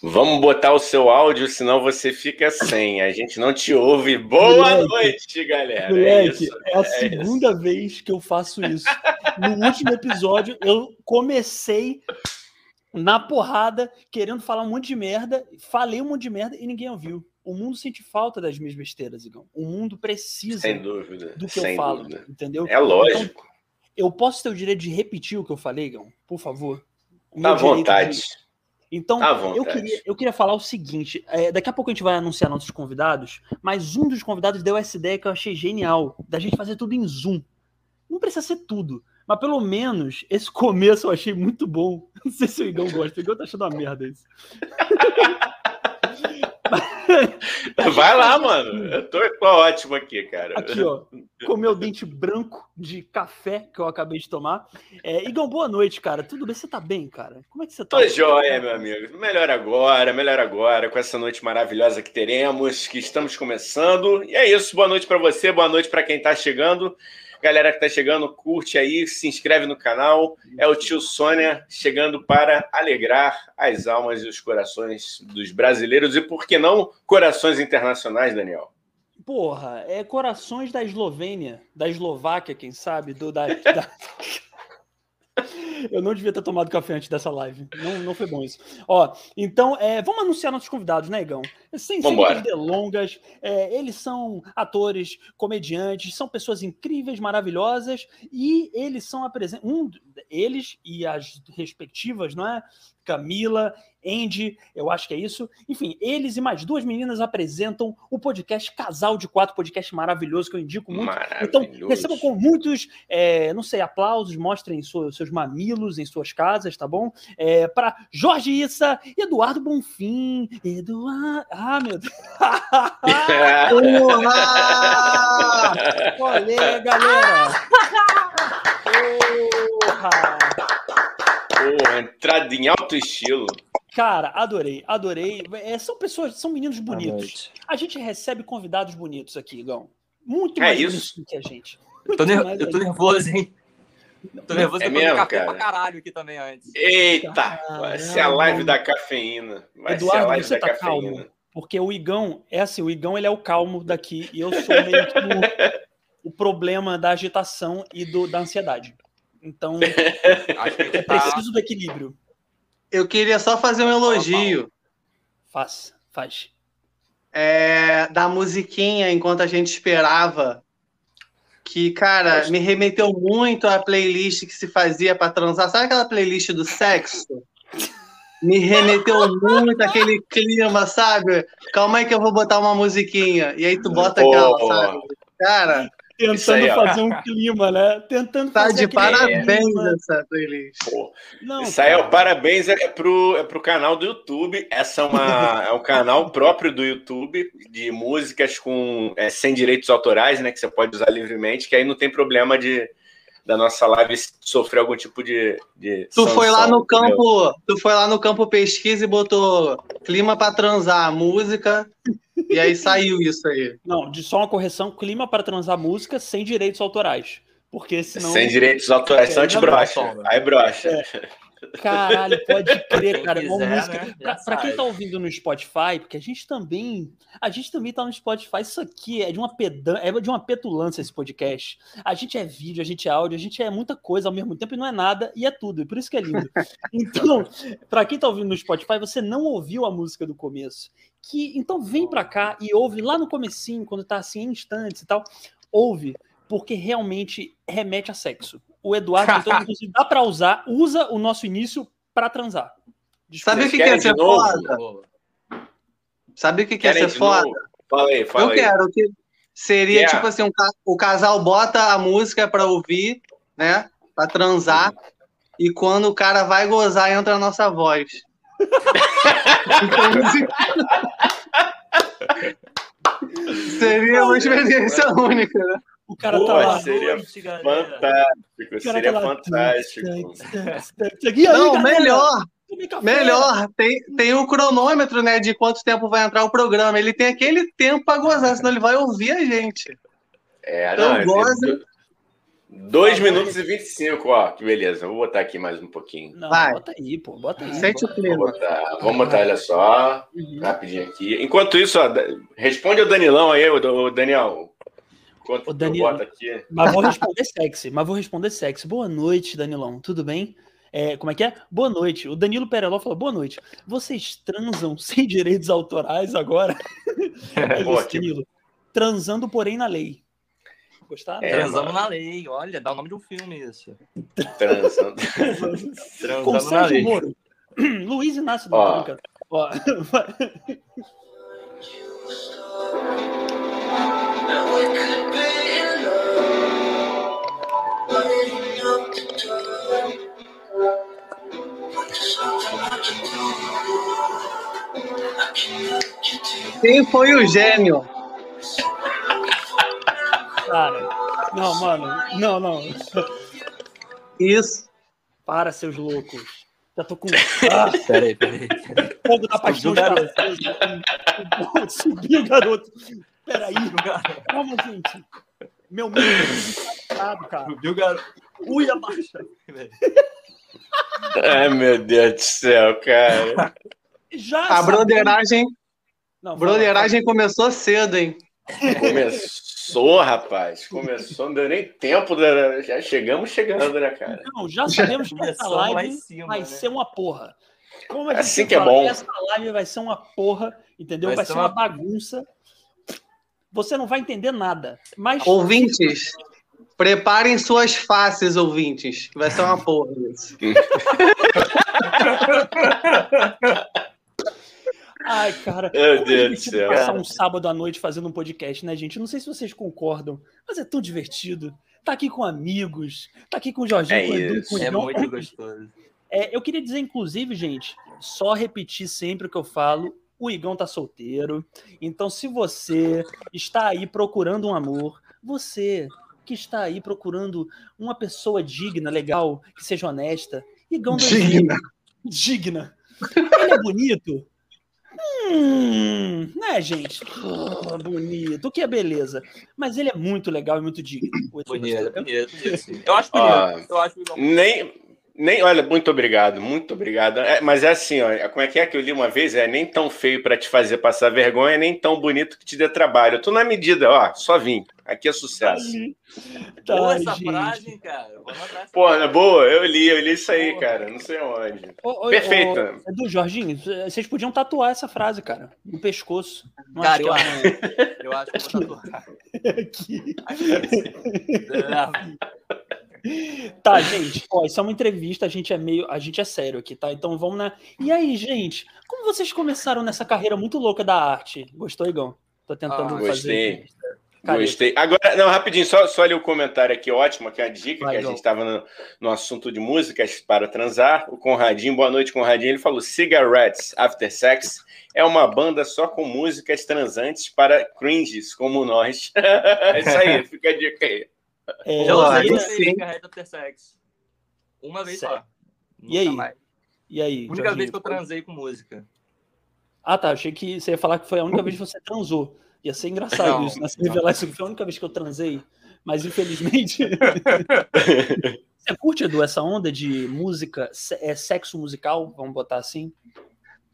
Vamos botar o seu áudio, senão você fica sem. A gente não te ouve. Boa moleque, noite, galera. É moleque, é, isso, é a é segunda isso. vez que eu faço isso. No último episódio, eu comecei na porrada, querendo falar um monte de merda, falei um monte de merda e ninguém ouviu. O mundo sente falta das minhas besteiras, Igão. O mundo precisa Sem dúvida. do que eu falo, dúvida. entendeu? É lógico. Então, eu posso ter o direito de repetir o que eu falei, Igão? Por favor. À vontade. De então, eu queria, eu queria falar o seguinte: é, daqui a pouco a gente vai anunciar nossos convidados, mas um dos convidados deu essa ideia que eu achei genial, da gente fazer tudo em Zoom. Não precisa ser tudo, mas pelo menos esse começo eu achei muito bom. Não sei se o Igão gosta, o Igão tá achando uma merda isso. Vai lá, mano. Eu tô, tô ótimo aqui, cara. Aqui, ó. Com meu dente branco de café que eu acabei de tomar. É, Igor, boa noite, cara. Tudo bem? Você tá bem, cara? Como é que você tá? Tô joia, meu amigo. Melhor agora, melhor agora, com essa noite maravilhosa que teremos, que estamos começando. E é isso. Boa noite para você, boa noite para quem tá chegando. Galera que tá chegando, curte aí, se inscreve no canal. É o tio Sônia chegando para alegrar as almas e os corações dos brasileiros e, por que não, corações internacionais, Daniel? Porra, é corações da Eslovênia, da Eslováquia, quem sabe, do da, da... Eu não devia ter tomado café antes dessa live. Não, não foi bom isso. Ó, então, é, vamos anunciar nossos convidados, né, Igão? Sem, sem delongas. É, eles são atores, comediantes, são pessoas incríveis, maravilhosas, e eles são apresentados. Um, eles e as respectivas, não é? Camila, Andy, eu acho que é isso. Enfim, eles e mais duas meninas apresentam o podcast Casal de Quatro, podcast maravilhoso que eu indico muito. Então, recebam com muitos, é, não sei, aplausos, mostrem seus mamilos em suas casas, tá bom? É, Para Jorge Issa, Eduardo Bonfim, Eduardo. Ah, meu Deus! Olha, galera! Porra! Porra, entrada em alto estilo. Cara, adorei, adorei. É, são pessoas, são meninos bonitos. A gente recebe convidados bonitos aqui, Gão. Muito é mais é bonitos do que a gente. Eu tô, eu tô nervoso, hein? Tô nervoso é mesmo, café cara. pra caralho aqui também antes. Eita, Caramba. vai ser a live da cafeína. Vai Eduardo, ser a live você da tá cafeína. calmo? Porque o Igão, é assim, o Igão ele é o calmo daqui e eu sou meio que o, o problema da agitação e do, da ansiedade. Então, é tá... preciso do equilíbrio. Eu queria só fazer um elogio. Faz, faz. É, da musiquinha enquanto a gente esperava. Que, cara, me remeteu muito à playlist que se fazia para transar. Sabe aquela playlist do sexo? Me remeteu muito aquele clima, sabe? Calma aí que eu vou botar uma musiquinha. E aí tu bota aquela, sabe? Cara, Tentando aí, fazer um clima, né? Tentando tá fazer de parabéns clima. essa playlist. Pô, Não, isso cara. aí é o parabéns é pro, é pro canal do YouTube. Essa é, uma, é um canal próprio do YouTube de músicas com é, sem direitos autorais, né? Que você pode usar livremente, que aí não tem problema de da nossa live sofrer algum tipo de, de tu sanção, foi lá no entendeu? campo tu foi lá no campo pesquisa e botou clima para transar música e aí saiu isso aí. Não, de só uma correção, clima para transar música sem direitos autorais. Porque senão. Sem direitos autorais, senão te brocha. Aí brocha. É. Caralho, pode crer, cara. Quiser, música. Né? Pra, pra, quem tá ouvindo no Spotify, porque a gente também. A gente também tá no Spotify. Isso aqui é de uma pedan é de uma petulância esse podcast. A gente é vídeo, a gente é áudio, a gente é muita coisa ao mesmo tempo e não é nada, e é tudo. E por isso que é lindo. Então, pra quem tá ouvindo no Spotify, você não ouviu a música do começo. Que, então vem pra cá e ouve lá no comecinho, quando tá assim em instantes e tal. Ouve, porque realmente remete a sexo o Eduardo, então, inclusive, dá para usar, usa o nosso início para transar. Sabe o que, que ia ser foda? Sabe o que, que ia ser foda? Falei, falei. Eu quero que seria yeah. tipo assim, um, o casal bota a música para ouvir, né? Para transar. E quando o cara vai gozar, entra a nossa voz. seria uma experiência única, né? O cara Pô, tá lá. Seria noite, fantástico. Seria tá fantástico. Não, melhor. Melhor, tem, tem o cronômetro, né, de quanto tempo vai entrar o programa. Ele tem aquele tempo para gozar, senão ele vai ouvir a gente. É, então, não, goza... 2 minutos e 25, ó. Que beleza. Vou botar aqui mais um pouquinho. Não, Vai. bota aí, pô. Bota aí. Sente o clima. Vamos botar, vamos botar olha só. Uhum. Rapidinho aqui. Enquanto isso, ó, responde o Danilão aí, o Daniel. Enquanto o Daniel. aqui. Mas vou responder sexy. Mas vou responder sexy. Boa noite, Danilão. Tudo bem? É, como é que é? Boa noite. O Danilo Pereló falou: boa noite. Vocês transam sem direitos autorais agora? é isso, Danilo. Transando, porém, na lei. Gostaram? É, Transando na lei. Olha, dá o nome de um filme isso. Transando. Transando na lei. Moro. Luiz Inácio da Branca. Ó. Quem foi o gênio? Cara, não, mano, não, não. Isso. Para, seus loucos. Já tô com. Ah, peraí, peraí. Fogo da paixão de Subiu, garoto. Peraí. Calma, gente. Meu medo é cara. Subiu, garoto. Ui, abaixa. Ai, meu Deus do céu, cara. Já a broderagem. Não, broderagem começou cedo, hein? Começou, rapaz. Começou, não deu nem tempo. Da... Já chegamos chegando, né, cara? Não, já sabemos que essa live cima, vai né? ser uma porra. Como assim que é bom. Essa live vai ser uma porra, entendeu? Vai, vai ser uma... uma bagunça. Você não vai entender nada. Mas... Ouvintes, Preparem suas faces, ouvintes. Vai ser uma porra isso. Ai, cara. Meu Deus do céu. Passar um sábado à noite fazendo um podcast, né, gente? Não sei se vocês concordam, mas é tão divertido. Tá aqui com amigos, tá aqui com o Jorginho, é com o Edu, com o É muito gostoso. É, eu queria dizer, inclusive, gente, só repetir sempre o que eu falo. O Igão tá solteiro. Então, se você está aí procurando um amor, você que está aí procurando uma pessoa digna, legal, que seja honesta. Igão digna. Digna. Ele é bonito? Hum, né, gente? Oh, bonito, o que é beleza. Mas ele é muito legal e muito digno. Bonito, bonito, bonito. Eu acho bonito. Ah, eu acho nem, nem, olha, muito obrigado, muito obrigado. É, mas é assim, ó, como é que é que eu li uma vez? É nem tão feio para te fazer passar vergonha, nem tão bonito que te dê trabalho. Tu na medida, ó, só vim. Aqui é sucesso. Tá, boa essa gente. frase, cara. Pô, é boa, eu li, eu li isso aí, cara. Não sei onde. Ô, Perfeito. Ô, Edu, Jorginho, vocês podiam tatuar essa frase, cara, no pescoço. Não cara, eu, acho, eu acho que vou tatuar. Aqui. Tá, gente, ó, isso é uma entrevista, a gente é meio, a gente é sério aqui, tá? Então vamos na. E aí, gente, como vocês começaram nessa carreira muito louca da arte? Gostou, Igão? Tô tentando ah, fazer. Gostei. Agora, não, rapidinho, só, só ali o comentário aqui, ótimo, que é a dica, Vai, que a gente estava no, no, assunto de músicas para transar. O Conradinho, boa noite, Conradinho. Ele falou: Cigarettes After Sex é uma banda só com músicas transantes para cringes como nós. é isso aí, fica a dica aí. É, Já usei esse cigarrete after sex. Uma vez só. E aí? Mais. E aí? A única vez que eu transei com música. Ah, tá. Achei que você ia falar que foi a única vez que você transou. Ia ser engraçado não, isso, né? Se revelar isso foi a única vez que eu transei. Mas infelizmente. você curte, Edu, essa onda de música, é sexo musical, vamos botar assim?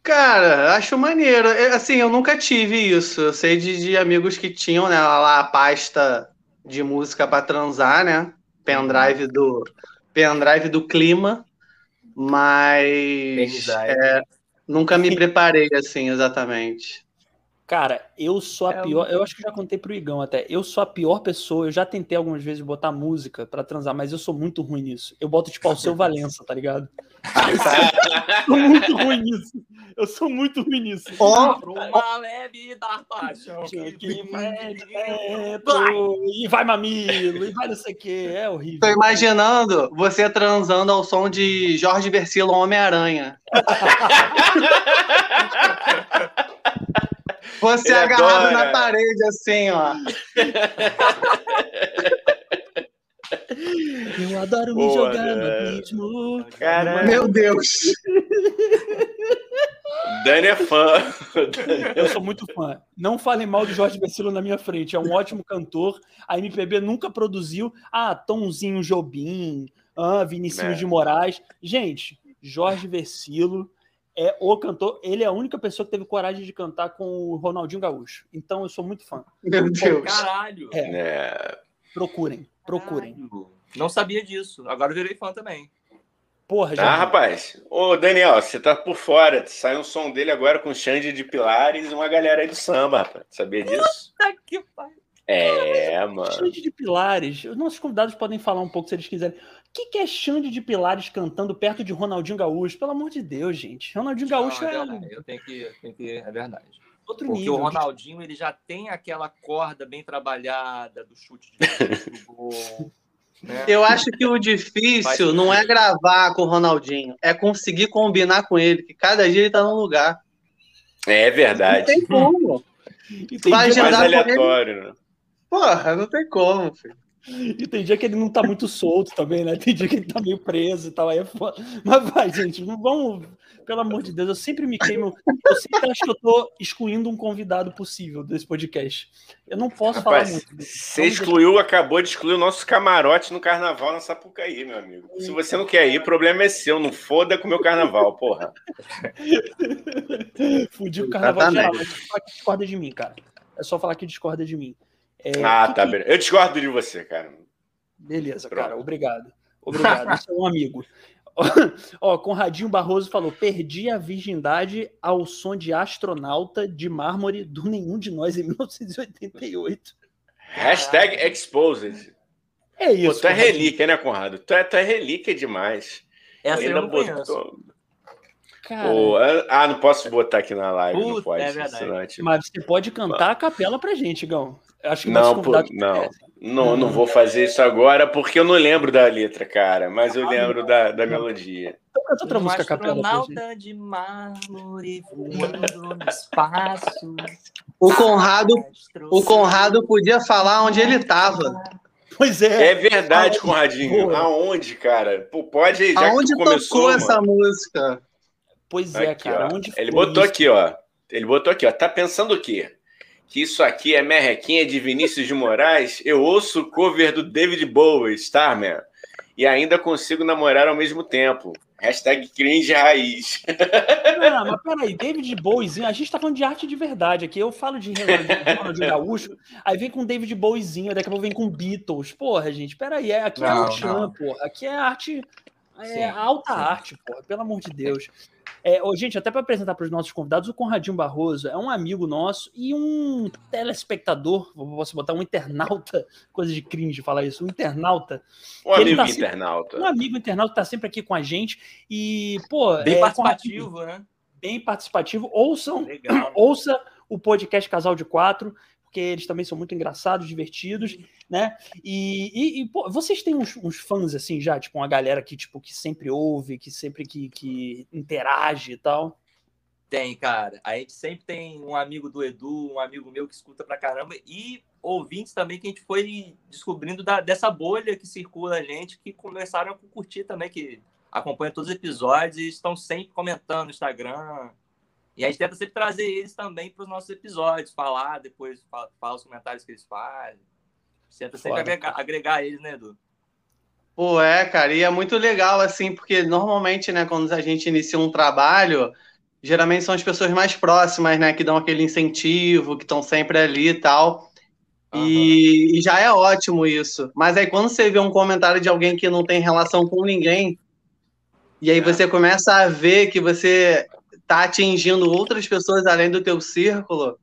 Cara, acho maneiro. É, assim, eu nunca tive isso. Eu sei de, de amigos que tinham né, lá a pasta de música para transar, né? Pendrive do pendrive do clima, mas é, nunca me preparei assim exatamente. Cara, eu sou a é pior. Eu acho que já contei pro Igão até. Eu sou a pior pessoa. Eu já tentei algumas vezes botar música para transar, mas eu sou muito ruim nisso. Eu boto tipo ao seu Valença, tá ligado? eu sou muito ruim nisso. Eu sou muito ruim nisso. Oh, uma leve da paixão que E vai mamilo, e vai não sei o que. É horrível. Tô imaginando você transando ao som de Jorge Versilo Homem-Aranha. Você Ele agarrado adora. na parede, assim, ó. Eu adoro me jogar no ritmo. Caramba. Meu Deus. Dani é fã. Eu sou muito fã. Não falem mal de Jorge Versilo na minha frente. É um ótimo cantor. A MPB nunca produziu. Ah, Tomzinho Jobim, ah, Vinicius é. de Moraes. Gente, Jorge Versilo é o cantor. Ele é a única pessoa que teve coragem de cantar com o Ronaldinho Gaúcho. Então eu sou muito fã. Meu Deus. Caralho. É. é. Procurem, procurem. Caralho. Não sabia disso. Agora eu virei fã também. Porra, já. Ah, rapaz. Ô, Daniel, você tá por fora. Sai um som dele agora com Xande de Pilares e uma galera aí do samba, rapaz. Sabia disso? Puta que pariu. É, mano. Xande de Pilares. Os nossos convidados podem falar um pouco se eles quiserem. O que, que é Xande de Pilares cantando perto de Ronaldinho Gaúcho? Pelo amor de Deus, gente. Ronaldinho Gaúcho Não, é. é... Eu tenho que, tenho que. É verdade. Outro Porque nível, o Ronaldinho ele já tem aquela corda bem trabalhada do chute de gol. Né? Eu acho que o difícil não é gravar com o Ronaldinho, é conseguir combinar com ele, que cada dia ele tá num lugar. É verdade. Não tem como. Vai mais aleatório, né? Porra, não tem como, filho. E tem dia que ele não tá muito solto também, né? Tem dia que ele tá meio preso e tal. Aí é foda. Mas vai, gente, não vamos. Pelo amor de Deus, eu sempre me queimo. Eu sempre acho que eu tô excluindo um convidado possível desse podcast. Eu não posso Rapaz, falar muito. Você excluiu, acabou de excluir o nosso camarote no carnaval na Sapucaí, meu amigo. Se você não quer ir, o problema é seu. Não foda com o meu carnaval, porra. Fudi o carnaval geral. Discorda de mim, cara. É só falar que discorda de mim. É, ah, que tá, que... Eu discordo de você, cara. Beleza, Pronto. cara. Obrigado. Obrigado. Você é um amigo. Ó, Conradinho Barroso falou: perdi a virgindade ao som de astronauta de mármore do nenhum de nós em 1988. Hashtag exposed. É isso. Pô, tu é relíquia, né, Conrado? Tu é, tu é relíquia demais. Essa eu não botou... Cara... Oh, ah, não posso botar aqui na live, Puta, não pode. É verdade. Mas você pode cantar a capela pra gente, Gão. Acho que não, por, não, não, não vou fazer isso agora porque eu não lembro da letra, cara, mas eu lembro da, da melodia. Então canta outra música capela. Astronauta de mármore voando no espaço. O Conrado, o Conrado podia falar onde ele estava. Pois é. É verdade, Conradinho. Boa. Aonde, cara? Pô, pode já Aonde que começou, tocou mano. essa música? Pois é, aqui, cara. Onde ele botou isso? aqui, ó. Ele botou aqui, ó. Tá pensando o quê? Que isso aqui é merrequinha de Vinícius de Moraes, eu ouço o cover do David Bowie, Starman, e ainda consigo namorar ao mesmo tempo. Hashtag cringe raiz. Não, mas peraí, David Bowiezinho, a gente tá falando de arte de verdade aqui. Eu falo de Ronaldinho Gaúcho, aí vem com David Bowiezinho, daqui a pouco vem com Beatles. Porra, gente, peraí, é, aqui é não, é Chan, porra. Aqui é arte, é sim, alta sim. arte, porra, pelo amor de Deus. É, oh, gente, até para apresentar para os nossos convidados, o Conradinho Barroso é um amigo nosso e um telespectador, posso botar um internauta, coisa de cringe falar isso, um internauta. Um amigo tá internauta. Sempre, um amigo internauta que está sempre aqui com a gente e, pô... Bem é, participativo, né? Bem participativo. Ouçam, Legal. ouça o podcast Casal de Quatro, porque eles também são muito engraçados, divertidos, né? E, e, e pô, vocês têm uns, uns, fãs assim já, tipo, uma galera que, tipo, que sempre ouve, que sempre que, que interage e tal? Tem, cara. A gente sempre tem um amigo do Edu, um amigo meu que escuta pra caramba, e ouvintes também que a gente foi descobrindo da, dessa bolha que circula a gente, que começaram a curtir também, que acompanham todos os episódios e estão sempre comentando no Instagram, e a gente tenta sempre trazer eles também para os nossos episódios, falar depois, falar, falar, os comentários que eles fazem. Tenta sempre agregar, agregar, eles, né, Edu? Pô, é, cara, e é muito legal, assim, porque normalmente, né, quando a gente inicia um trabalho, geralmente são as pessoas mais próximas, né, que dão aquele incentivo, que estão sempre ali e tal. Uhum. E, e, já é ótimo isso. Mas aí quando você vê um comentário de alguém que não tem relação com ninguém, e aí é. você começa a ver que você tá atingindo outras pessoas além do teu círculo,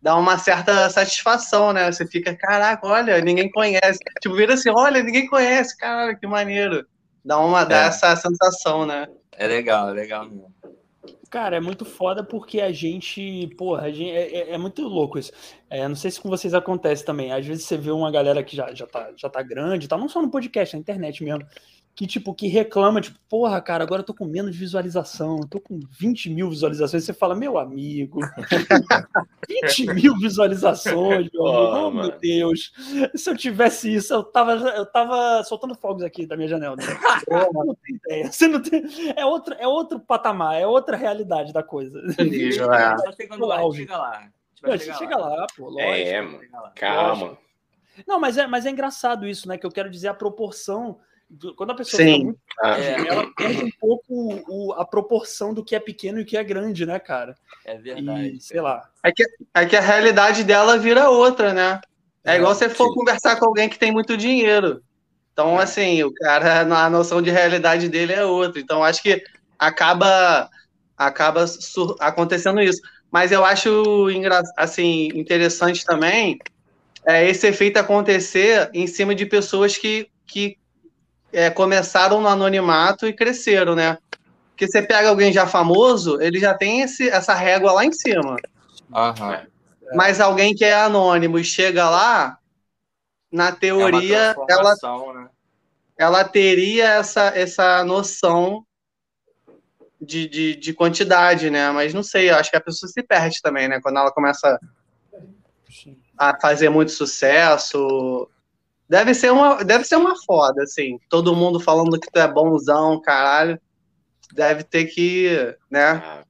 dá uma certa satisfação, né? Você fica, caraca, olha, ninguém conhece. Tipo, vira assim, olha, ninguém conhece, cara, que maneiro. Dá uma, dá é. essa sensação, né? É legal, é legal mesmo. Cara, é muito foda porque a gente, porra, a gente, é, é, é muito louco isso. É, não sei se com vocês acontece também. Às vezes você vê uma galera que já, já, tá, já tá grande, tá, não só no podcast, na internet mesmo que, tipo, que reclama, tipo, porra, cara, agora eu tô com menos visualização, eu tô com 20 mil visualizações. Você fala, meu amigo, 20 mil visualizações, meu amigo, oh, oh meu Deus. Se eu tivesse isso, eu tava, eu tava soltando fogos aqui da minha janela. Né? não tem ideia. Você não tem... É, outro, é outro patamar, é outra realidade da coisa. Isso, é. Tá chegando lá, chega lá. A gente chega lá, lá pô, lógico. É, calma. Não, mas é, mas é engraçado isso, né? Que eu quero dizer a proporção quando a pessoa Sim. é, ela perde um pouco o, a proporção do que é pequeno e o que é grande, né, cara? É verdade. E, sei lá. É que, é que a realidade dela vira outra, né? É, é igual você for conversar com alguém que tem muito dinheiro. Então, é. assim, o cara, a noção de realidade dele é outra. Então, acho que acaba acaba acontecendo isso. Mas eu acho assim interessante também é, esse efeito acontecer em cima de pessoas que, que é, começaram no anonimato e cresceram, né? Porque você pega alguém já famoso, ele já tem esse, essa régua lá em cima. Uhum. Mas alguém que é anônimo e chega lá, na teoria, é ela, né? ela teria essa, essa noção de, de, de, quantidade, né? Mas não sei, eu acho que a pessoa se perde também, né? Quando ela começa a fazer muito sucesso, Deve ser uma, deve ser uma foda, assim. Todo mundo falando que tu é bonzão, caralho. Deve ter que, né, ah.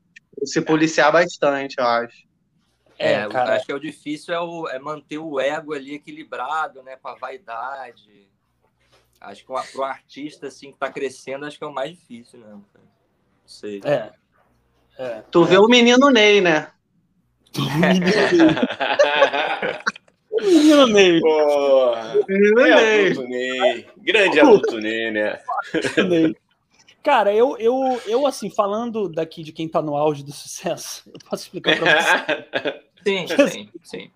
se policiar bastante, eu acho. É, é cara. acho que é o difícil é, o, é manter o ego ali equilibrado, né, com a vaidade. Acho que para um artista, assim, que tá crescendo, acho que é o mais difícil, né? Não sei. É. é. Tu vê o menino Ney, né? Menino Ney. Porra. Menino é Ney. Ney. Grande adulto Ney, né? Cara, eu, eu, eu, assim, falando daqui de quem tá no auge do sucesso, eu posso explicar pra você. sim, sim, sim.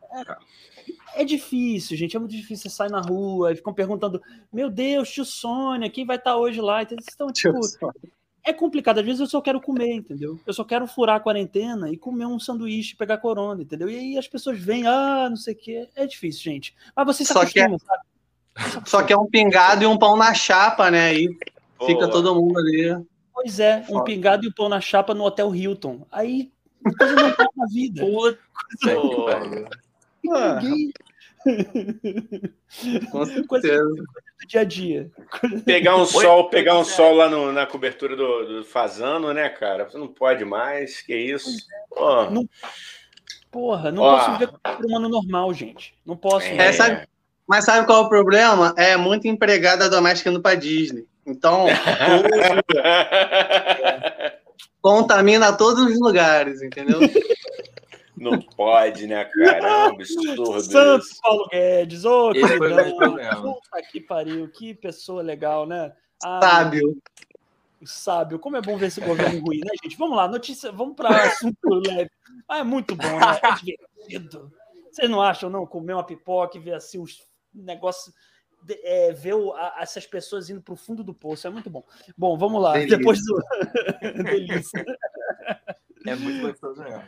É, é, difícil, gente. É muito difícil. Você sai na rua e ficam perguntando: Meu Deus, tio Sônia, quem vai estar tá hoje lá? Então, estão, tipo, é complicado. Às vezes eu só quero comer, entendeu? Eu só quero furar a quarentena e comer um sanduíche e pegar corona, entendeu? E aí as pessoas vêm, ah, não sei o quê. É difícil, gente. Mas vocês só quer, sabe? Só quer um pingado e um pão na chapa, né? Aí Boa. fica todo mundo ali. Pois é, um pingado e um pão na chapa no Hotel Hilton. Aí coisa não tá na vida. Puta, Ninguém, com certeza. do dia a dia. Pegar um Oi? sol, pegar um sol lá no, na cobertura do, do Fazano, né, cara? Você não pode mais, que isso. Porra, não, porra, não posso viver como um humano normal, gente. Não posso. É, sabe, mas sabe qual é o problema? É muito empregada doméstica indo pra Disney. Então, contamina todos os lugares, entendeu? Não pode, né, cara? É um absurdo. Santo isso. Paulo Guedes, ô, oh, queridão. Puta que pariu, que pessoa legal, né? Ah, sábio. Sábio. Como é bom ver esse governo ruim, né, gente? Vamos lá, notícia, vamos para assunto leve. Ah, é muito bom, né? É divertido. Vocês não acham, não? Comer uma pipoca e ver assim os negócios. É, ver o, a, essas pessoas indo para o fundo do poço é muito bom. Bom, vamos lá. Delícia. Depois do. Delícia. É muito gostoso mesmo.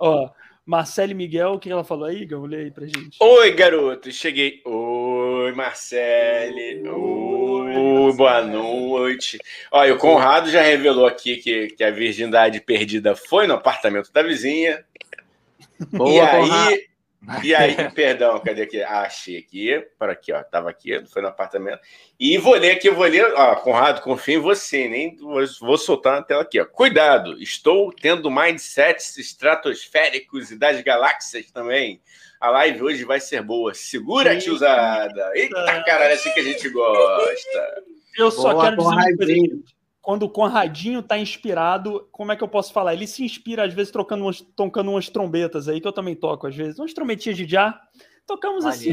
Ó, Marcele Miguel, o que ela falou aí, Gão? Lê aí pra gente. Oi, garoto, cheguei. Oi, Marcele. Oi, boa noite. Olha, o Conrado já revelou aqui que, que a virgindade perdida foi no apartamento da vizinha. Boa, e aí, Conrado. E aí, perdão, cadê aqui? Ah, achei aqui, para aqui, ó, tava aqui, foi no apartamento. E vou ler aqui, vou ler, ó, Conrado, confio em você, nem vou soltar na tela aqui, ó. Cuidado, estou tendo mindsets estratosféricos e das galáxias também. A live hoje vai ser boa. Segura, tiozada. Eita, caralho, é assim que a gente gosta. Eu só boa, quero dizer quando o Conradinho tá inspirado, como é que eu posso falar? Ele se inspira, às vezes, trocando umas, tocando umas trombetas aí, que eu também toco, às vezes. Umas trombetinhas de já. Tocamos assim.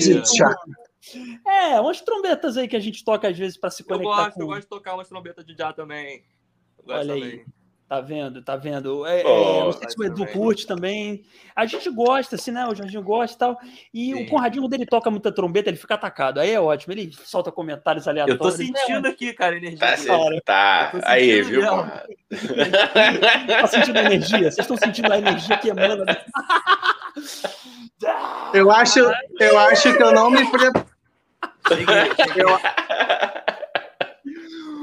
É, umas trombetas aí que a gente toca, às vezes, para se conectar. Eu gosto, com... eu gosto de tocar umas trombetas de já também. Olha também. aí. Tá vendo? Tá vendo? É, oh, é, não sei se o Edu também. curte também. A gente gosta, assim, né? O Jorginho gosta e tal. E Sim. o Conradinho dele toca muita trombeta, ele fica atacado. Aí é ótimo. Ele solta comentários aleatórios. Eu tô sentindo aqui, cara, energia. Tá, cara. tá. Aí, viu? tá sentindo energia? Vocês estão sentindo a energia que emana? Eu acho, eu acho que eu não me. Eu,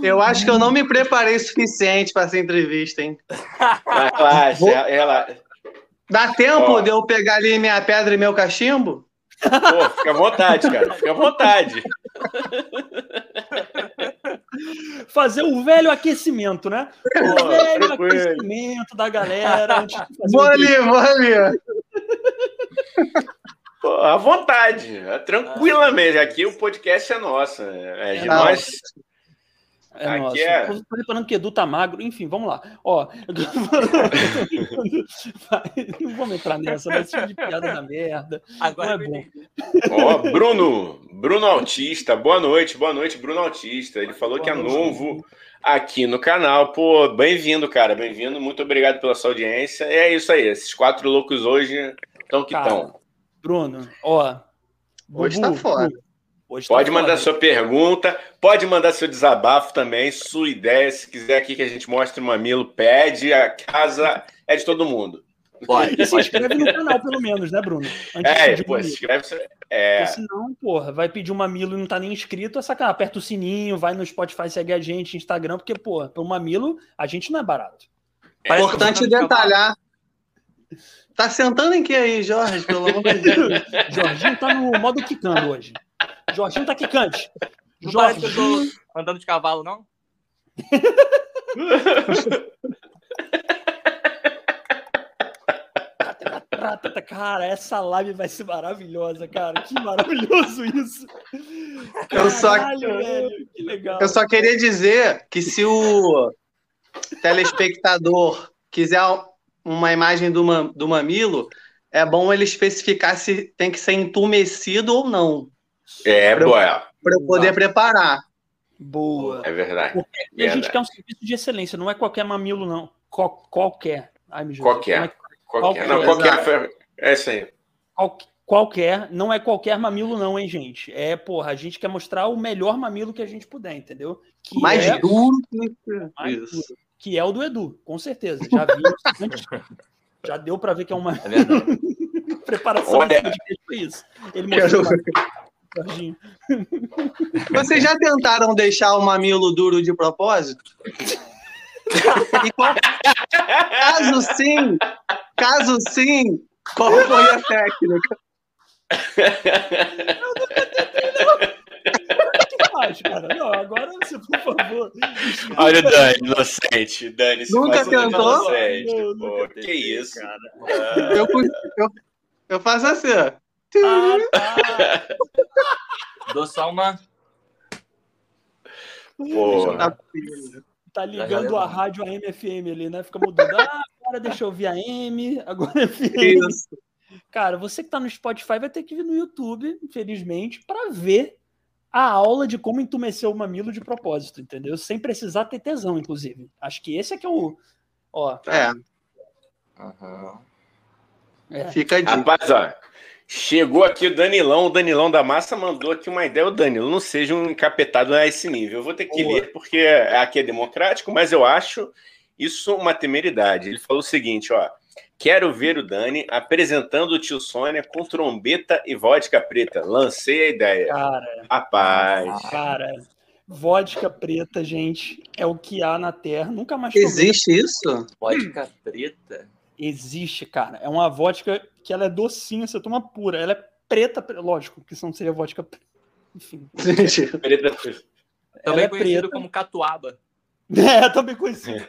eu acho que eu não me preparei o suficiente para essa entrevista, hein? Relaxa, Vou... relaxa. Dá tempo oh. de eu pegar ali minha pedra e meu cachimbo? Pô, fica à vontade, cara. Fica à vontade. Fazer o velho aquecimento, né? O velho aquecimento da galera. Vou ali, vou ali. Pô, à vontade, tranquilamente. Aqui o podcast é nosso. É, é nós. É Aqui nossa. É... Tô reparando que Edu tá magro. Enfim, vamos lá. Ó, não vamos entrar nessa, vai ser de piada da merda. Agora não é bom. Ó, Bruno, Bruno Autista, boa noite, boa noite, Bruno Autista. Ele falou boa que é novo aqui no canal. Pô, bem-vindo, cara, bem-vindo. Muito obrigado pela sua audiência. E é isso aí, esses quatro loucos hoje estão que estão. Bruno, ó. Hoje Bubu, tá fora. Hoje tá pode tá mandar sua pergunta, pode mandar seu desabafo também, sua ideia. Se quiser aqui que a gente mostre o mamilo, pede. A casa é de todo mundo. Pode. E se inscreve no canal, pelo menos, né, Bruno? Antes é, pô, se inscreve. É... Porque senão, porra, vai pedir um mamilo e não tá nem inscrito, é sacanagem. Aperta o sininho, vai no Spotify, segue a gente, Instagram, porque, porra, pelo mamilo, a gente não é barato. É importante detalhar. Tá sentando em que aí, Jorge? Pelo amor de Deus. Jorginho tá no modo quicando hoje. Jorginho tá quicante. Não Jorginho... andando de cavalo, não? Cara, essa live vai ser maravilhosa, cara. Que maravilhoso isso. Eu só, velho, que legal. Eu só queria dizer que se o telespectador quiser uma imagem do, do mamilo, é bom ele especificar se tem que ser entumecido ou não. É, pra boa. Para eu poder preparar. Boa. É verdade. Porque a gente quer um serviço de excelência, não é qualquer mamilo, não. qualquer. Ai, me qualquer. É qualquer. Qualquer. Não, qualquer. É isso aí. Qual, qualquer, não é qualquer mamilo, não, hein, gente? É, porra, a gente quer mostrar o melhor mamilo que a gente puder, entendeu? Que mais é... duro que isso. Duro, que é o do Edu, com certeza. Já vi antes. Já deu para ver que é uma é preparação Olha... de isso. Ele mostrou. Jorginho. Vocês já tentaram deixar o mamilo duro de propósito? Qual... Caso sim, caso sim, qual foi a técnica? Eu nunca tentei, não. Mais, cara. Não, agora você, por favor. Olha o Dani, inocente. Dani, nunca tentou? Inocente, não, nunca que isso? Cara. Eu, eu, eu faço assim, ó. Ah, tá. Dou só uma. Pô. Tá ligando a rádio AM FM ali, né? Fica mudando. Ah, agora deixa eu ouvir a M, agora é FM. Isso. Cara, você que tá no Spotify vai ter que vir no YouTube, infelizmente, para ver a aula de como entumecer o mamilo de propósito, entendeu? Sem precisar ter tesão, inclusive. Acho que esse é que é o. Ó. É. Uhum. é. Fica a dica. Rapaz, ó, Chegou aqui o Danilão, o Danilão da Massa mandou aqui uma ideia. O Danilo, não seja um encapetado a esse nível. Eu vou ter que Boa. ler porque aqui é democrático, mas eu acho isso uma temeridade. Ele falou o seguinte, ó. Quero ver o Dani apresentando o tio Sônia com trombeta e vodka preta. Lancei a ideia. Cara, rapaz. Cara, vodka preta, gente, é o que há na Terra. Nunca mais Existe isso? Vodka preta? Existe, cara. É uma vodka que ela é docinha, você toma pura. Ela é preta, lógico, que não seria vodka. Enfim. preta. Também é conhecido preta. como catuaba. É, também conhecido.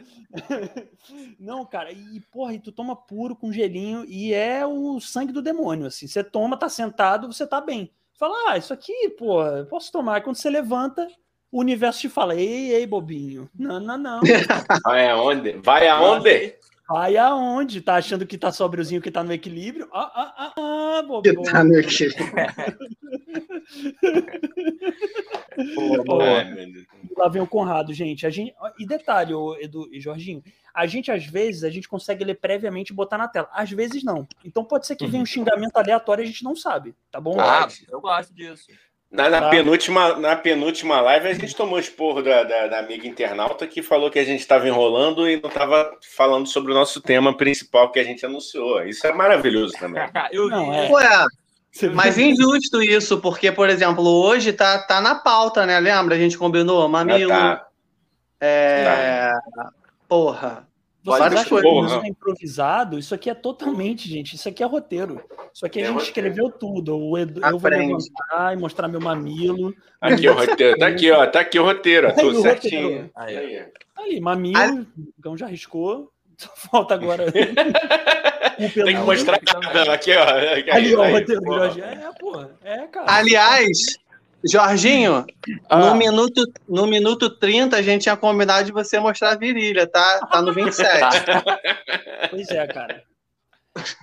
não, cara, e porra, e tu toma puro com gelinho e é o sangue do demônio, assim. Você toma, tá sentado, você tá bem. Fala, ah, isso aqui, pô, posso tomar. Aí quando você levanta, o universo te fala, ei, ei, bobinho. Não, não, não. Vai aonde? Vai aonde? Vai aonde? Tá achando que tá sobriozinho, que tá no equilíbrio? Ah, ah, ah, ah, bobão. Que tá no equilíbrio. lá vem o Conrado, gente. A gente e detalhe, Edu e Jorginho, a gente às vezes a gente consegue ler previamente e botar na tela. Às vezes não. Então pode ser que venha um uhum. xingamento aleatório e a gente não sabe, tá bom? Ah, eu gosto disso. Na, na tá. penúltima, na penúltima live, a gente tomou esporro da, da, da, amiga internauta que falou que a gente estava enrolando e não estava falando sobre o nosso tema principal que a gente anunciou. Isso é maravilhoso também. eu. Não, é. Ué, Mas injusto isso, porque, por exemplo, hoje tá, tá na pauta, né? Lembra? A gente combinou mamilo. Ah, tá. É... Tá. Porra. Vocês acham que isso é improvisado? Isso aqui é totalmente, gente. Isso aqui é roteiro. Isso aqui a é gente roteiro. escreveu tudo. O Edu, eu vou levantar e mostrar meu mamilo. Aqui o roteiro. Tá aqui, ó. Tá aqui o roteiro. Tudo certinho. Aí, aí. aí mamilo. Aí. Então já riscou. Só falta agora. Tem que mostrar aqui, ó. Aqui, Ali, ó, o roteiro do Jorge. É, porra. É, cara. Aliás, Jorginho, ah. no, minuto, no minuto 30 a gente tinha combinado de você mostrar a virilha, tá? Tá no 27. pois é, cara.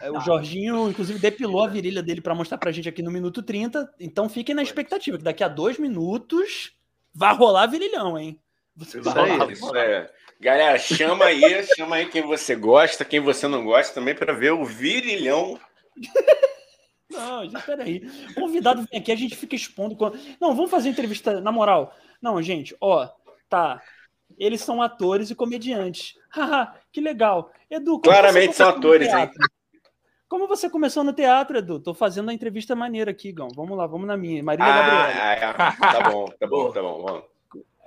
É, o Jorginho, inclusive, depilou a virilha dele para mostrar pra gente aqui no minuto 30. Então fiquem na expectativa, que daqui a dois minutos vai rolar virilhão, hein? Você vai rolar, isso é. Galera, chama aí, chama aí quem você gosta, quem você não gosta também para ver o virilhão não, gente, peraí. Convidado vem aqui, a gente fica expondo. Não, vamos fazer entrevista na moral. Não, gente, ó, tá. Eles são atores e comediantes. Haha, que legal. Edu, claramente são atores, hein? Como você começou no teatro, Edu? Tô fazendo a entrevista maneira aqui, Gão. Vamos lá, vamos na minha. Marília ah, Gabriela. É, é. Tá bom, tá bom, tá bom. Vamos.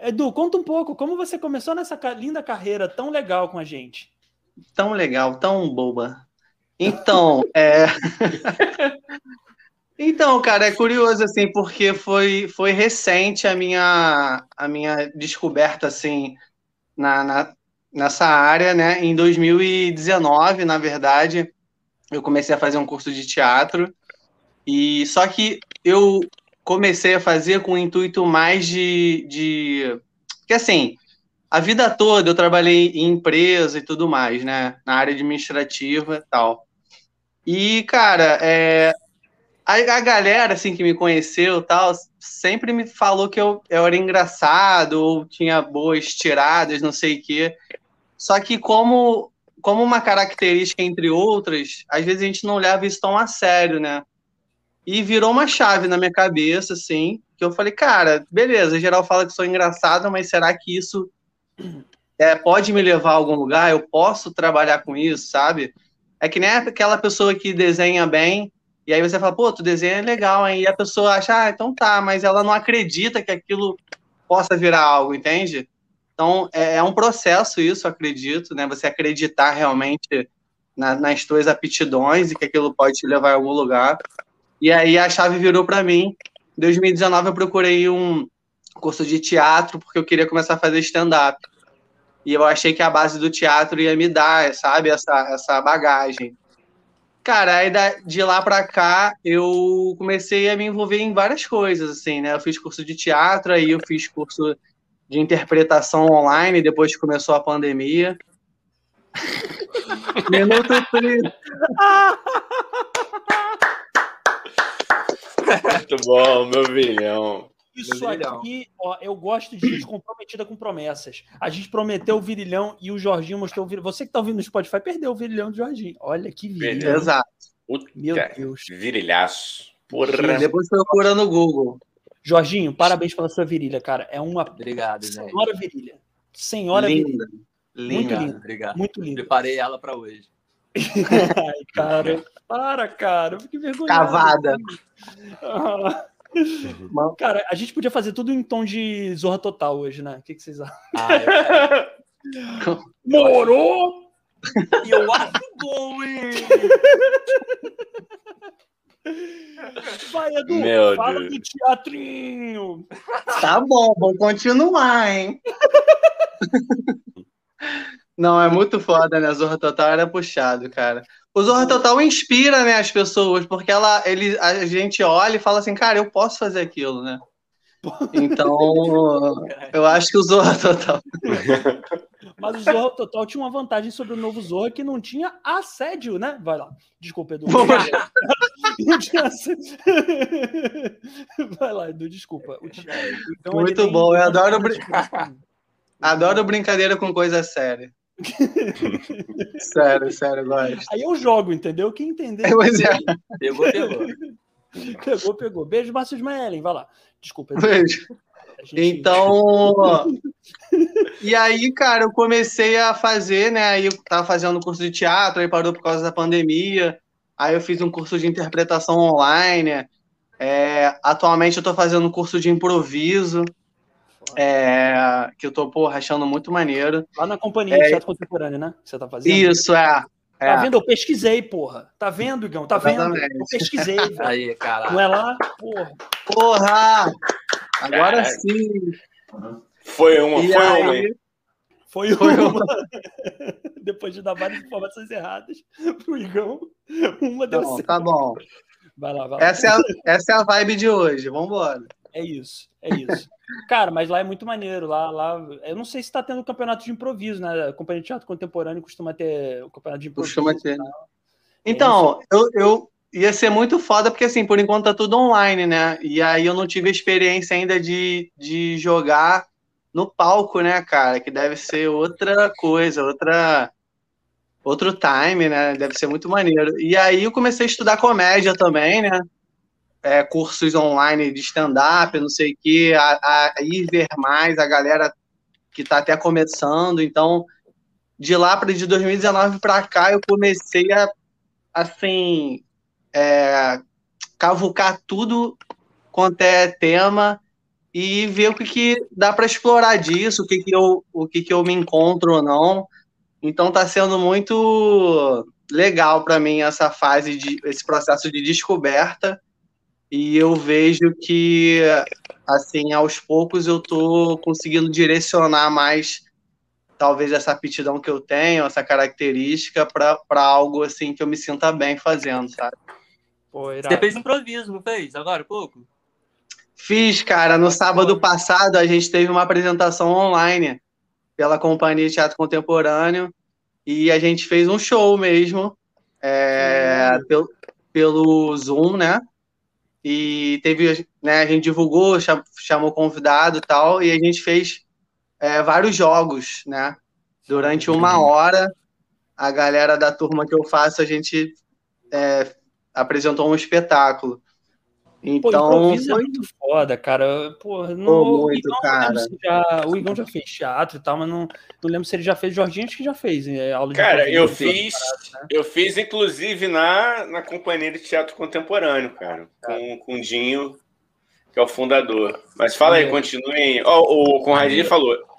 Edu, conta um pouco. Como você começou nessa linda carreira tão legal com a gente? Tão legal, tão boba. Então, é... então, cara, é curioso assim, porque foi, foi recente a minha, a minha descoberta assim na, na, nessa área, né? Em 2019, na verdade, eu comecei a fazer um curso de teatro e só que eu comecei a fazer com o intuito mais de, de que assim a vida toda eu trabalhei em empresa e tudo mais, né? Na área administrativa e tal. E, cara, é, a, a, galera assim que me conheceu tal sempre me falou que eu, eu era engraçado ou tinha boas tiradas, não sei o quê. Só que como como uma característica entre outras, às vezes a gente não leva isso tão a sério, né? E virou uma chave na minha cabeça, assim, que eu falei, cara, beleza, geral fala que sou engraçado, mas será que isso é, pode me levar a algum lugar? Eu posso trabalhar com isso, sabe? É que nem aquela pessoa que desenha bem, e aí você fala, pô, tu desenha legal, hein? E a pessoa acha, ah, então tá, mas ela não acredita que aquilo possa virar algo, entende? Então, é, é um processo isso, acredito, né? Você acreditar realmente na, nas tuas aptidões e que aquilo pode te levar a algum lugar. E aí a chave virou para mim. Em 2019 eu procurei um curso de teatro porque eu queria começar a fazer stand-up. E eu achei que a base do teatro ia me dar, sabe, essa, essa bagagem. Cara, aí de lá para cá eu comecei a me envolver em várias coisas, assim, né? Eu fiz curso de teatro, aí eu fiz curso de interpretação online, depois que começou a pandemia. Minuto 30. Muito bom, meu vilhão. Isso aqui, ó, eu gosto de gente comprometida com promessas. A gente prometeu o virilhão e o Jorginho mostrou o virilhão. Você que tá ouvindo no Spotify perdeu o virilhão do Jorginho. Olha que virilhão. Exato. Meu Deus. Virilhaço. Porra. Depois procura no Google. Jorginho, parabéns pela sua virilha, cara. É uma Obrigado, senhora virilha. Senhora linda. virilha. Linda. Muito linda. Obrigado. Muito linda. Preparei ela para hoje. Ai, cara. Para, cara. Que vergonha. Cavada. Ah. Uhum. Cara, a gente podia fazer tudo em tom de Zorra Total hoje, né? O que, que vocês acham? Ah, Morou! E eu acho bom, hein? Vai, Edu, Meu fala Deus. do teatrinho. Tá bom, vou continuar, hein? Não, é muito foda, né? Zorra Total era puxado, cara. O Zorra Total inspira, né, as pessoas, porque ela, ele, a gente olha e fala assim, cara, eu posso fazer aquilo, né? Então, eu acho que o Zorra Total. Mas o Zorra Total tinha uma vantagem sobre o novo Zorra que não tinha assédio, né? Vai lá. Desculpa, Edu. não tinha assédio. Vai lá, Edu, desculpa. Então, Muito bom, eu adoro, brin... adoro brincadeira com coisa séria sério, sério, gosto. Aí eu jogo, entendeu? Quem entender. É, é. Pegou, pegou. pegou, pegou. Beijo, Márcio Ismaelen. Vai lá. Desculpa. Beijo. Gente... Então. e aí, cara, eu comecei a fazer, né? Aí eu tava fazendo curso de teatro, aí parou por causa da pandemia. Aí eu fiz um curso de interpretação online. É, atualmente eu estou fazendo um curso de improviso. É, que eu tô, pô, achando muito maneiro. Lá na companhia é, de teatro contemporâneo, né? Você tá fazendo? Isso, é. Tá é. vendo? Eu pesquisei, porra. Tá vendo, Igão? Tá vendo? Eu pesquisei, velho. Aí, cara. Não é lá? Porra. Porra! Agora sim. Foi uma, e foi aí... uma. Foi, foi uma. Depois de dar várias informações erradas pro Igão, uma deu tá certo. Tá bom. Vai lá, vai lá. Essa é, a, essa é a vibe de hoje. Vambora. É isso, é isso. Cara, mas lá é muito maneiro. Lá, lá, eu não sei se está tendo campeonato de improviso, né? A Companhia de Teatro Contemporâneo costuma ter o campeonato de improviso. Costuma ter. Né? Então, eu, eu ia ser muito foda, porque assim, por enquanto tá tudo online, né? E aí eu não tive a experiência ainda de, de jogar no palco, né, cara? Que deve ser outra coisa, outra outro time, né? Deve ser muito maneiro. E aí eu comecei a estudar comédia também, né? É, cursos online de stand-up, não sei o quê, a, a, ir ver mais a galera que está até começando. Então, de lá para de 2019 para cá, eu comecei a, assim, é, cavucar tudo quanto é tema e ver o que, que dá para explorar disso, o que, que, eu, o que, que eu me encontro ou não. Então, está sendo muito legal para mim essa fase de esse processo de descoberta e eu vejo que, assim, aos poucos eu tô conseguindo direcionar mais, talvez, essa aptidão que eu tenho, essa característica, para algo, assim, que eu me sinta bem fazendo, sabe? Pô, Você fez improviso, não fez? Agora, pouco? Fiz, cara. No sábado passado, a gente teve uma apresentação online pela Companhia de Teatro Contemporâneo e a gente fez um show mesmo, é, pelo, pelo Zoom, né? E teve, né, a gente divulgou, chamou convidado e tal, e a gente fez é, vários jogos, né? Durante uma hora, a galera da turma que eu faço, a gente é, apresentou um espetáculo. Então, Pô, foi... é muito foda, cara. Pô, não, Pô, muito, o, Igão, cara. Já, o Igão já fez teatro e tal, mas não, não lembro se ele já fez. Jorginho acho que já fez é, aula de Cara, eu fiz, né? eu fiz inclusive na, na companhia de teatro contemporâneo, cara, com, com o Dinho, que é o fundador. Mas fala aí, é. continuem. Oh, o Conradinho falou.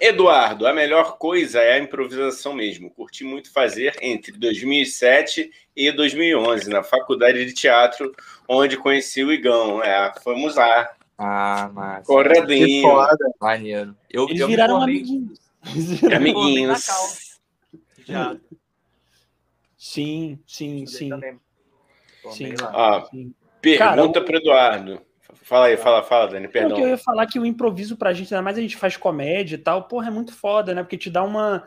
Eduardo, a melhor coisa é a improvisação mesmo. Curti muito fazer entre 2007 e 2011 na faculdade de teatro, onde conheci o Igão. É, fomos lá. Ah, mas. Corredinho. Maneiro. Eu, Eles eu viraram amiguinhos. Amiguinhos. Já. Sim, sim, sim. Sim. Ah, sim. Pergunta para Eduardo. Fala aí, fala, fala, Dani, perdão. Porque eu ia falar que o improviso pra gente, ainda mais a gente faz comédia e tal, porra, é muito foda, né? Porque te dá uma.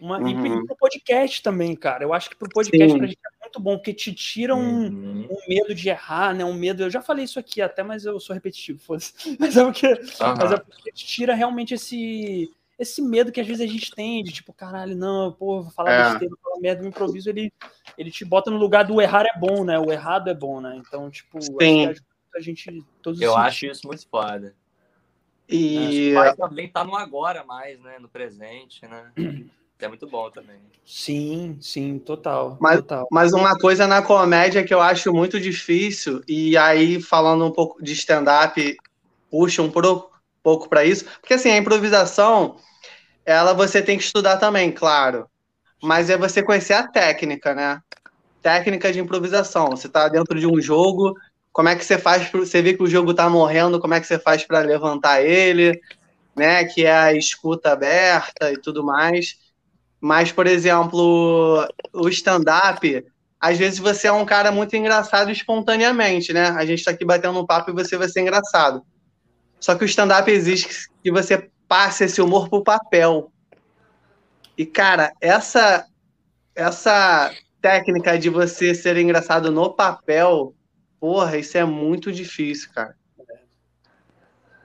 uma... Uhum. E pro podcast também, cara. Eu acho que pro podcast Sim. pra gente é muito bom, porque te tira um, uhum. um, medo de errar, né? Um medo. Eu já falei isso aqui até, mas eu sou repetitivo, fosse. Mas é porque, uhum. mas é porque te tira realmente esse esse medo que às vezes a gente tem de tipo, caralho, não, pô, vou falar é. besteira, falar merda, o improviso ele, ele te bota no lugar do errar é bom, né? O errado é bom, né? Então, tipo, Sim a gente. Todos Eu acho isso muito foda. E é, também tá no agora mais, né? No presente, né? É muito bom também. Sim, sim, total. Mas, total. mas uma coisa na comédia que eu acho muito difícil, e aí falando um pouco de stand-up, puxa um pouco para isso, porque assim, a improvisação, ela você tem que estudar também, claro. Mas é você conhecer a técnica, né? Técnica de improvisação. Você tá dentro de um jogo, como é que você faz você ver que o jogo está morrendo, como é que você faz para levantar ele, né? Que é a escuta aberta e tudo mais. Mas, por exemplo, o stand-up, às vezes você é um cara muito engraçado espontaneamente, né? A gente está aqui batendo um papo e você vai ser engraçado. Só que o stand-up existe que você passe esse humor pro papel. E, cara, essa, essa técnica de você ser engraçado no papel Porra, isso é muito difícil, cara.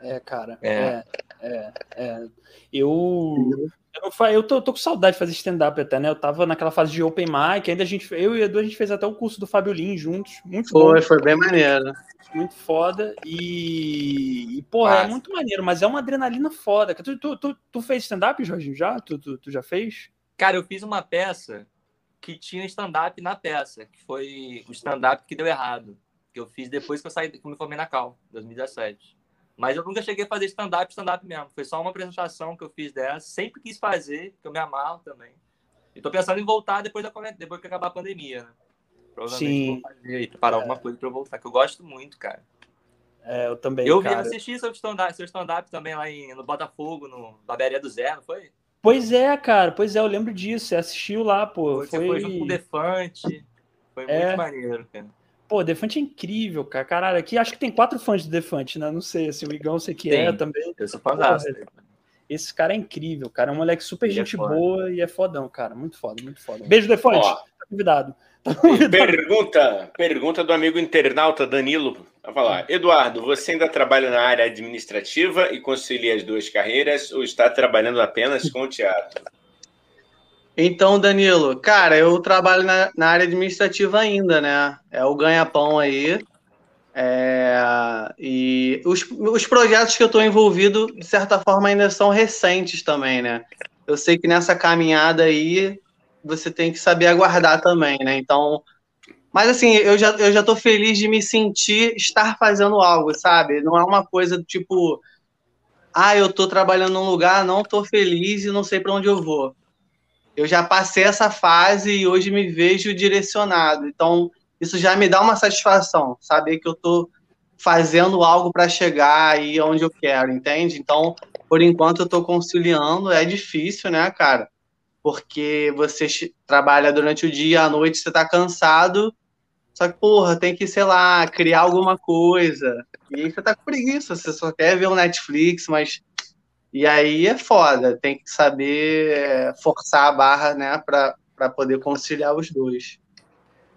É, cara. É, é, é. é. Eu. Eu, eu tô, tô, com saudade de fazer stand-up até, né? Eu tava naquela fase de open mic, ainda a gente, eu e o Edu, a gente fez até o curso do Fábio Lin juntos. Muito foi, bom. foi bem maneiro. Muito foda. E, e porra, é muito maneiro, mas é uma adrenalina foda. Tu, tu, tu, tu fez stand-up, Jorginho, já? Tu, tu, tu já fez? Cara, eu fiz uma peça que tinha stand-up na peça, que foi o stand-up que deu errado, que eu fiz depois que eu saí, que eu me formei na Cal, 2017. Mas eu nunca cheguei a fazer stand-up, stand-up mesmo. Foi só uma apresentação que eu fiz dessa. Sempre quis fazer, que eu me amarro também. E tô pensando em voltar depois, da, depois que acabar a pandemia, né? Provavelmente Sim. vou fazer aí, preparar é. alguma coisa pra eu voltar, que eu gosto muito, cara. É, eu também, Eu cara. vi, assisti seu stand-up stand também lá em, no Botafogo, no Barbearia do Zé, não foi? Pois é, cara, pois é, eu lembro disso. Você assistiu lá, pô. Foi, foi... junto com o Defante. Foi é. muito maneiro, cara. Pô, Defante é incrível, cara. Caralho, aqui acho que tem quatro fãs de Defante, né? Não sei, assim, o Igão sei que é tem. é também. Eu sou. Esse cara é incrível, cara. É um moleque super Ele é gente é boa e é fodão, cara. Muito foda, muito foda. Beijo, Defante. Ó, tá convidado. Pergunta, pergunta do amigo internauta Danilo. Vai falar, Eduardo, você ainda trabalha na área administrativa e concilia as duas carreiras ou está trabalhando apenas com o teatro? Então, Danilo, cara, eu trabalho na, na área administrativa ainda, né? É o ganha-pão aí. É, e os, os projetos que eu estou envolvido, de certa forma, ainda são recentes também, né? Eu sei que nessa caminhada aí você tem que saber aguardar também, né? Então, mas assim, eu já, eu já tô feliz de me sentir estar fazendo algo, sabe? Não é uma coisa tipo, ah, eu tô trabalhando num lugar, não tô feliz e não sei para onde eu vou. Eu já passei essa fase e hoje me vejo direcionado. Então, isso já me dá uma satisfação, saber que eu tô fazendo algo para chegar aí onde eu quero, entende? Então, por enquanto eu tô conciliando, é difícil, né, cara? porque você trabalha durante o dia, à noite você tá cansado, só que, porra, tem que, sei lá, criar alguma coisa. E aí você tá com preguiça, você só quer ver o Netflix, mas. E aí é foda, tem que saber é, forçar a barra, né, pra, pra poder conciliar os dois.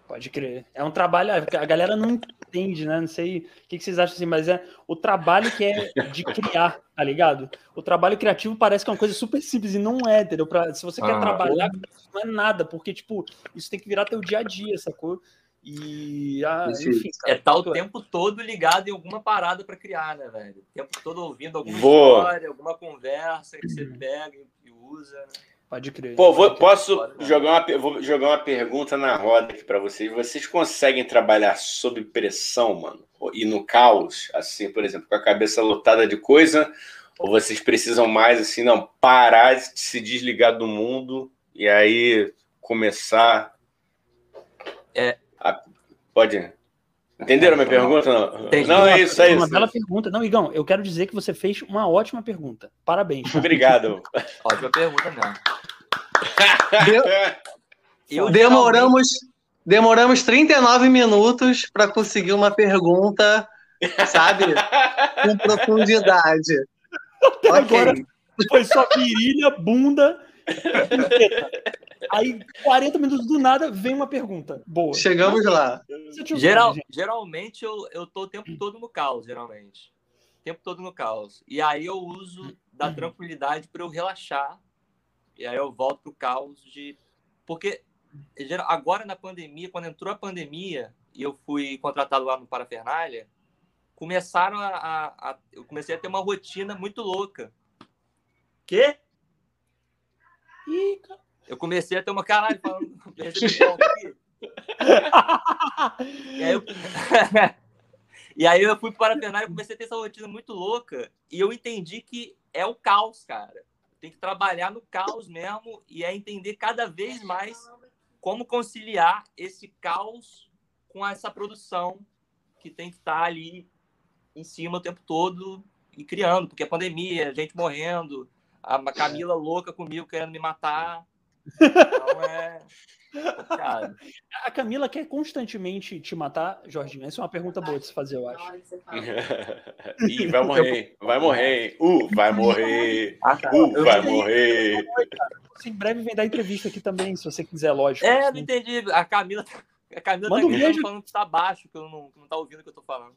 Pode crer. É um trabalho, a galera não entende, né? Não sei o que vocês acham assim, mas é o trabalho que é de criar, tá ligado? O trabalho criativo parece que é uma coisa super simples e não é, entendeu? Pra, se você ah, quer trabalhar, não é nada, porque, tipo, isso tem que virar teu dia a dia, sacou? E, ah, enfim, cara, é tal tá o tempo todo ligado em alguma parada para criar, né, velho? O tempo todo ouvindo alguma Vou. história, alguma conversa que você pega e usa, né? Pode crer. Pô, vou, posso jogar uma, vou jogar uma pergunta na roda aqui para vocês. Vocês conseguem trabalhar sob pressão, mano? E no caos, assim, por exemplo, com a cabeça lotada de coisa? Ou vocês precisam mais, assim, não, parar de se desligar do mundo e aí começar. É. A... Pode. Entenderam a minha pergunta? Não, Entendi. não é isso, é isso. Uma bela pergunta. Não, Igão, eu quero dizer que você fez uma ótima pergunta. Parabéns. Obrigado. ótima pergunta mesmo. Eu, demoramos, demoramos 39 minutos para conseguir uma pergunta, sabe? Com profundidade. Até okay. agora foi só virilha, bunda Aí, 40 minutos do nada, vem uma pergunta. Boa. Chegamos lá. Geral, geralmente eu, eu tô o tempo todo no caos, geralmente. O tempo todo no caos. E aí eu uso da tranquilidade para eu relaxar. E aí eu volto pro caos de. Porque agora na pandemia, quando entrou a pandemia e eu fui contratado lá no Parafernália, começaram a, a, a, Eu comecei a ter uma rotina muito louca. Quê? Ih, eu comecei a ter uma caralho falando. e, aí eu... e aí eu fui para a e comecei a ter essa rotina muito louca. E eu entendi que é o caos, cara. Tem que trabalhar no caos mesmo e é entender cada vez mais como conciliar esse caos com essa produção que tem que estar ali em cima o tempo todo e criando, porque a pandemia, gente morrendo, a Camila louca comigo querendo me matar. Então é. A Camila quer constantemente te matar, Jorginho? Essa é uma pergunta boa de se fazer, eu acho. Ih, vai morrer, vai morrer. Uh, vai morrer. Ah, tá. Uh, vai morrer. Em breve vem dar entrevista aqui também, se você quiser, lógico. É, não entendi. A Camila, a Camila Manda tá um beijo. falando que tá baixo, que eu não, que não tá ouvindo o que eu tô falando.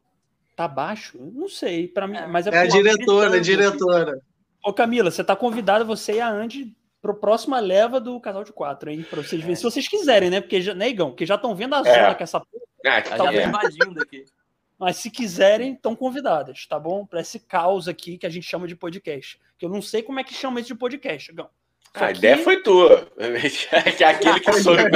Tá baixo? Não sei, para mim, é. mas é, é a diretora, é diretora. Ô Camila, você tá convidada, você e a Andy pro próxima leva do casal de quatro, hein? Pra vocês verem, se vocês quiserem, né? Porque, já, né, Igão? Porque já estão vendo a é. zona que essa porra. Ah, tá é. invadindo aqui. Mas se quiserem, estão convidadas, tá bom? Para esse caos aqui que a gente chama de podcast. Que eu não sei como é que chama isso de podcast, Igão. Só a que... ideia foi tua. Aquele que soube.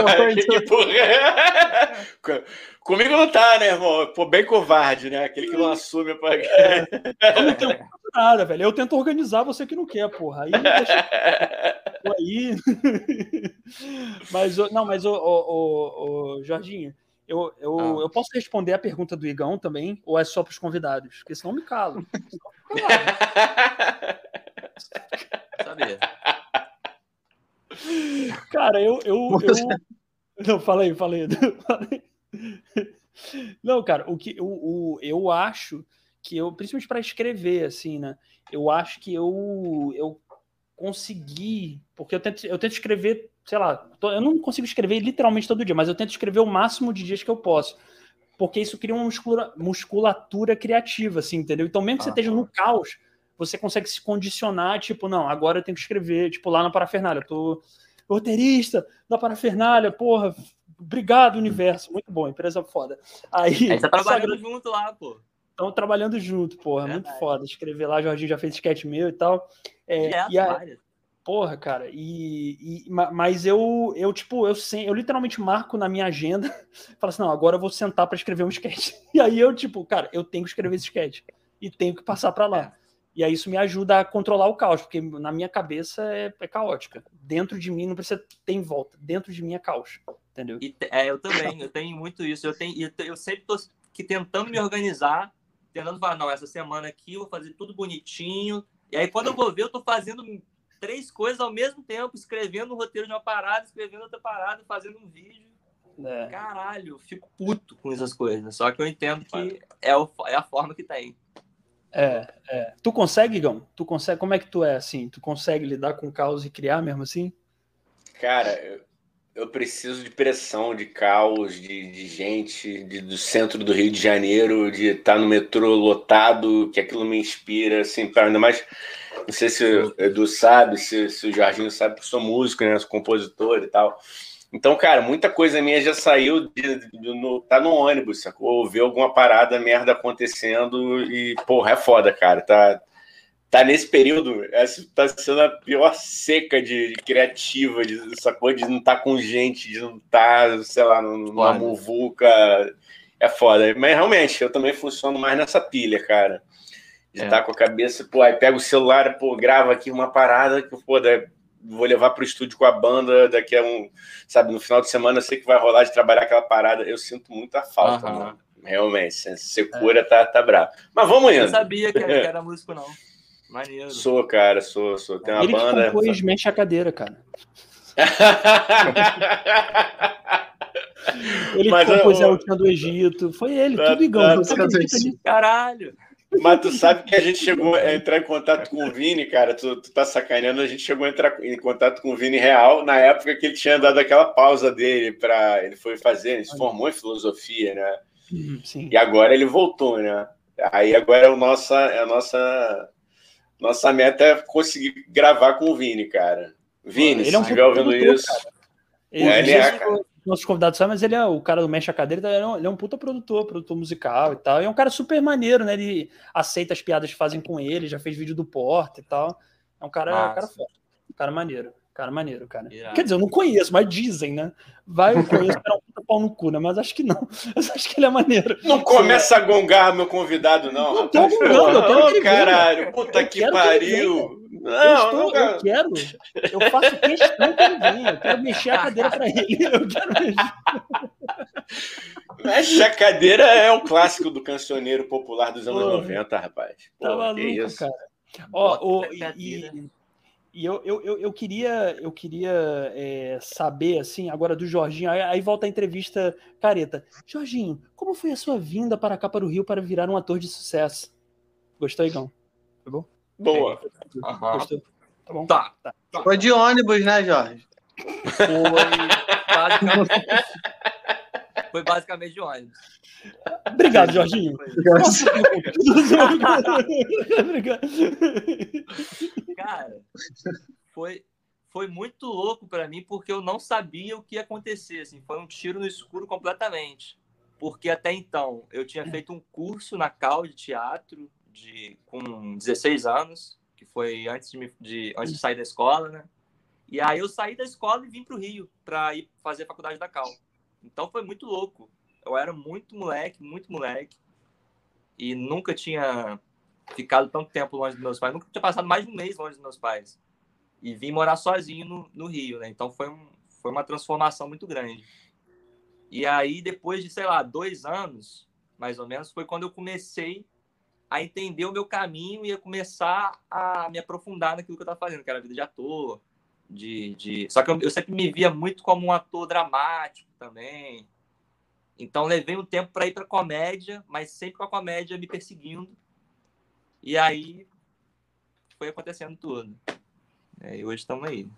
Comigo não tá, né, irmão? Pô, bem covarde, né? Aquele que não assume. Pra... É, eu não tenho nada, velho. Eu tento organizar você que não quer, porra. Aí deixa... aí. mas, não, mas, o, o, o, Jorginho, eu, eu, ah. eu posso responder a pergunta do Igão também, ou é só para os convidados? Porque senão me calo. Sabia. Cara, eu. eu, eu... Não, falei, falei. Não, cara, o que o, o, eu acho que eu, principalmente para escrever, assim, né? Eu acho que eu, eu consegui, porque eu tento, eu tento escrever, sei lá, eu não consigo escrever literalmente todo dia, mas eu tento escrever o máximo de dias que eu posso. Porque isso cria uma musculatura, musculatura criativa, assim, entendeu? Então, mesmo que ah, você esteja no caos, você consegue se condicionar, tipo, não, agora eu tenho que escrever, tipo, lá na parafernália, eu tô roteirista da parafernália, porra, obrigado, universo, muito bom, empresa foda. Aí, Aí tá trabalhando junto lá, pô. Estão trabalhando junto, porra, muito foda. Escrever lá, Jorginho já fez sketch meu e tal. É, é e a, porra, cara, e, e, mas eu, eu tipo, eu, sem, eu literalmente marco na minha agenda, falo assim, não, agora eu vou sentar para escrever um sketch. E aí eu, tipo, cara, eu tenho que escrever esse sketch e tenho que passar para lá. É. E aí isso me ajuda a controlar o caos, porque na minha cabeça é, é caótica. Dentro de mim não precisa ter em volta. Dentro de mim é caos. Entendeu? E, é, eu também, eu tenho muito isso. Eu, tenho, eu, eu sempre tô que tentando me organizar, tentando falar, não, essa semana aqui eu vou fazer tudo bonitinho. E aí quando eu vou ver, eu tô fazendo três coisas ao mesmo tempo, escrevendo o roteiro de uma parada, escrevendo outra parada, fazendo um vídeo. É. Caralho, eu fico puto com essas coisas. Só que eu entendo que é, o, é a forma que tem. É, é. Tu consegue, Gão? Tu consegue? Como é que tu é assim? Tu consegue lidar com caos e criar mesmo assim? Cara, eu, eu preciso de pressão, de caos, de, de gente de, do centro do Rio de Janeiro, de estar no metrô lotado, que aquilo me inspira, assim, para ainda mais. Não sei se o Edu sabe, se, se o Jorginho sabe que eu sou músico, né? Sou compositor e tal. Então, cara, muita coisa minha já saiu de, de, no, tá no ônibus, sacou? Ver alguma parada, merda acontecendo e, porra, é foda, cara. Tá, tá nesse período, essa tá sendo a pior seca de, de criativa, de, sacou? De não estar tá com gente, de não estar, tá, sei lá, numa foda. muvuca. É foda. Mas realmente, eu também funciono mais nessa pilha, cara. De estar é. tá com a cabeça, pô, aí pega o celular, pô, grava aqui uma parada que, pô, vou levar para o estúdio com a banda daqui a um, sabe, no final de semana eu sei que vai rolar de trabalhar aquela parada. Eu sinto muita falta, uhum. mano. Realmente, secura é. tá, tá bravo. Mas vamos indo. Eu não sabia que era músico, não. Maneiro. Sou, cara, sou, sou. Tem uma Ele banda. Ele compôs Mexe a Cadeira, cara. ele Mas compôs eu... a última do Egito. Foi ele, tá, tudo igual. Tá, tá, Caralho. Mas tu sabe que a gente chegou a entrar em contato com o Vini, cara. Tu, tu tá sacaneando, a gente chegou a entrar em contato com o Vini real na época que ele tinha dado aquela pausa dele para ele foi fazer, ele se formou em filosofia, né? Sim. E agora ele voltou, né? Aí agora é o nossa, é a nossa nossa meta é conseguir gravar com o Vini, cara. Vini, ele se é um estiver ouvindo isso. Cara. Ele, é, ele é, cara nossos convidados sabem, mas ele é o cara do Mexe a Cadeira, ele é, um, ele é um puta produtor, produtor musical e tal. E é um cara super maneiro, né? Ele aceita as piadas que fazem com ele, já fez vídeo do Porta e tal. É um cara, um cara foda, um cara maneiro. Cara maneiro, cara. Yeah. Quer dizer, eu não conheço, mas dizem, né? Vai, eu conheço, era um puta pau no cu, né? Mas acho que não. Mas acho que ele é maneiro. Não começa a gongar meu convidado, não. Não tô gongando, eu quero que caralho, puta eu que pariu. Que não, eu, estou, não, eu quero. Eu faço questão que ele venha. Eu quero mexer a cadeira para ele. Eu quero mexer. Mexe a cadeira é um clássico do cancioneiro popular dos anos Pô, 90, rapaz. Pô, tá maluco, isso. cara. Ó, oh, e, e eu, eu, eu queria, eu queria é, saber, assim, agora do Jorginho, aí, aí, volta a entrevista careta. Jorginho, como foi a sua vinda para cá para o Rio para virar um ator de sucesso? Gostou, Igão? Foi bom? Boa. Uhum. Tá bom? Tá. tá. Foi de ônibus, né, Jorge? Foi basicamente, foi basicamente de ônibus. Obrigado, Jorginho. Obrigado. Cara, foi, foi muito louco para mim porque eu não sabia o que ia acontecer. Assim, foi um tiro no escuro completamente. Porque até então eu tinha feito um curso na Cal de teatro de, com 16 anos, que foi antes de, me, de, antes de sair da escola, né? E aí eu saí da escola e vim para o Rio para ir fazer a faculdade da Cal. Então foi muito louco. Eu era muito moleque, muito moleque. E nunca tinha ficado tanto tempo longe dos meus pais. Nunca tinha passado mais de um mês longe dos meus pais. E vim morar sozinho no, no Rio, né? Então foi, um, foi uma transformação muito grande. E aí, depois de, sei lá, dois anos, mais ou menos, foi quando eu comecei a entender o meu caminho e a começar a me aprofundar naquilo que eu estava fazendo, que era a vida de ator, de, de... Só que eu, eu, sempre me via muito como um ator dramático também. Então levei um tempo para ir para comédia, mas sempre com a comédia me perseguindo. E aí foi acontecendo tudo. É, e hoje estamos aí.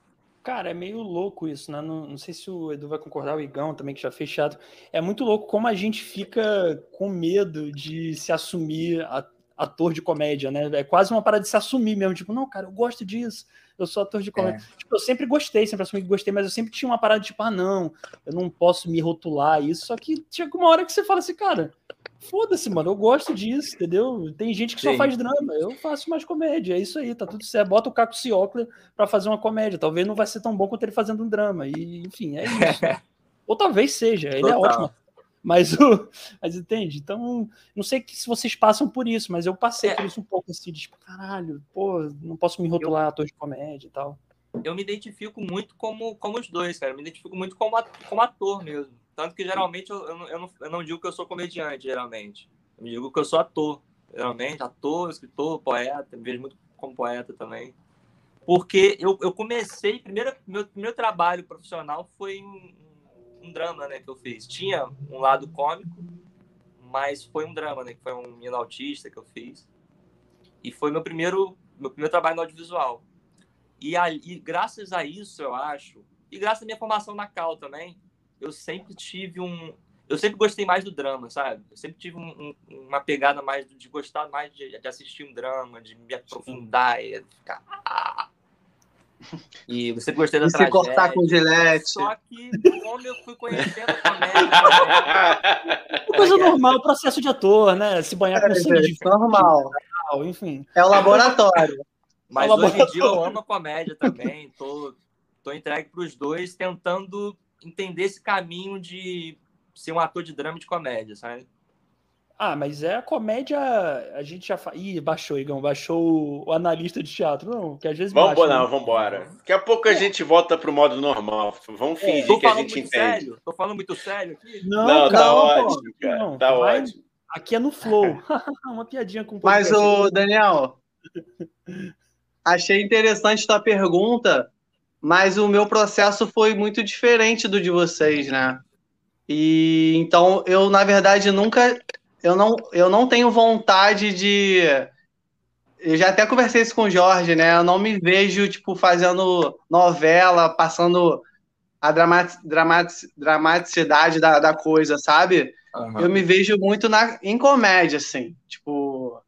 Cara, é meio louco isso, né? Não, não, sei se o Edu vai concordar, o Igão também, que já teatro. É muito louco como a gente fica com medo de se assumir ator de comédia, né? É quase uma parada de se assumir mesmo. Tipo, não, cara, eu gosto disso eu sou ator de comédia. É. Tipo, eu sempre gostei, sempre assumi que gostei, mas eu sempre tinha uma parada de tipo, ah, não, eu não posso me rotular isso. Só que chega uma hora que você fala assim, cara, foda-se, mano, eu gosto disso, entendeu? Tem gente que Sim. só faz drama, eu faço mais comédia, é isso aí, tá tudo certo. Bota o Caco Ciocler pra fazer uma comédia, talvez não vai ser tão bom quanto ele fazendo um drama, e enfim, é isso. Ou talvez seja, ele é Total. é ótimo mas, o, mas entende? Então, não sei que, se vocês passam por isso, mas eu passei é. por isso um pouco assim, de tipo, caralho, pô, não posso me rotular eu, ator de comédia e tal. Eu me identifico muito como, como os dois, cara. Eu me identifico muito como, como ator mesmo. Tanto que geralmente eu, eu, eu, não, eu não digo que eu sou comediante, geralmente. Eu digo que eu sou ator, geralmente. Ator, escritor, poeta. Me vejo muito como poeta também. Porque eu, eu comecei, primeiro, meu primeiro trabalho profissional foi em um drama, né, que eu fiz. Tinha um lado cômico, mas foi um drama, né, que foi um menino autista que eu fiz. E foi meu primeiro, meu primeiro trabalho no audiovisual. E, e graças a isso, eu acho, e graças à minha formação na Cal também, eu sempre tive um, eu sempre gostei mais do drama, sabe? Eu sempre tive um, um, uma pegada mais de gostar mais de, de, assistir um drama, de me aprofundar e ficar. E você gostei da e tragédia. se cortar com gilete. Só que, como eu fui conhecendo a comédia... É coisa normal, processo de ator, né? Se banhar com é, sangue de normal. Enfim. É o laboratório. Mas é o laboratório. hoje em dia eu amo a comédia também. Tô, tô entregue para os dois, tentando entender esse caminho de ser um ator de drama e de comédia, sabe? Ah, mas é a comédia. A gente já. Fa... Ih, baixou, Igão, baixou o analista de teatro. Não, que às vezes. Vamos baixa, não, né? vamos embora. Daqui a pouco a é. gente volta pro modo normal. Vamos é, fingir que a gente entende. Sério? Tô falando muito sério aqui? Não, não tá ótimo, cara. Não, tá vai... ótimo. Aqui é no flow. Uma piadinha com Mas, o Daniel, achei interessante tua pergunta, mas o meu processo foi muito diferente do de vocês, né? E então eu, na verdade, nunca eu não, eu não tenho vontade de. Eu já até conversei isso com o Jorge, né? Eu não me vejo, tipo, fazendo novela, passando a dramati dramaticidade da, da coisa, sabe? Uhum. Eu me vejo muito na, em comédia, assim. Tipo.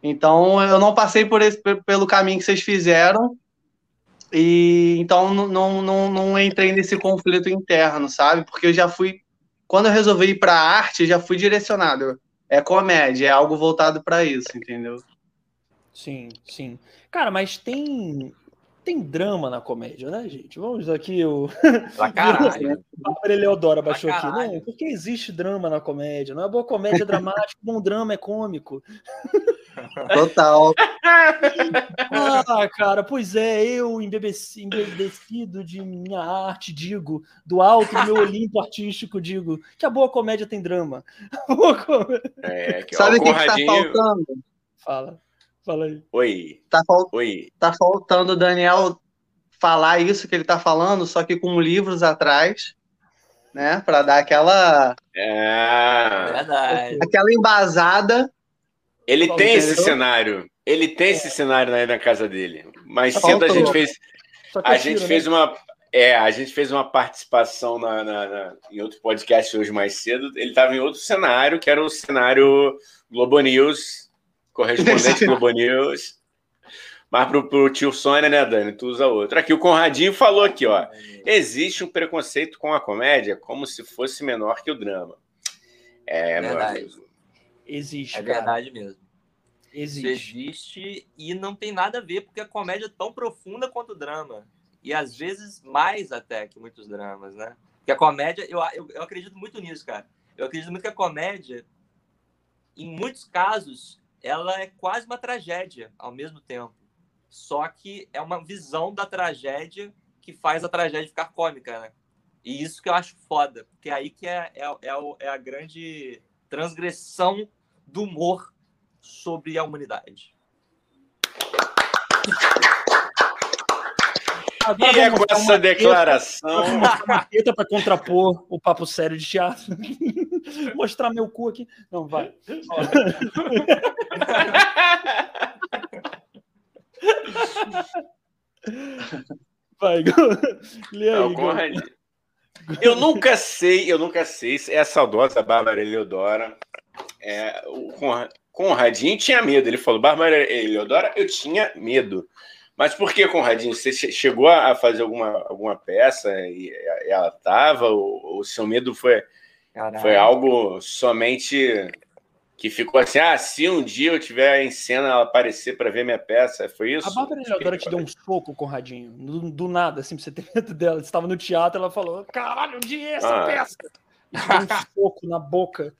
Então, eu não passei por esse, pelo caminho que vocês fizeram. E então não, não, não entrei nesse conflito interno, sabe? Porque eu já fui. Quando eu resolvi ir para a arte, já fui direcionado é comédia, é algo voltado para isso, entendeu? Sim, sim. Cara, mas tem tem drama na comédia, né, gente? Vamos aqui o. Pra caralho. o Leodoro baixou aqui. Não, porque existe drama na comédia. Não é boa comédia dramática, bom drama é cômico. Total. ah, cara, pois é, eu embebecido de minha arte, digo, do alto do meu Olimpo artístico, digo, que a boa comédia tem drama. É, que, Sabe o que, que tá faltando? Fala. Fala aí. Oi. Tá, fal... Oi. tá faltando o Daniel falar isso que ele tá falando, só que com livros atrás, né? Para dar aquela. É. Verdade. Aquela embasada. Ele Como tem esse cenário. Ele tem esse cenário aí na casa dele. Mas cedo a gente fez. A gente né? fez uma. É, a gente fez uma participação na, na, na, em outro podcast hoje mais cedo. Ele estava em outro cenário, que era o cenário Globo News correspondente Globo News. Mas pro, pro tio Sônia, né, Dani? Tu usa outro. Aqui o Conradinho falou aqui, ó. Existe um preconceito com a comédia como se fosse menor que o drama. É, verdade. Existe. É cara. verdade mesmo. Existe. existe e não tem nada a ver, porque a comédia é tão profunda quanto o drama. e às vezes mais até que muitos dramas, né? Porque a comédia, eu, eu, eu acredito muito nisso, cara. Eu acredito muito que a comédia, em muitos casos, ela é quase uma tragédia ao mesmo tempo. Só que é uma visão da tragédia que faz a tragédia ficar cômica, né? E isso que eu acho foda, porque é aí que é, é, é, é a grande transgressão do humor sobre a humanidade. Agora e é com essa declaração. Uma teta para contrapor o papo sério de teatro. Mostrar meu cu aqui. Não, vai. vai, Lê aí, Não, eu nunca sei, eu nunca sei se é a saudosa Bárbara Eleodora. É, o Conradinho tinha medo. Ele falou, Bárbara Eleodora, eu tinha medo. Mas por que, Conradinho? Você chegou a fazer alguma, alguma peça e ela estava? Ou o seu medo foi, foi algo somente que ficou assim, ah, se um dia eu tiver em cena ela aparecer para ver minha peça, foi isso? A Bárbara Eleodora te deu um soco, Conradinho, do, do nada, assim, pra você ter medo dela. Você estava no teatro, ela falou, caralho, onde é essa ah. peça? E deu um soco na boca.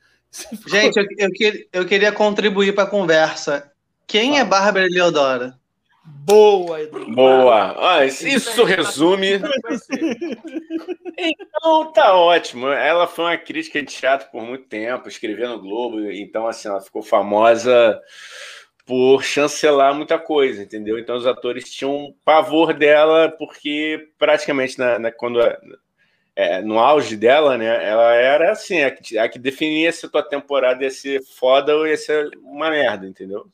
Gente, eu, eu, eu, queria contribuir para a conversa. Quem é Bárbara Eleodora? Boa, Edu. Boa. Ah, isso resume. Então tá ótimo. Ela foi uma crítica de teatro por muito tempo, escreveu no Globo, então assim, ela ficou famosa por chancelar muita coisa, entendeu? Então os atores tinham pavor dela porque praticamente na, na quando é, no auge dela, né, ela era assim, a que, a que definia se a tua temporada ia ser foda ou ia ser uma merda, entendeu?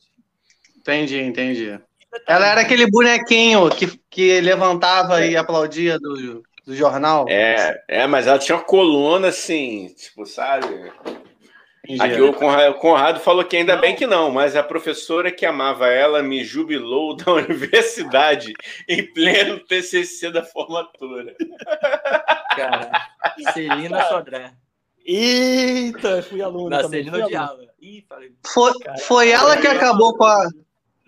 Entendi, entendi. Ela era aquele bonequinho que, que levantava é. e aplaudia do, do jornal. É, é, mas ela tinha uma coluna assim, tipo, sabe? Aqui o Conrado, o Conrado, falou que ainda não. bem que não, mas a professora que amava ela me jubilou da universidade em pleno TCC da formatura. Cara, Celina Sodré. Eita, fui aluno. Na Celina de aula. Foi, foi ela que acabou com a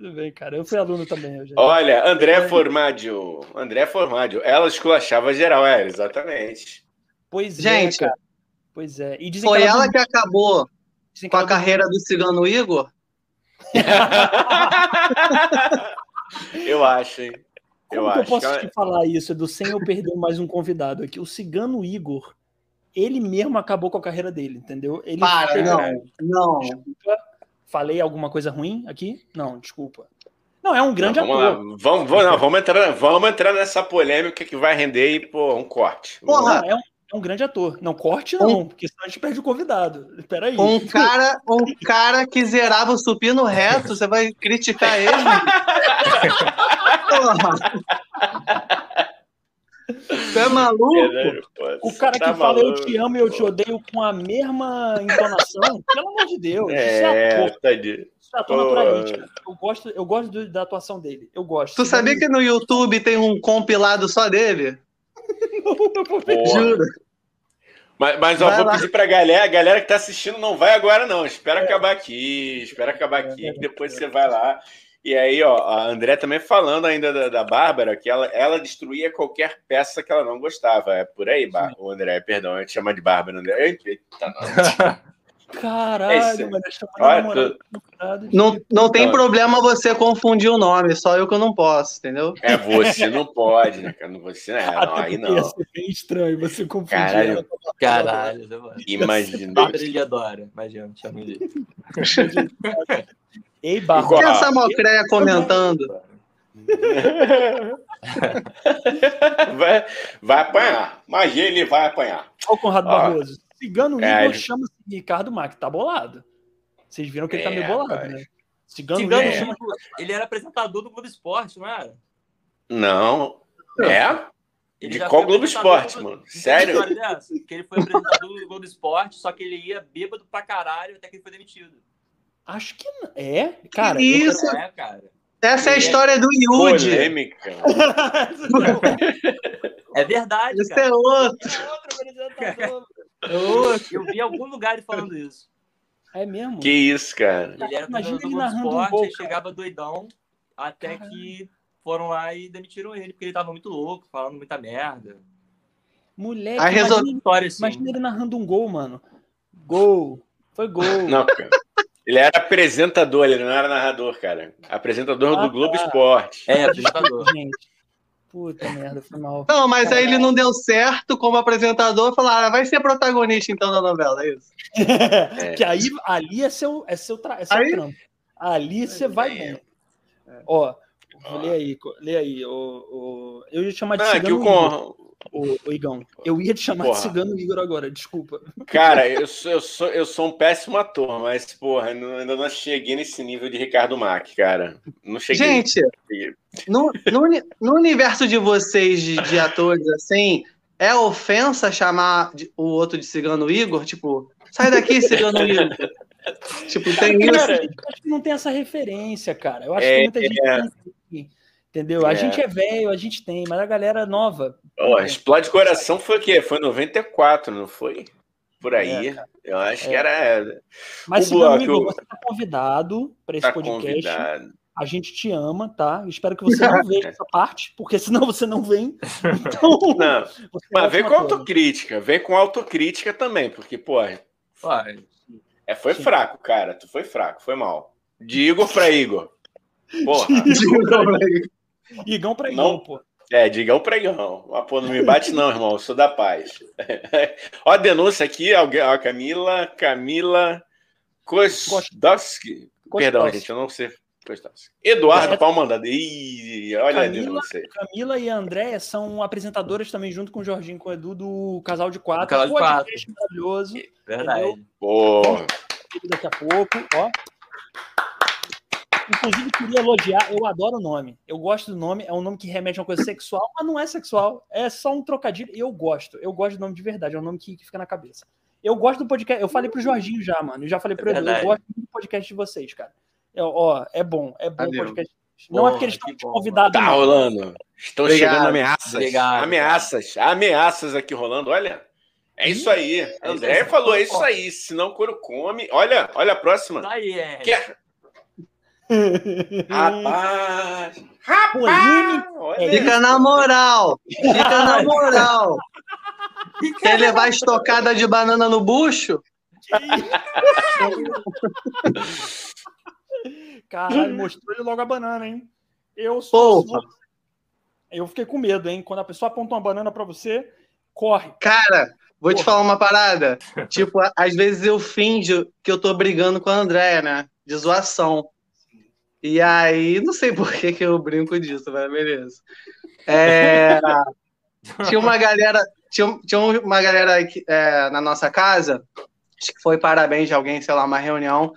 tudo bem, cara. Eu fui aluno também. Já... Olha, André Formaggio. André Formaggio. Ela esculachava geral, é, exatamente. Pois é, Gente, é, cara. Pois é. E foi que ela, ela que acabou dizem com a carreira do Cigano Igor? eu acho, hein? Como eu, eu posso ela... te falar isso, do sem eu perder mais um convidado aqui? O Cigano Igor, ele mesmo acabou com a carreira dele, entendeu? Ele Para, não, não. Falei alguma coisa ruim aqui? Não, desculpa. Não, é um grande não, vamos ator. Lá. Vamos, vamos, não, vamos, entrar, vamos entrar nessa polêmica que vai render aí, pô, um corte. Porra, é um, é um, grande ator. Não, corte não, um, porque senão a gente perde o convidado. Peraí. Um cara, um cara que zerava o supino reto, você vai criticar ele? Porra. Você é maluco? É, né, o cara tá que fala eu te amo e eu te odeio com a mesma entonação, pelo amor de Deus. É, isso é ator. Tadinho. Isso é ator naturalmente. Eu gosto, eu gosto do, da atuação dele. Eu gosto. Tu sabia que no YouTube tem um compilado só dele? não, não. Juro. Mas, mas ó, vou lá. pedir pra galera, a galera que tá assistindo não vai agora, não. Espera é. acabar aqui, espera acabar aqui, é, que depois você vai lá e aí, ó, a André também falando ainda da, da Bárbara, que ela, ela destruía qualquer peça que ela não gostava. É por aí, Bar o André, perdão, a gente chama de Bárbara, André. Eita, Caralho, mano, Olha, não, não tem não. problema você confundir o nome, só eu que eu não posso, entendeu? É, você não pode, né, cara? Você não, é, não aí não. Ia ser bem estranho você confundir. Caralho, caralho imagina. Bárbara ele adora, imagina, chama ele. Ei, Barro. Por que essa mocreia comentando? vai, vai apanhar. Mas ele vai apanhar. Olha o Conrado Ó, Barroso. Cigano é, Igor ele... chama-se Ricardo Mac. Tá bolado. Vocês viram que ele tá meio é, bolado, né? Cigano, Cigano é. chama... Ele era apresentador do Globo Esporte, não era? Não. É? Ele de qual Globo Esporte, do... mano? Sério? Que ele foi apresentador do Globo Esporte, só que ele ia bêbado pra caralho até que ele foi demitido. Acho que é, cara. Isso. É, cara. Essa é a história do Yudi. Polêmica. é verdade. Isso cara. é outro. É outro. Eu vi algum lugar ele falando isso. É mesmo? Que isso, cara. Ele era Imagina ele narrando esporte, um pouco, chegava doidão, até Caramba. que foram lá e demitiram ele, porque ele tava muito louco, falando muita merda. Moleque, Aí imagina, resol- História assim. imagina ele narrando um gol, mano. Gol. Foi gol. Não, cara. Ele era apresentador, ele não era narrador, cara. Apresentador Ah, do Globo tá. Esporte. É, apresentador. Gente. Puta merda, foi mal. Não, mas aí ele não deu certo como apresentador. Falaram, ah, vai ser protagonista então da novela, é isso? que aí ali é seu, é seu, tra é seu Aí- trampo. Ali você vai bem. bem. Ó, lê aí, lê aí. O, o... Eu ia te chamar de Ah, que o. o, o Igão. Eu ia te chamar Porra. de cigano Igor agora, desculpa. Cara, eu sou, eu, sou, eu sou um péssimo ator, mas, porra, não- ainda não cheguei nesse nível de Ricardo Mack, cara. Não cheguei. Gente, no, no, no universo de vocês, de, de atores, assim, é ofensa chamar de- o outro de cigano Igor? Tipo, sai daqui, cigano Igor. tipo, tem isso. Cara, eu acho que não tem essa referência, cara. Eu acho É, que muita gente é. Entendeu? A É. gente é velho, a gente tem, mas a galera nova. Ó, Explode Coração foi o quê? Foi 94, não foi? Por aí. É, eu acho que É. era. Mas, O bloco, Igor, eu- você tá convidado para esse Tá podcast. convidado. A gente te ama, tá? Espero que você não veja essa parte, porque senão você não vem. Então, Não, você é mas vem com ator. autocrítica. Vem com autocrítica também, porque, pô, é, foi Sim. fraco, cara. Tu foi fraco, foi mal. De Igor pra Igor. Porra. Igão pra Não. Igão, pô. É, digão pregão. Ah, pô, não me bate, não, irmão. Eu sou da paz. ó, a denúncia aqui, alguém, ó, Camila, Camila Kostowski. Perdão, gente, eu não sei. Kostowski. Eduardo É. Palmandado. Ih, olha a Camila- denúncia aí. Camila e a Andréia são apresentadoras também, junto com o Jorginho e com o Edu, do Casal de Quatro. Casal de Podcast maravilhoso. verdade. Pô, Daqui a pouco, ó. Inclusive, queria elogiar, eu adoro o nome. Eu gosto do nome, é um nome que remete a uma coisa sexual, mas não é sexual, é só um trocadilho. E eu gosto, eu gosto do nome de verdade, é um nome que, que fica na cabeça. Eu gosto do podcast, eu falei pro Jorginho já, mano, eu já falei pro É Edu, eu gosto muito do podcast de vocês, cara. É, ó, é bom, é bom o podcast. Não é porque eles estão que bom, convidados, tá não. rolando. Estão Obrigado. chegando ameaças. Obrigado, ameaças. Ameaças aqui rolando. Olha. É isso aí. André isso. falou, é isso aí. Senão o couro come. Olha, olha a próxima. Tá aí, é. Quer... Rapaz. Olha Fica na moral. Fica na moral. Quer levar estocada de banana no bucho? Caralho, mostrou ele logo a banana, hein? Eu sou. Porra. Eu fiquei com medo, hein? Quando a pessoa aponta uma banana pra você, corre. Cara, vou te falar uma parada. Tipo, às vezes eu finjo que eu tô brigando com a Andréia, né? De zoação. E aí, não sei por que, que eu brinco disso, mas beleza. É, tinha uma galera, tinha, tinha uma galera aqui, é, na nossa casa, acho que foi parabéns de alguém, sei lá, uma reunião.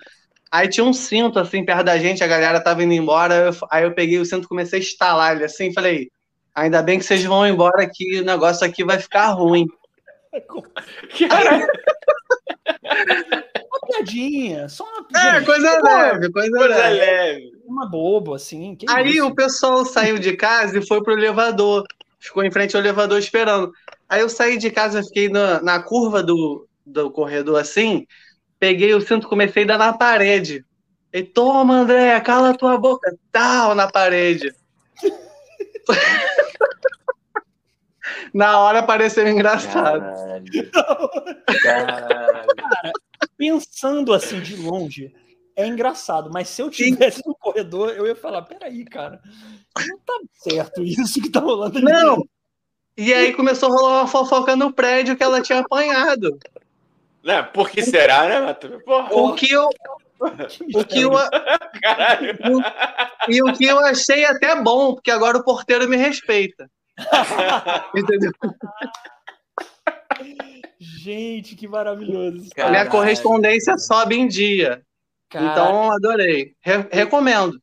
Aí tinha um cinto assim perto da gente, a galera tava indo embora. eu- aí eu peguei o cinto e comecei a estalar ele assim, falei, ainda bem que vocês vão embora que o negócio aqui vai ficar ruim. Caralho. Piadinha, só uma É, gente, coisa pô, leve, coisa Coisa leve. leve. Uma bobo, assim. que Aí isso? o pessoal saiu de casa e foi pro elevador. Ficou em frente ao elevador esperando. Aí eu saí de casa, fiquei na, na curva do, do corredor assim, peguei o cinto, comecei a dar na parede. E toma, André, cala a tua boca. Tal na parede. na hora pareceu engraçado. Caralho. Caralho. Pensando assim de longe, é engraçado, mas se eu tivesse no corredor, eu ia falar: peraí, cara, não tá certo isso que tá rolando ali. Não! E aí começou a rolar uma fofoca no prédio que ela tinha apanhado. Né? Por que será, né, Matheus? O que eu, Que o que eu, caralho. E o que eu achei até bom, porque agora o porteiro me respeita. Entendeu? Gente, que maravilhoso. Caralho. Minha correspondência sobe em dia. Cara, Então, adorei. Re- recomendo.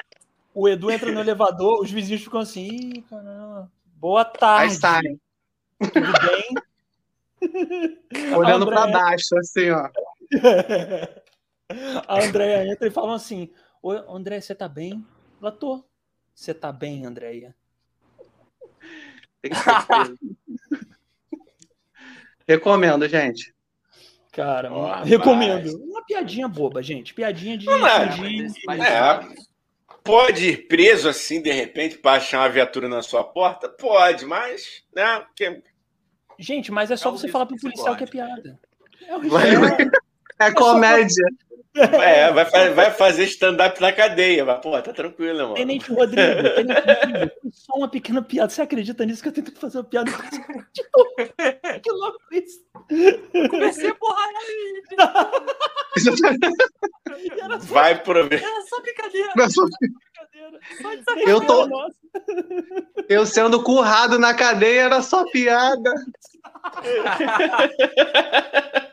o Edu entra no elevador, os vizinhos ficam assim: Ih, caramba, boa tarde. sai, Tudo bem? olhando pra baixo, assim, ó. A Andréia entra e fala assim: Oi, André, você tá bem? Ela tô. Você tá bem, Andréia? Tem que ser feio. Recomendo, gente. Cara, Ó, recomendo. rapaz. Uma piadinha boba, gente. Piadinha de. Não é, mas- É. pode ir preso assim, de repente, para achar uma viatura na sua porta? Pode, mas, né? Porque... Gente, mas é só é você falar pro policial que é piada. É, é, é comédia. É, vai, vai fazer stand-up na cadeia, mas, pô, tá tranquilo, mano. Tenente Rodrigo, Tenente Rodrigo, só uma pequena piada. Você acredita nisso que eu tento fazer uma piada? que louco isso. Eu comecei a porrar Vai pro ver. Era só brincadeira. Era só brincadeira. Eu tô. Eu sendo currado na cadeia era só piada.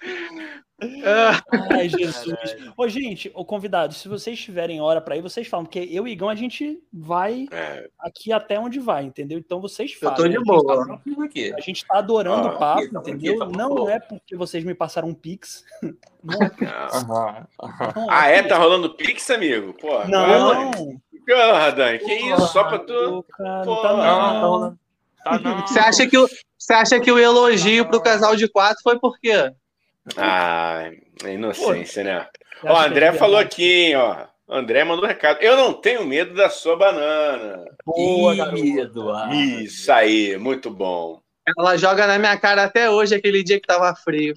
Ai, Jesus. Ô, gente, o convidado, se vocês tiverem hora para ir, vocês falam, porque eu e Igão a gente vai é. aqui até onde vai, entendeu? Então vocês falam. Eu tô de boa. A gente tá, a gente tá adorando ah, o papo, aqui, entendeu? Aqui, não é porque vocês me passaram um pix. Não é por isso. ah, é? Tá rolando pix, amigo? Pô, não. Porra, Dan, que isso? Só pra tu. Cara, Pô, tá não, tá rolando. Tá não. Você acha que o, você acha que o elogio pro casal de quatro foi por quê? Ah, inocência, né? Ó, o André falou aqui, ó. André mandou um recado. Eu não tenho medo da sua banana. Boa, medo. Isso aí, muito bom. Ela joga na minha cara até hoje, aquele dia que tava frio.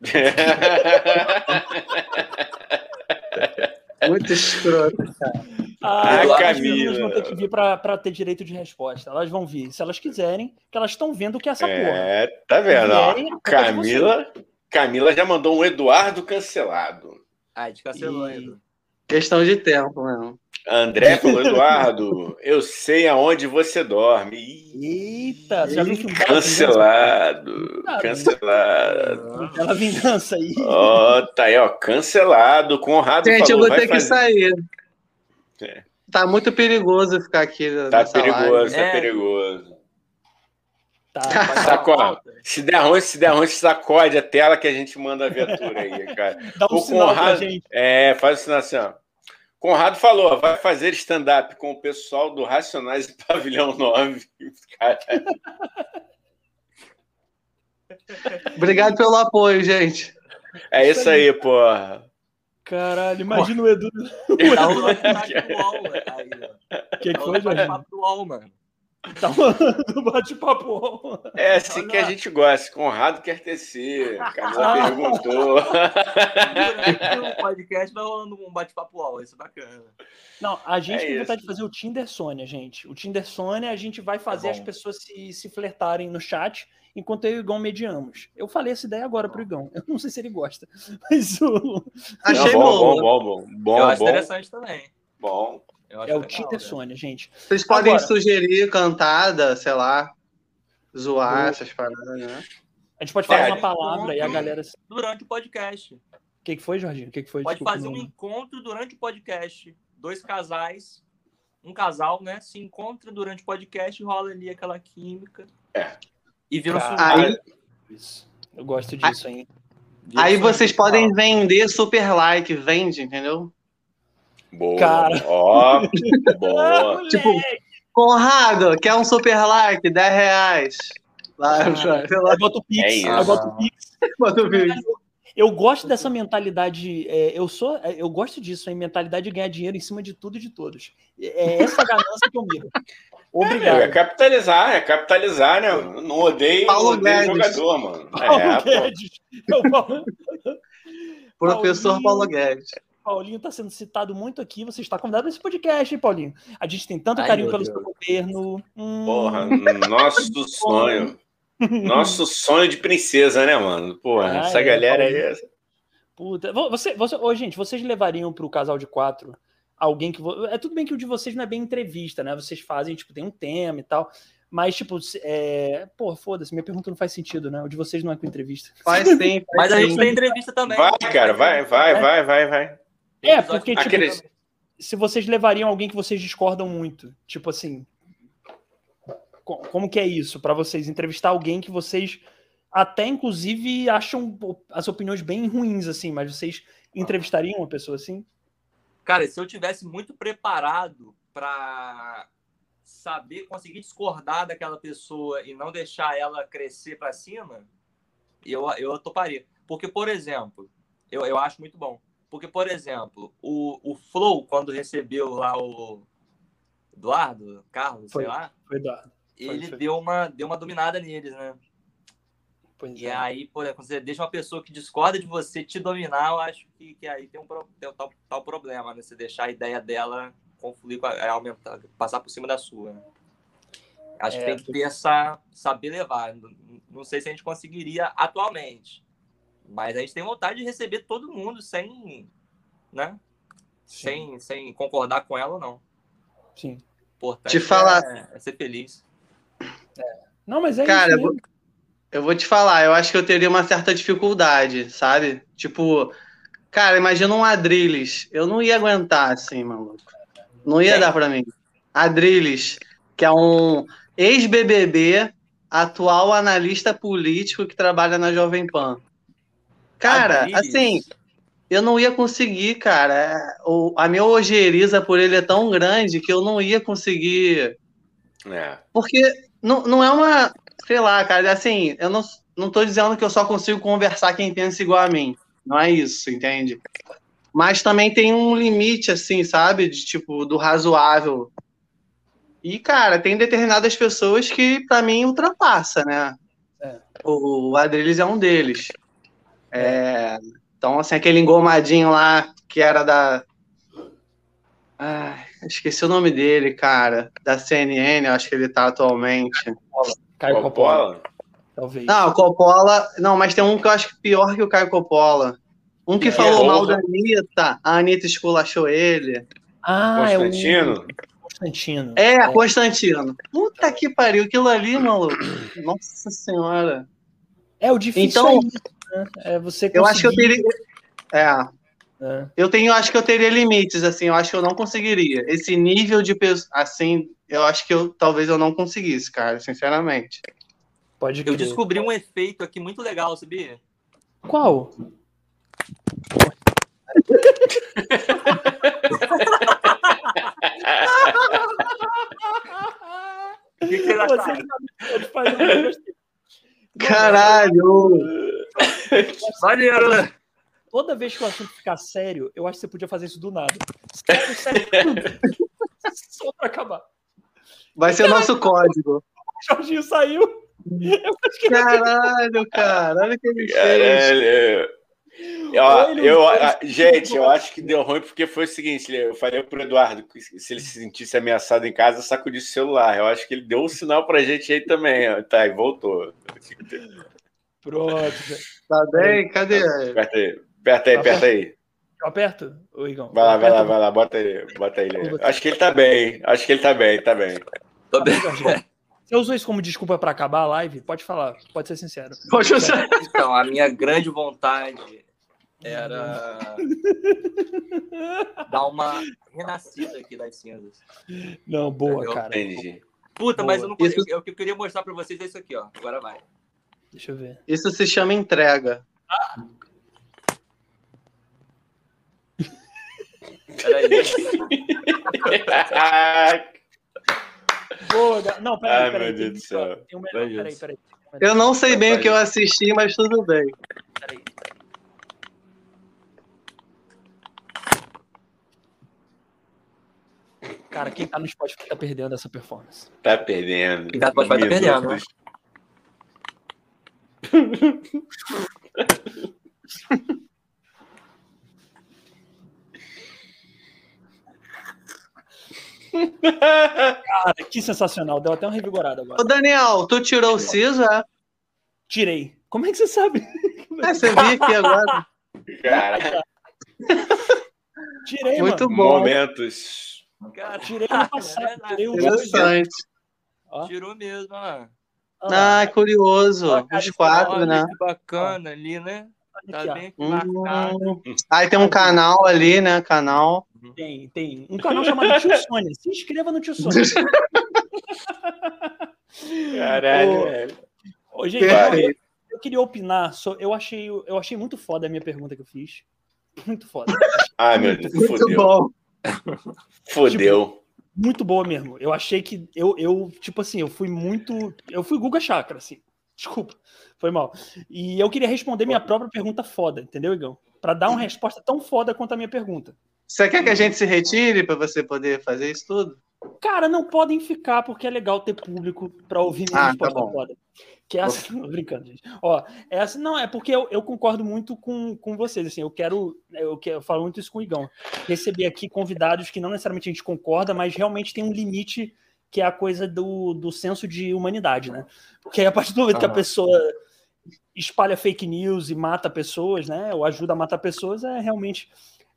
Muito escroto, cara. Ah, ah Camila. vão ter que vir para ter direito de resposta. Elas vão vir, se elas quiserem, que elas estão vendo que é essa é, porra. É, tá vendo? Vierem, Camila, Camila já mandou um Eduardo cancelado. Ah, a gente cancelou, e... Questão de tempo, mesmo. André falou, Eduardo, eu sei aonde você dorme. Eita, já viu que Cancelado, cancelado. Aquela vingança aí. Ó, oh, tá aí, ó, cancelado. Conrado Gente, falou, eu vou ter que sair. É. Tá muito perigoso ficar aqui. Tá perigoso, live. tá é. perigoso. Tá, sacode. Se der ruim, se der ruim, sacode a tela que a gente manda a viatura aí, cara. Dá um o sinal Conrado, pra gente. É, faz o sinal assim, ó. Conrado falou, vai fazer stand-up com o pessoal do Racionais e Pavilhão 9. Cara. Obrigado pelo apoio, gente. É isso aí, porra. Caralho, imagina o Edu. O que, que foi, Jorge? mano. Tá mandando bate-papo. É assim que a gente gosta. Conrado quer tecer. Camila perguntou. o podcast vai rolando um bate-papo. Isso é bacana. Não, a gente é tem vontade de fazer o Tinder Sônia, gente. O Tinder Sônia, a gente vai fazer é as pessoas se, se flertarem no chat enquanto eu e o Igão mediamos. Eu falei essa ideia agora pro Igão. Eu não sei se ele gosta. Mas o. Achei bom, bom, bom, bom, bom. Eu acho bom. interessante também. Bom. É o Tinder Sônia, gente. Vocês podem Agora, sugerir cantada, sei lá, zoar o... essas paradas, né? A gente pode falar uma palavra e a galera. Durante o podcast. O que, que foi, Jorginho? O que, que foi? Pode Desculpa, fazer um encontro durante o podcast. Dois casais, um casal, né? Se encontra durante o podcast, rola ali aquela química. É. E vira um aí... Isso. Eu gosto disso, aí, hein? Aí vocês podem vender super like, vende, entendeu? Boa. Cara. Ó, boa. tipo, Conrado, quer um super like? 10 reais. Lá, ah, bota o Pix. É isso. Bota o Pix. Bota o Pix. Eu gosto dessa mentalidade. É, eu sou, é, eu gosto disso, a mentalidade de ganhar dinheiro em cima de tudo e de todos. É essa ganância que eu miro. Obrigado. É, é, capitalizar, é capitalizar, né? Não odeio, Paulo odeio jogador, mano. Paulo é, Guedes. Paulo... Professor Paulo Guedes. Paulinho está sendo citado muito aqui. Você está convidado nesse podcast, hein, Paulinho? A gente tem tanto Ai, carinho pelo Deus. seu governo. Hum... Porra, nosso sonho. Nosso sonho de princesa, né, mano? Porra, ah, essa é, galera aí. É Puta. Você, você, oh, gente, vocês levariam para o casal de quatro alguém que. É tudo bem que o de vocês não é bem entrevista, né? Vocês fazem, tipo, tem um tema e tal. Mas, tipo, é... pô, foda-se, minha pergunta não faz sentido, né? O de vocês não é com entrevista. Faz sim. Faz Mas a gente tem entrevista também. Vai, cara, vai, vai, vai, vai, vai. É, porque, tipo, Aqueles... se vocês levariam alguém que vocês discordam muito, tipo assim, como que é isso para vocês entrevistar alguém que vocês até inclusive acham as opiniões bem ruins assim, mas vocês entrevistariam uma pessoa assim? Cara, se eu tivesse muito preparado para saber conseguir discordar daquela pessoa e não deixar ela crescer para cima, eu eu toparia. Porque por exemplo, eu, eu acho muito bom porque, por exemplo, o, o Flow, quando recebeu lá o Eduardo, Carlos, Foi. sei lá, Foi Eduardo. ele foi. Deu, uma, deu uma dominada neles, né? Pois E é. aí, por exemplo, você deixa uma pessoa que discorda de você te dominar, eu acho que, que aí tem um, tem um tal, tal problema, né? Você deixar a ideia dela confluir é, aumentar, passar por cima da sua. né? Acho É, que tem que ter essa. saber levar. Não, não sei se a gente conseguiria atualmente. Mas a gente tem vontade de receber todo mundo sem. né? Sem, sem concordar com ela ou não. Sim. Importante Te falar- é, é ser feliz. Não, mas é Cara, isso mesmo. Eu vou te falar, eu acho que eu teria uma certa dificuldade, sabe? Tipo, cara, imagina um Adrilles. Eu não ia aguentar assim, maluco. Não ia Quem? dar pra mim. Adrilles, que é um ex-BBB, atual analista político que trabalha na Jovem Pan. Cara, Adriles. assim, eu não ia conseguir, cara. É, o- A minha ojeriza por ele é tão grande que eu não ia conseguir É. porque não, não é uma. Sei lá, cara, assim, eu não, não tô dizendo que eu só consigo conversar quem pensa igual a mim. Não é isso, entende? Mas também tem um limite, assim, sabe? De tipo, do razoável. E, cara, tem determinadas pessoas que, pra mim, ultrapassa, né? É. O Adriles é um deles. É, Então, assim, aquele engomadinho lá que era da. Ai, esqueci o nome dele, cara. Da CNN, eu acho que ele tá atualmente. Caio Coppola, Coppola? talvez. Não, o Coppola. Não, mas tem um que eu acho que pior que o Caio Coppola. Um que É, falou mal porra. da Anitta. A Anitta esculachou ele. ah, é Constantino? o Constantino. É, Constantino. Puta que pariu, aquilo ali, maluco. Nossa senhora. É o difícil Então, é isso, né? É você Eu acho que eu conseguir, teria. É. né? Eu tenho, acho que eu teria limites, assim, eu acho que eu não conseguiria. Esse nível de pessoa, assim, eu acho que eu talvez eu não conseguisse, cara, sinceramente. Pode Eu crer. descobri um efeito aqui muito legal, sabia? Qual? O que, que você acha? pode fazer Caralho! Maneiro, né? Toda vez que o assunto ficar sério, eu acho que você podia fazer isso do nada. Sério, sério. Só pra acabar. Vai ser nosso código. O Jorginho saiu. Eu acho que Caralho, cara, olha o que ele fez. Caralho. Eu, usou a- esse gente, eu acho que deu ruim porque foi o seguinte: eu falei pro Eduardo que se ele se sentisse ameaçado em casa, sacudisse o celular. Eu acho que ele deu um sinal pra gente aí também. Ó. Tá, e voltou. Pronto. Tá bem? Cadê? Aperta aí, aperta aí, aperta aí. Eu aperto? Ô, Igão. Vai lá, vai lá, vai lá, bota ele, bota ele. aí. Acho que ele tá bem, acho que ele tá bem, tá bem. Tô bem. Você usou isso como desculpa pra acabar a live? Pode falar, pode ser sincero. Você- Então, a minha grande vontade era dar uma renascida aqui das cinzas. Não, boa, Eu cara. Entendi. Puta, mas eu não Isso- eu, o que eu queria mostrar pra vocês é isso aqui, ó. Agora vai. Deixa eu ver. Isso se chama entrega. Peraí. Boa, não, peraí, Ai, peraí. meu Deus do céu. Um melhor, peraí, peraí. Eu não sei bem o que eu assisti, mas tudo bem. Peraí. Cara, quem tá no Spotify tá perdendo essa performance. Tá perdendo. Quem tá no Spotify tá perdendo, né? Cara, que sensacional. Deu até um revigorado Ô, agora. Daniel, tu tirou o siso, é? Tirei. Como é que você sabe? É, você viu aqui agora. Cara, Tirei, Muito mano. bom. momentos. Cara, Tirei ano passado. é Tirei o Interessante. Ó. Tirou mesmo, ó. Ah, curioso. Ó, cara, Os quatro, né? que bacana ali, né? Tá Aqui, bem. Hum. Aí tem um canal ali, né? Canal. Tem, tem um canal chamado Tio Sônia. Se inscreva no Tio Sônia. Caralho, Ô, velho. Ô, gente, eu, eu queria opinar. so- eu, achei, eu achei muito foda a minha pergunta que eu fiz. Muito foda. Ai, meu Deus, Muito fodeu. bom. Fodeu. Muito boa mesmo. Eu achei que. Eu, eu, tipo assim, eu fui muito. Eu fui Guga Chakra, assim. Desculpa. Foi mal. E eu queria responder minha própria pergunta foda, entendeu, Igão? para dar uma resposta tão foda quanto a minha pergunta. Você quer que a gente se retire para você poder fazer isso tudo? Cara, não podem ficar porque é legal ter público para ouvir minha ah, resposta tá foda. Que é assim, brincando, gente. Ó, é assim, não, é porque eu, eu, concordo muito com, com vocês, assim, eu quero, eu quero, eu falo muito isso com o Igão, receber aqui convidados que não necessariamente a gente concorda, mas realmente tem um limite que é a coisa do, do senso de humanidade, né? Porque a partir do momento ah. que a pessoa espalha fake news e mata pessoas, né, ou ajuda a matar pessoas, é realmente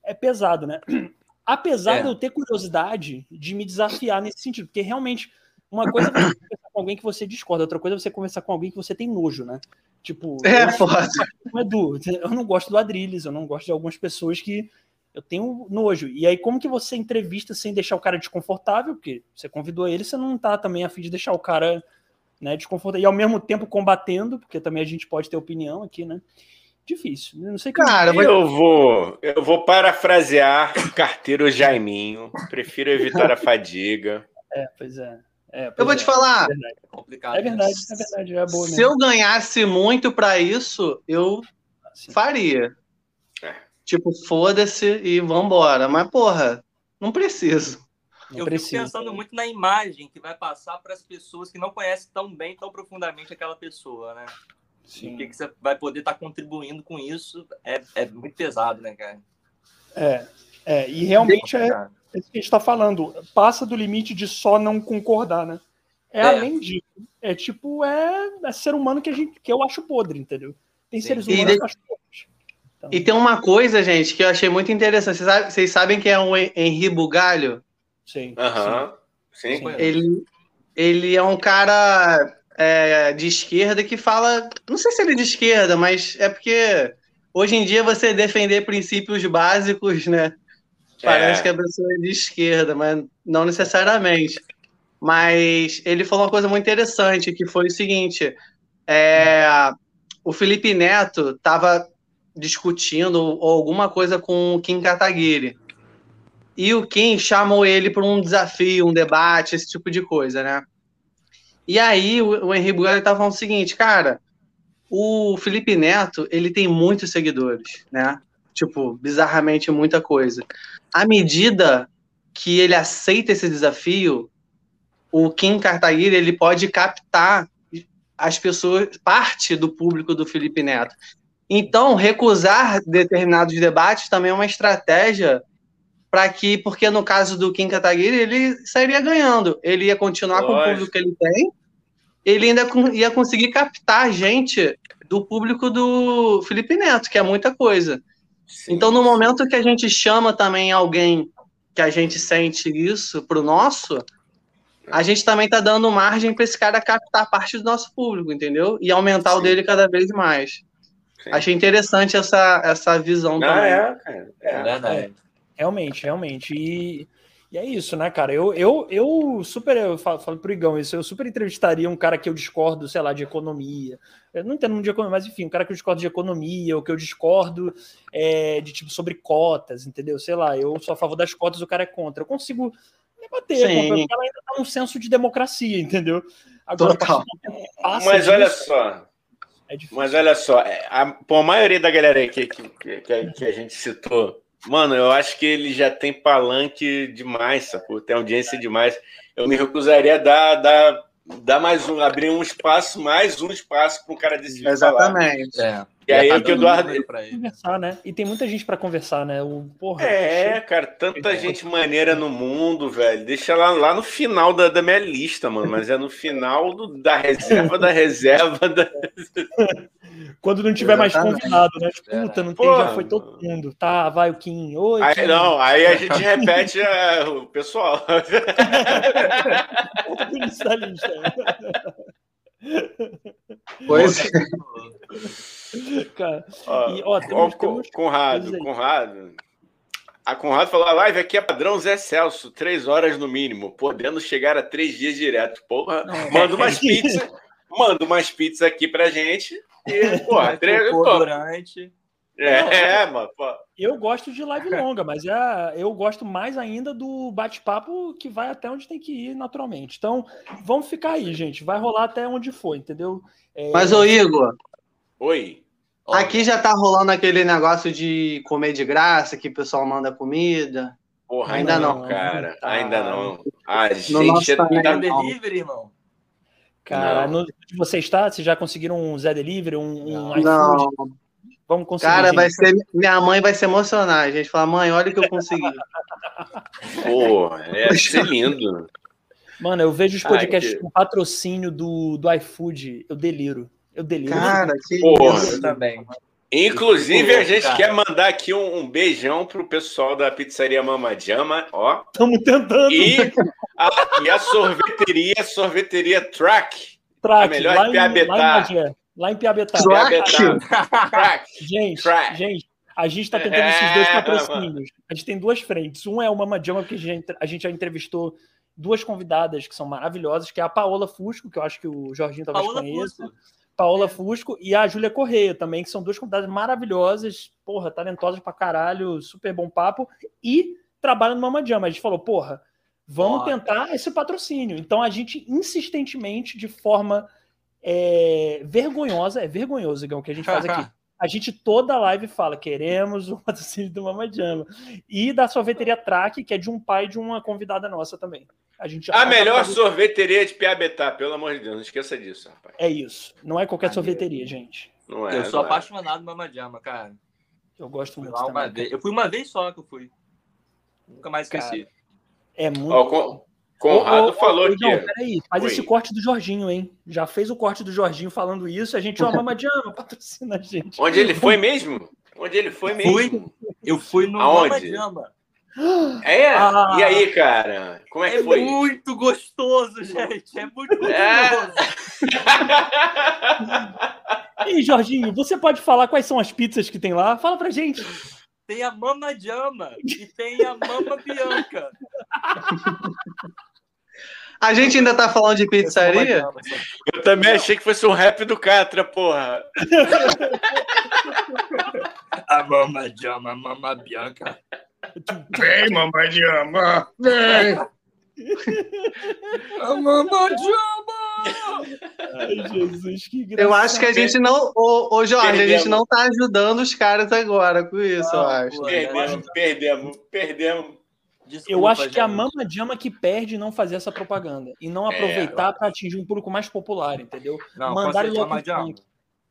é pesado, né? Apesar é. de eu ter curiosidade de me desafiar nesse sentido, porque realmente uma coisa é com alguém que você discorda, outra coisa é você conversar com alguém que você tem nojo, né? Tipo, é, eu, foda. Edu, eu não gosto do Adrilles, eu não gosto de algumas pessoas que eu tenho nojo. E aí, como que você entrevista sem deixar o cara desconfortável? Porque você convidou ele, você não tá também a fim de deixar o cara né, desconfortável. E ao mesmo tempo combatendo, porque também a gente pode ter opinião aqui, né? Difícil. Não sei Cara, mas... eu vou, eu vou parafrasear o carteiro Jaiminho. Prefiro evitar a fadiga. É, pois é. É, eu vou é, te falar. É verdade, é, complicado, é verdade, é verdade, é boa Se mesmo. eu ganhasse muito para isso, eu Sim. faria. É. Tipo, foda-se e vambora. Mas, porra, não preciso. Não eu preciso. fico pensando muito na imagem que vai passar para as pessoas que não conhecem tão bem, tão profundamente aquela pessoa, né? Sim. O que, que você vai poder estar tá contribuindo com isso é, é muito pesado, né, cara? É, é e realmente é, é isso que a gente está falando. Passa do limite de só não concordar, né? É, é. além disso. É tipo, é, é, ser humano que, a gente, que eu acho podre, entendeu? Tem Sim. seres humanos de... que eu acho podres. Então... E tem uma coisa, gente, que eu achei muito interessante. Vocês, sabem, vocês sabem quem é o Henri Bugalho? Sim. Aham. Sim. Sim. Ele, ele é um cara é, de esquerda que fala. Não sei se ele é de esquerda, mas é porque hoje em dia você defender princípios básicos, né? Parece é. que a pessoa é de esquerda, mas não necessariamente. Mas ele falou uma coisa muito interessante, que foi o seguinte: é, o Felipe Neto estava discutindo alguma coisa com o Kim Kataguiri. E o Kim chamou ele para um desafio, um debate, esse tipo de coisa, né? E aí o, o Henrique Bugalho estava falando o seguinte, cara, o Felipe Neto, ele tem muitos seguidores, né? Tipo, bizarramente muita coisa. À medida que ele aceita esse desafio, o Kim Kataguiri, ele pode captar as pessoas, parte do público do Felipe Neto. Então, recusar determinados debates também é uma estratégia para que, porque no caso do Kim Kataguiri, ele sairia ganhando. Ele ia continuar Lógico. com o público que ele tem, ele ainda ia conseguir captar gente do público do Felipe Neto, que é muita coisa. Sim. Então, no momento que a gente chama também alguém que a gente sente isso para o nosso, a gente também está dando margem para esse cara captar parte do nosso público, entendeu? E aumentar Sim. o dele cada vez mais. Sim. Achei interessante essa, essa visão ah, também. É, cara. É, é verdade. É. Realmente, realmente. E, e, é isso, né, cara? Eu, eu, eu super, eu falo, falo pro Igão isso, eu super entrevistaria um cara que eu discordo, sei lá, de economia. Eu não entendo muito de economia, mas enfim, um cara que eu discordo de economia, ou que eu discordo é, de tipo sobre cotas, entendeu? Sei lá, eu sou a favor das cotas, o cara é contra. Eu consigo debater, porque ela ainda tá um senso de democracia, entendeu? Agora, passa mas olha só. É mas olha só, é, a, pô, a maioria da galera que, que, que, que a gente citou Mano, eu acho que ele já tem palanque demais, sacou? Tem audiência demais. Eu me recusaria a dar, dar, dar mais um, abrir um espaço, mais um espaço para um cara desse Exatamente. É. E aí é que o Eduardo. Conversar, né? E tem muita gente para conversar, né? O, porra, é, cara, tanta gente maneira no mundo, velho. Deixa lá, lá no final da, da minha lista, mano. Mas é no final do, da reserva da reserva da. Quando não tiver Exatamente. mais convidado, né? Tipo, puta, não tem, já foi todo mundo. Tá, vai o Kim. Oi. Aí, Kim. Não, aí a gente repete é, o pessoal. pois é. Cara, ó, e, ó, temos, temos... Conrado, Conrado. A Conrado falou: a live aqui é padrão Zé Celso, três horas no mínimo, podendo chegar a três dias direto. Porra, não, manda umas pizzas, manda umas pizzas aqui pra gente. E, porra, três, durante. É, é, mano. Pô. Eu gosto de live longa, mas é, eu gosto mais ainda do bate-papo que vai até onde tem que ir naturalmente. Então, vamos ficar aí, gente. Vai rolar até onde for, entendeu? É... Mas, ô Igor. Oi. Aqui já tá rolando aquele negócio de comer de graça, que o pessoal manda comida. Porra, ainda, não, não, cara. Tá. Ainda não. A gente tá delivery, irmão. Cara, no, onde você está? Você já conseguiram um Zé Delivery, um, um não. Vamos conseguir. Cara, vai ser, minha mãe vai se emocionar. A gente fala, mãe, olha o que eu consegui. Pô, é ser lindo. Mano, eu vejo os podcasts Ai, que... com patrocínio do, do iFood, eu deliro. Eu deliro. Cara, que Porra. isso também. Inclusive, a gente cara. quer mandar aqui um, um, beijão pro pessoal da pizzaria Mama Jama, ó. Estamos tentando. E a, e a sorveteria, sorveteria Track. Track, a melhor lá em Piabetá. Lá em Piabetá. Track. Gente, Track. gente, a gente está tentando é, esses dois patrocínios. A gente tem duas frentes. Um é o Mama Jama, que a gente, a gente já entrevistou duas convidadas que são maravilhosas, que é a Paola Fusco, que eu acho que o Jorginho talvez Paola conheça. Fusco. Paola é. Fusco e a Júlia Correia também, que são duas convidadas maravilhosas, porra, talentosas pra caralho, super bom papo, e trabalham no Mama Jam. A gente falou, porra, vamos tentar esse patrocínio. Então a gente insistentemente, de forma é, vergonhosa, é vergonhoso, Igão, o que a gente faz aqui. A gente toda live fala, queremos o patrocínio do Mama Jama. E da sorveteria Track, que é de um pai de uma convidada nossa também. A, gente a melhor sorveteria de Piabetá, pelo amor de Deus, não esqueça disso, rapaz. É isso. Não é qualquer sorveteria, gente. Não é, eu sou apaixonado é. Mama Jama, cara. Eu gosto muito. Também, eu fui uma vez só que eu fui. Nunca mais esqueci. Cara, é muito. Oh, Conrado ô, falou aqui. Não, peraí, faz Oi. esse corte do Jorginho, hein? Já fez o corte do Jorginho falando isso. A gente, ó, Mama Jama, patrocina a gente. Onde ele foi mesmo? Onde ele foi mesmo? Fui, eu fui no Aonde? Mama É? Ah, e aí, cara? Como é que é foi? É muito gostoso, gente. É muito é. gostoso. É. e Jorginho, você pode falar quais são as pizzas que tem lá? Fala pra gente. Tem a Mama Jama e tem a Mama Bianca. A gente ainda tá falando de pizzaria? Eu também achei que fosse um rap do Catra, porra. a Mama Jama, a Mama Bianca. Vem, Mama Jama, vem. a Mama Jama. Ai, Jesus, que engraçado. Eu acho que a gente não. Ô, ô Jorge, perdemos. a gente não tá ajudando os caras agora com isso, não, eu acho. Perdemos, perdemos, perdemos. Desculpa, eu acho gente. que a Mama Jama que perde não fazer essa propaganda e não é, aproveitar é, para atingir um público mais popular, entendeu? Não, Mandar ele Mama Jama.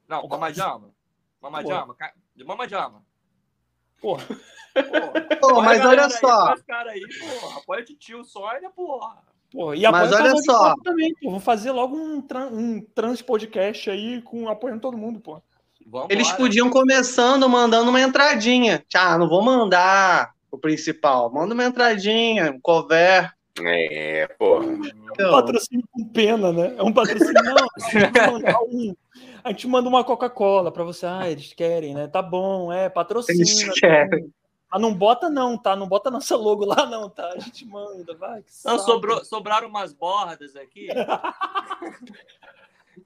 Não, Mama Jama. Mama Jama. De Mama Jama. Porra. Pô, mas olha só. Cara aí, porra. Apoia tio Sónia, porra. Porra, e mas olha só. Também, pô. Vou fazer logo um, um trans podcast aí com apoiando todo mundo, pô. Vambora. Eles podiam começando mandando uma entradinha. Ah, não vou mandar o principal. Manda uma entradinha, um cover. É, porra. É um patrocínio com pena, né? É um patrocínio. Não, a gente manda uma Coca-Cola para você. Ah, eles querem, né? Tá bom, é, patrocínio. Eles tá querem. Mas não bota não, tá? Não bota nossa logo lá não, tá? A gente manda, vai. Não, sobrou, sobraram umas bordas aqui.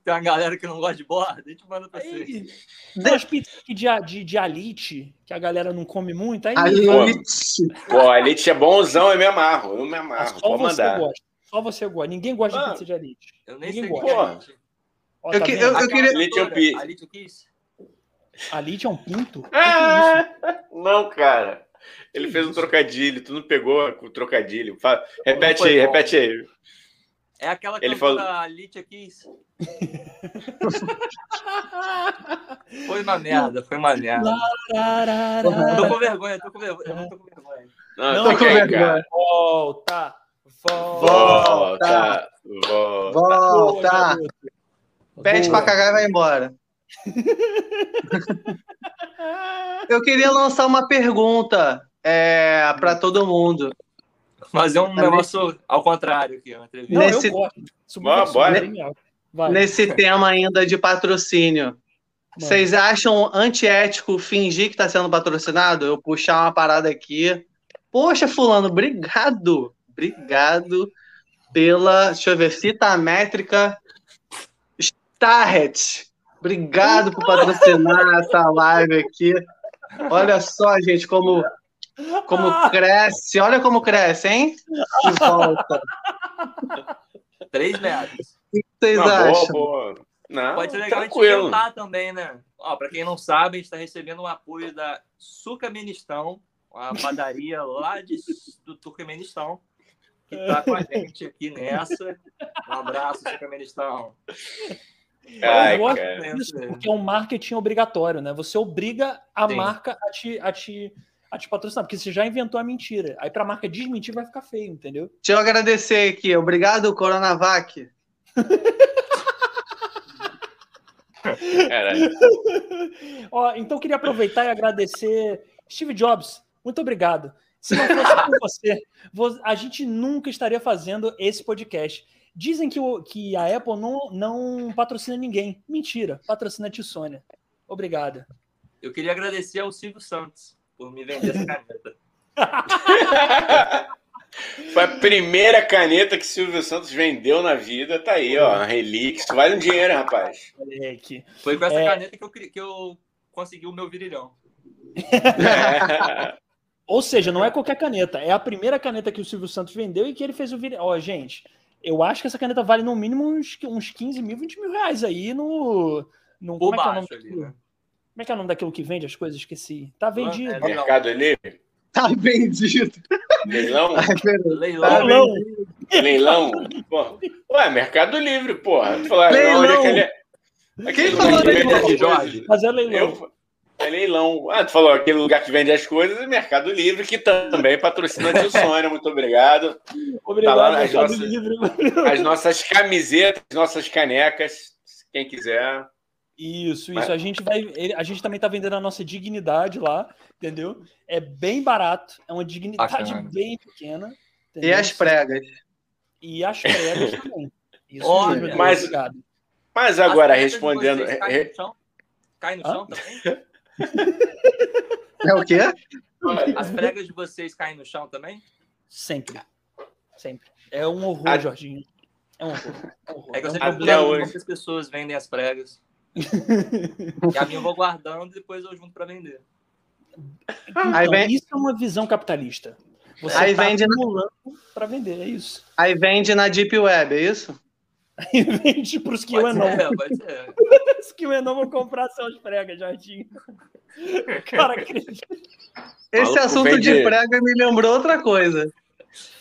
Tem uma galera que não gosta de borda, a gente manda pra vocês. Tem as pizzas de, de, de alite, que a galera não come muito. Aí, alite. Pô, alite é bonzão, eu me amarro. Eu me amarro. Só Pode você mandar. gosta. Só você gosta. Ninguém gosta ah, de pizza de alite. Eu nem Ninguém sei gosta. Ó, eu, tá que, eu, eu queria. Alite é um pinto. Alite Alite é um pinto? Ah, não, cara. Ele que fez isso? um trocadilho, tu não pegou o trocadilho. Fala, repete aí, bom. repete aí. É aquela Ele falou... Alicia Keys. foi uma merda, foi uma merda. tô com vergonha, tô com vergonha. Eu não tô com vergonha. Não, não tô com vergonha. Volta, volta, volta. Volta. Pede pra cagar e vai embora. Eu queria lançar uma pergunta é, para todo mundo. Mas é um negócio ao contrário aqui, uma entrevista. Nesse, Não, bora. Nesse tema ainda de patrocínio. Vocês acham antiético fingir que está sendo patrocinado? Eu puxar uma parada aqui. Poxa, fulano, obrigado. Obrigado pela, deixa eu ver, cita métrica Starret. Obrigado por patrocinar essa live aqui. Olha só, gente, como como cresce, olha como cresce, hein? E volta. Três metros. O que vocês Uma acham? Boa, boa. Não, Pode ser legal tranquilo. a gente também, né? Ó, pra quem não sabe, a gente tá recebendo o apoio da Sucaministão, uma padaria lá de, do Turcomenistão, que tá com a gente aqui nessa. Um abraço, Sucaministão. Ai, eu gosto disso, porque é um marketing obrigatório, né? Você obriga a Sim. marca a te, a te a te patrocinar, porque você já inventou a mentira. Aí para a marca desmentir vai ficar feio, entendeu? Deixa eu agradecer aqui. Obrigado, Coronavac. Ó, então queria aproveitar e agradecer Steve Jobs. Muito obrigado. Se não fosse por você, a gente nunca estaria fazendo esse podcast. Dizem que, o, que a Apple não, não patrocina ninguém. Mentira, patrocina a Tissônia. Obrigada. Eu queria agradecer ao Silvio Santos por me vender essa caneta. Foi a primeira caneta que Silvio Santos vendeu na vida. Tá aí, ó. Relix. Vale um dinheiro, rapaz. Foi com essa é... caneta que eu, que eu consegui o meu virilhão. É. Ou seja, não é qualquer caneta. É a primeira caneta que o Silvio Santos vendeu e que ele fez o virilhão. Ó, gente, eu acho que essa caneta vale no mínimo uns, uns 15 mil, 20 mil reais aí no. no como, é que é o nome ali, né? como é que é o nome daquilo que vende as coisas? Esqueci. Tá vendido. É Mercado Livre? Tá vendido. Leilão? Leilão. Tá Leilão. Leilão. Ué, Mercado Livre, porra. Falou, leilão. É que ele é? Quem falou leilão, Jorge? Mas é leilão. Eu... É leilão. Ah, tu falou aquele lugar que vende as coisas, é Mercado Livre, que também patrocina a Sônia. Muito obrigado. Obrigado, tá as, nossas, Livre. as nossas camisetas, nossas canecas, quem quiser. Isso, isso. A gente vai. A gente também tá vendendo a nossa dignidade lá, entendeu? É bem barato, é uma dignidade Bacana. bem pequena. Entendeu? E as pregas. E as pregas também. Isso oh, mesmo, mas, obrigado. mas agora respondendo. Cai no chão, cai no chão também? É o quê? As pregas de vocês caem no chão também? Sempre. Sempre. É um horror, a... Jorginho. É um horror. É, um horror. é que eu sempre pergunto como as pessoas vendem as pregas. e a minha eu vou guardando e depois eu junto para vender. Então, Aí vem... Isso é uma visão capitalista. Você Aí tá vende para vender, é isso. Aí vende na Deep Web, é isso? Aí vende para os que eu não. Os que eu não vou comprar seus pregas, Jardim. Cara. Esse assunto de prega me lembrou outra coisa.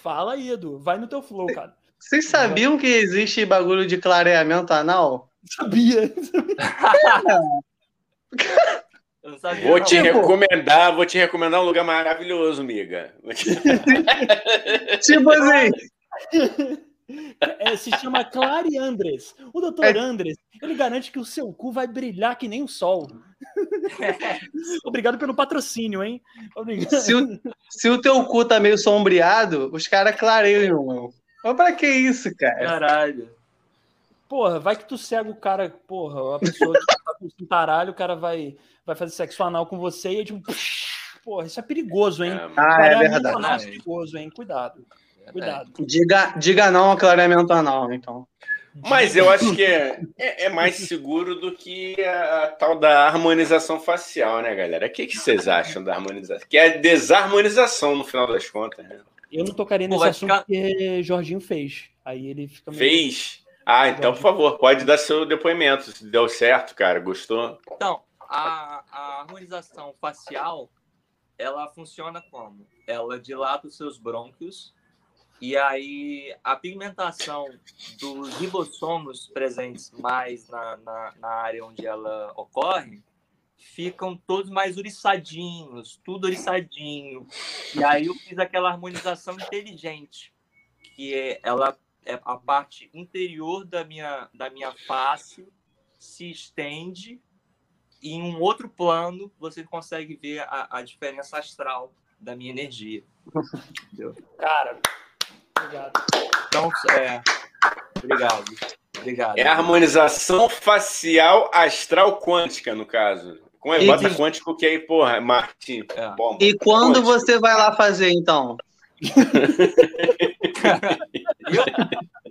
Fala aí, Edu. Vai no teu flow, cara. Vocês sabiam que existe bagulho de clareamento anal? Sabia. sabia vou te recomendar, vou te recomendar um lugar maravilhoso, amiga. tipo assim. É, se chama Clare Andres. O doutor é... Andres, ele garante que o seu cu vai brilhar que nem o sol. Obrigado pelo patrocínio, hein? Obrigado. Se o, se o teu cu tá meio sombreado, os caras clareiam. Mas pra que isso, cara? Caralho. Porra, vai que tu cega o cara, porra, a pessoa que tá com cintaralho, o cara vai, vai fazer sexo anal com você e é tipo, porra, isso é perigoso, hein? Ah, é verdade. É perigoso, hein? Cuidado. Cuidado. Diga, diga não ao clareamento anal, então. Mas eu acho que é, é, é mais seguro do que a, a, tal da harmonização facial, né, galera? O que, que vocês acham da harmonização? Que é desarmonização, no final das contas. Né? Eu não tocaria nesse Pô, assunto ficar... porque Jorginho fez. Aí ele fica meio... Fez? Ah, então, por favor, pode dar seu depoimento. Se deu certo, cara, gostou? Então, a, a harmonização facial, ela funciona como? Ela dilata os seus brônquios e aí a pigmentação dos ribossomos presentes mais na, na, na, área onde ela ocorre ficam todos mais uriçadinhos, tudo uriçadinho. E aí eu fiz aquela harmonização inteligente, que é, ela é a parte interior da minha, da minha face se estende e em um outro plano você consegue ver a, a diferença astral da minha energia. Entendeu? Cara, Obrigado. Então, é. Obrigado. Obrigado. É a harmonização facial astral quântica, no caso. Com é, bota quântico que aí, porra, Marte. É. Bomba. E quando quântico. você vai lá fazer, então?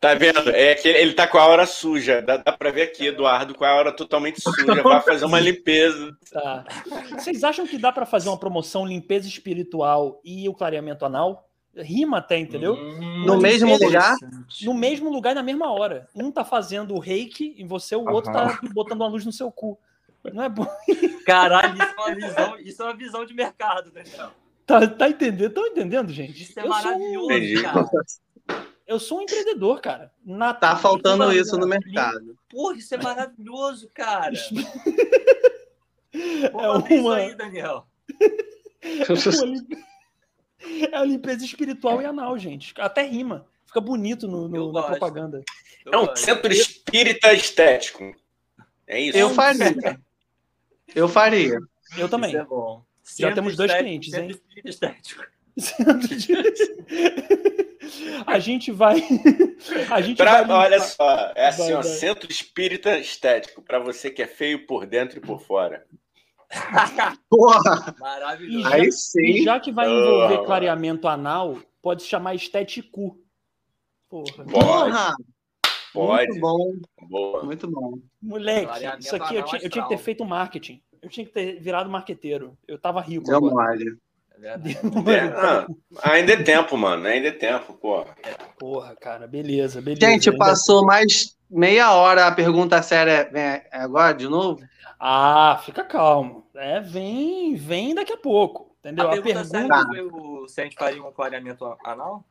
tá vendo? É que ele tá com a hora suja. Dá, dá pra ver aqui, Eduardo, com a hora totalmente suja. Vai fazer uma limpeza. Tá. Vocês acham que dá para fazer uma promoção limpeza espiritual e o clareamento anal? Rima até, entendeu? Hum, no mesmo lugar? No mesmo lugar na mesma hora. Um tá fazendo reiki em você, o outro tá botando uma luz no seu cu. Não é bom. Caralho, isso é uma visão, isso é uma visão de mercado, Daniel. Tá, tá entendendo? Estão entendendo, gente? Isso é eu maravilhoso, um... cara. Eu sou um empreendedor, cara. Na... Tá faltando isso no mercado. Porra, isso é maravilhoso, cara. é uma... aí, Daniel. é a limpeza espiritual e anal, gente. Até rima. Fica bonito no, no na propaganda. é um centro espírita estético. É isso. Eu faria. Eu faria. Eu também. Isso é bom. Já centro temos dois clientes, hein? Centro estético. a gente vai. A gente pra, vai olha só, é assim, vai, ó, vai. centro espírita estético, para você que é feio por dentro e por fora. Porra! Maravilhoso. Já, Aí sim. E já que vai envolver oh. clareamento anal, pode se chamar estético. Porra. Porra! Pode. Muito bom. Boa. Muito bom. Moleque, isso aqui eu tinha, eu tinha, que ter feito marketing. Eu tinha que ter virado marqueteiro. Eu tava rico. Deu mole. É, ah, ainda é tempo, mano. Ainda é tempo, porra. Porra, cara, beleza, beleza. Gente, passou mais meia hora a pergunta séria. Vem agora de novo? Ah, fica calmo. É, vem, vem daqui a pouco. Entendeu? A, a pergunta, pergunta... foi o, se a gente faria um clareamento anal?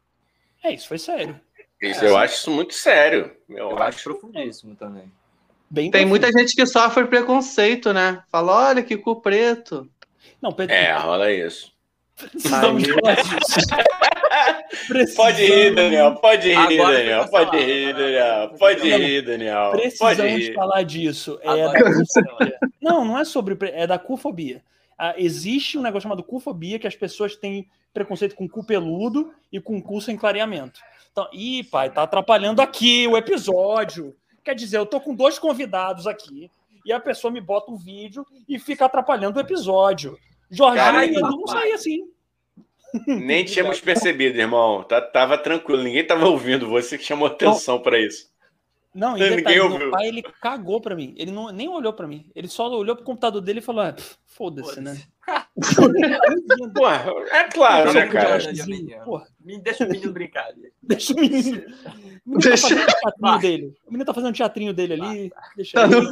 É, isso foi sério. Isso, eu acho isso muito sério. Eu, eu acho, acho profundíssimo também. Bem Tem muita gente que sofre preconceito, né? Fala, olha que cu preto. Não, Pedro... É, rola isso. Precisamos. Pode rir, Daniel. Pode rir, Daniel. Pode rir, Daniel. Pode rir, Daniel. Precisamos falar disso. É da... Não, não é sobre. É da cufobia. Ah, existe um negócio chamado cufobia que as pessoas têm preconceito com cu peludo e com cu sem clareamento. Então, ih, pai, tá atrapalhando aqui o episódio. Quer dizer, eu tô com dois convidados aqui e a pessoa me bota um vídeo e fica atrapalhando o episódio. Jorginho e Edu não saem assim. Nem tínhamos percebido, irmão. Tá, tava tranquilo, ninguém tava ouvindo. Você que chamou atenção para isso. Não, e detalhe, ouviu. meu pai ele cagou para mim. Ele não, nem olhou para mim. Ele só olhou pro computador dele e falou: ah, foda-se, né? Porra, é claro, né, cara? Me deixa o menino brincar. Deixa o menino. O menino tá fazendo o teatrinho dele. O menino tá fazendo o teatrinho dele ali. Deixa ele.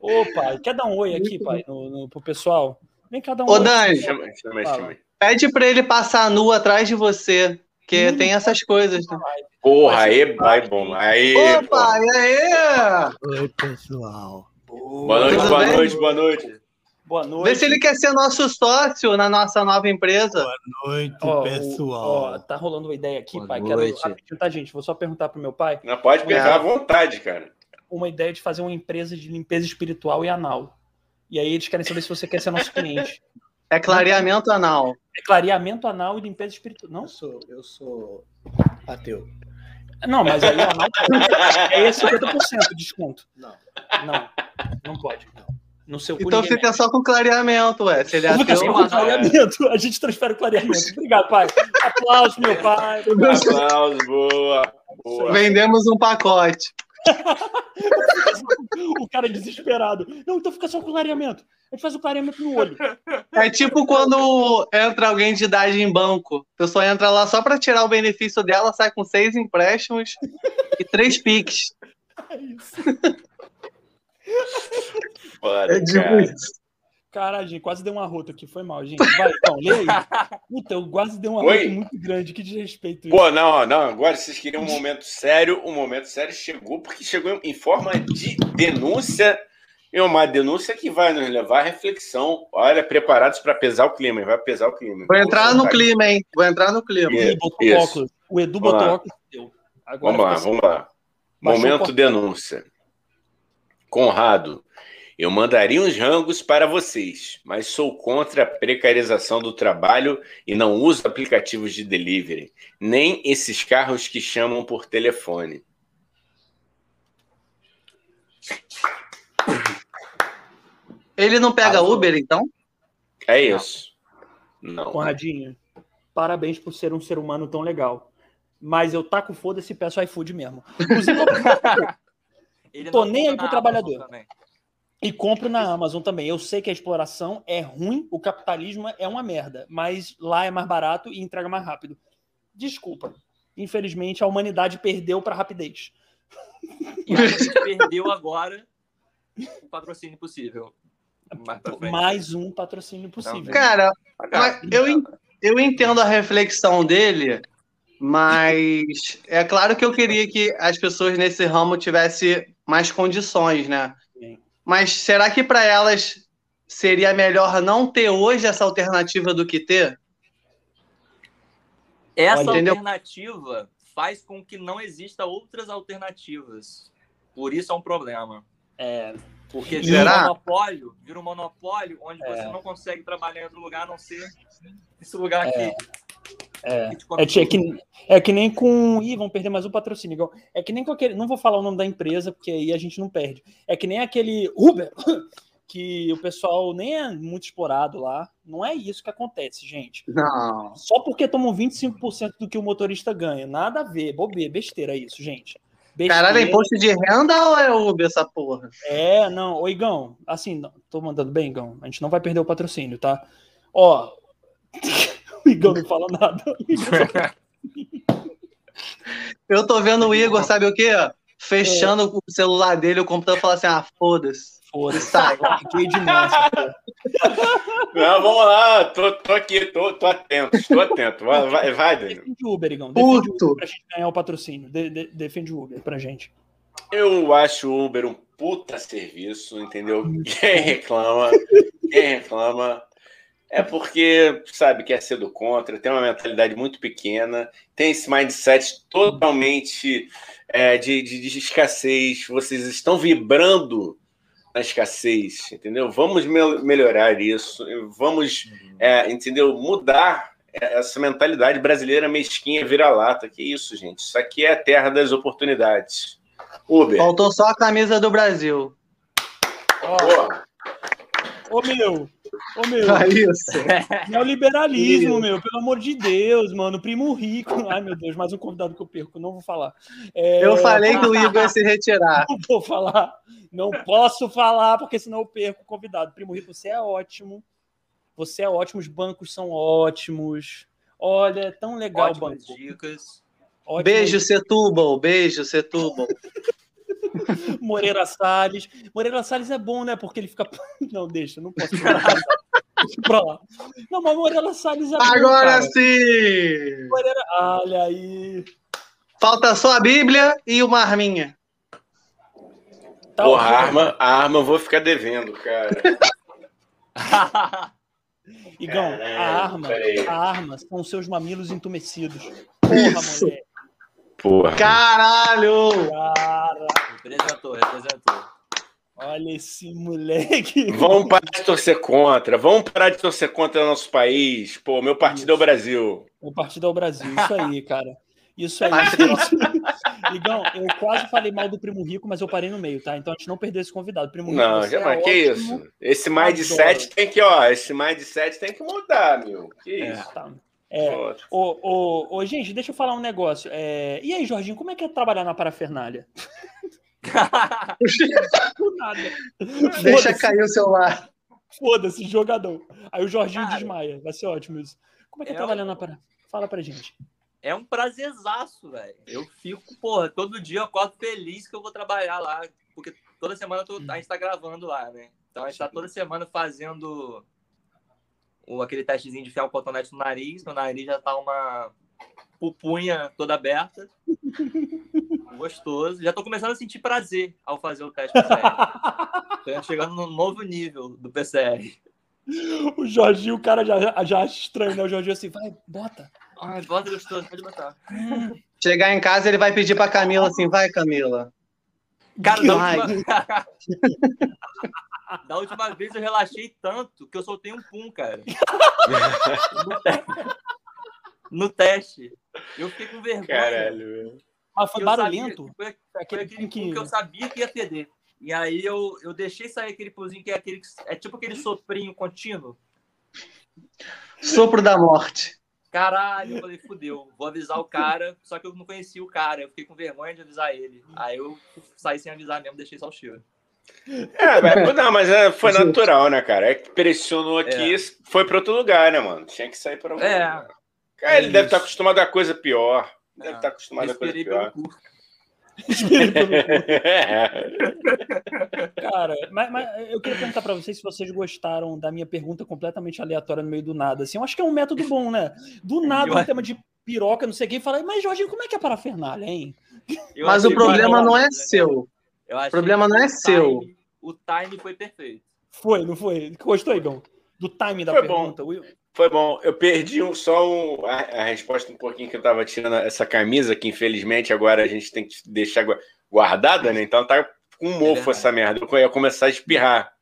Ô, pai, quer dar um oi aqui, pai, no, no, pro pessoal? Vem cá dar um Ô, oi. Dani, chama, chama, chama. pede pra ele passar nu atrás de você, que hum, tem essas coisas. Né? Porra, aí, vai bom. Aí, Opa, e aí? Oi, pessoal. Boa noite, Tudo boa bem? noite, boa noite. Boa noite. Vê se ele quer ser nosso sócio na nossa nova empresa. Boa noite, ó, pessoal. Ó, tá rolando uma ideia aqui, boa pai. Noite. Quero, tá, gente? Vou só perguntar pro meu pai. Não pode pegar é. à vontade, cara uma ideia de fazer uma empresa de limpeza espiritual e anal. E aí eles querem saber se você quer ser nosso cliente. É clareamento anal. É clareamento anal e limpeza espiritual. Não? Eu sou, eu sou ateu. Não, mas aí o anal é 50% de desconto. Não. Não, não pode. Não. No seu então fica só com clareamento, ué. Se ele é ateu, só com clareamento. A gente transfere o clareamento. Obrigado, pai. Aplausos, meu pai. Aplausos, boa. boa. Vendemos um pacote. o cara desesperado. Não, então fica só com clareamento. A gente faz o clareamento no olho. É tipo quando entra alguém de idade em banco. A pessoa entra lá só para tirar o benefício dela, sai com seis empréstimos e três piques. É isso. É tipo cara. isso. Caralho, gente, quase deu uma rota aqui. Foi mal, gente. Vai, então, lê aí. Puta, eu quase dei uma Oi? rota muito grande. Que desrespeito isso. Pô, não, não. Agora vocês queriam um momento sério. O um momento sério chegou porque chegou em forma de denúncia. É uma denúncia que vai nos levar à reflexão. Olha, preparados para pesar o clima. Vai pesar o clima. Vou entrar no clima, hein? Vou entrar no clima. Isso, O Edu botou óculos. Agora vamos lá, vamos lá. Momento denúncia. Conrado, eu mandaria uns rangos para vocês, mas sou contra a precarização do trabalho e não uso aplicativos de delivery, nem esses carros que chamam por telefone. Ele não pega Uber, então? É isso. Não. Conradinho, parabéns por ser um ser humano tão legal. Mas eu taco foda-se e peço iFood mesmo. Inclusive, eu... tô nem aí pro trabalhador. Também. E compro na Amazon também. Eu sei que a exploração é ruim, o capitalismo é uma merda, mas lá é mais barato e entrega mais rápido. Desculpa. Infelizmente, a humanidade perdeu para rapidez. E a gente perdeu agora o patrocínio possível. Mais, mais um patrocínio possível. Cara, eu, eu entendo a reflexão dele, mas é claro que eu queria que as pessoas nesse ramo tivessem mais condições, né? Mas será que para elas seria melhor não ter hoje essa alternativa do que ter? Essa Entendeu? alternativa faz com que não exista outras alternativas. Por isso é um problema. É, porque vira um monopólio, vira um monopólio onde é. você não consegue trabalhar em outro lugar a não ser esse lugar aqui. É, é, é, que, é que nem com. Ih, vão perder mais um patrocínio. É que nem com aquele. Não vou falar o nome da empresa, porque aí a gente não perde. É que nem aquele Uber, que o pessoal nem é muito explorado lá. Não é isso que acontece, gente. Não. Só porque tomam 25% do que o motorista ganha. Nada a ver. Bobeira, besteira isso, gente. Besteira. Caralho, é imposto de renda ou é Uber essa porra? É, não. Ô, Igão, assim, tô mandando bem, Igão. A gente não vai perder o patrocínio, tá? Ó. o Igão não fala nada. Eu tô vendo o Igor, sabe o quê? Fechando é. o celular dele, o computador fala assim: ah, foda-se. Foda-se, sai, fiquei demais. Não, vamos lá, tô, tô aqui, tô, tô atento, tô atento. Vai, vai, vai Danilo. Defende o Uber, Igão. Defende Puto. o Uber pra gente ganhar o patrocínio. De, de, defende o Uber pra gente. Eu acho o Uber um puta serviço, entendeu? Quem reclama, quem reclama é porque, sabe, quer ser do contra, tem uma mentalidade muito pequena, tem esse mindset totalmente é, de, de, de escassez. Vocês estão vibrando na escassez, entendeu? Vamos melhorar isso, vamos, uhum. é, entendeu? Mudar essa mentalidade brasileira mesquinha, vira-lata. Que isso, gente? Isso aqui é a terra das oportunidades. Uber. Faltou só a camisa do Brasil. Ô, meu, Ô, meu. É isso. Neoliberalismo, meu, pelo amor de Deus, mano. Primo rico. Ai, meu Deus, mais um convidado que eu perco, não vou falar. É... Eu falei que o Igor ia se retirar. Não vou falar. Não posso falar, porque senão eu perco o convidado. Primo rico, você é ótimo. Você é ótimo, os bancos são ótimos. Olha, é tão legal o banco. dicas. Ótimo. Beijo, Setúbal. Beijo, Setúbal. Moreira Salles. Moreira Salles é bom, né? Porque ele fica. Não, deixa, não posso falar. pra lá. Não, mas Moreira Salles é Agora bom, sim! Moreira... Olha aí. Falta só a Bíblia e uma arminha. Tá Porra, a arma, a arma eu vou ficar devendo, cara. Igão, Caramba, a arma, a arma são seus mamilos entumecidos. Porra, Isso. mulher. Porra. Caralho! Cara. Representou, representou. Olha esse moleque. Vamos parar de torcer contra. Vamos parar de torcer contra o nosso país. Pô, meu partido isso. é o Brasil. O partido é o Brasil. Isso aí, cara. Isso aí. Ligão, eu quase falei mal do Primo Rico, mas eu parei no meio, tá? Então a gente não perdeu esse convidado. Primo Rico, não, já, é que ótimo. isso? Esse mindset tem que, ó, esse mindset tem que mudar, meu. Que é, isso? Tá. É, o, o, o, gente, deixa eu falar um negócio. É, e aí, Jorginho, como é que é trabalhar na parafernália? Deixa cair o celular. Foda-se, jogador. Aí o Jorginho Cara, desmaia. Vai ser ótimo isso. Como é que é, trabalhar um... na parafernália? Fala pra gente. É um prazerzaço, velho. Eu fico, porra, todo dia eu acordo feliz que eu vou trabalhar lá. Porque toda semana tô, a gente tá gravando lá, né? Então a gente tá toda semana fazendo o, aquele testezinho de enfiar o cotonete no nariz, meu nariz já tá uma pupunha toda aberta. Gostoso. Já tô começando a sentir prazer ao fazer o teste PCR. tô chegando no novo nível do PCR. O Jorginho, o cara já, já acha estranho, né? O Jorginho assim, vai, bota. Ai, bota gostoso, pode botar. Chegar em casa, ele vai pedir pra Camila assim, vai, Camila. Cara, da última... da última vez eu relaxei tanto que eu soltei um pum, cara. no, teste. no teste. Eu fiquei com vergonha. Caralho, Mas foi barulhento? Sabia, foi, foi aquele que... que eu sabia que ia feder. E aí eu, eu deixei sair aquele puzinho que é aquele é tipo aquele soprinho contínuo. Sopro da morte. Caralho, eu falei, fudeu, vou avisar o cara, só que eu não conhecia o cara, eu fiquei com vergonha de avisar ele. Aí eu saí sem avisar mesmo, deixei só o cheiro. É, não, mas é, foi natural, né, cara? É que pressionou aqui, é. foi para outro lugar, né, mano? Tinha que sair para outro é. lugar. Cara, ele é deve estar tá acostumado a coisa pior. Deve estar tá acostumado a coisa pior. Cara, mas, mas, eu queria perguntar para vocês se vocês gostaram da minha pergunta completamente aleatória no meio do nada. Assim, eu acho que é um método bom, né? Do nada, um tema de piroca, não sei o que, e fala, mas Jorginho, como é que é parafernália, hein? Eu mas o problema não é seu. O problema não é seu. o time foi perfeito. Foi, não foi? Gostou, Igão? Do time da foi pergunta. Bom. Foi bom. Eu perdi um, só um, a, a, resposta um pouquinho que eu tava tirando essa camisa, que infelizmente agora a gente tem que deixar guardada, né? Então tá com um mofo é essa merda. Eu ia começar a espirrar.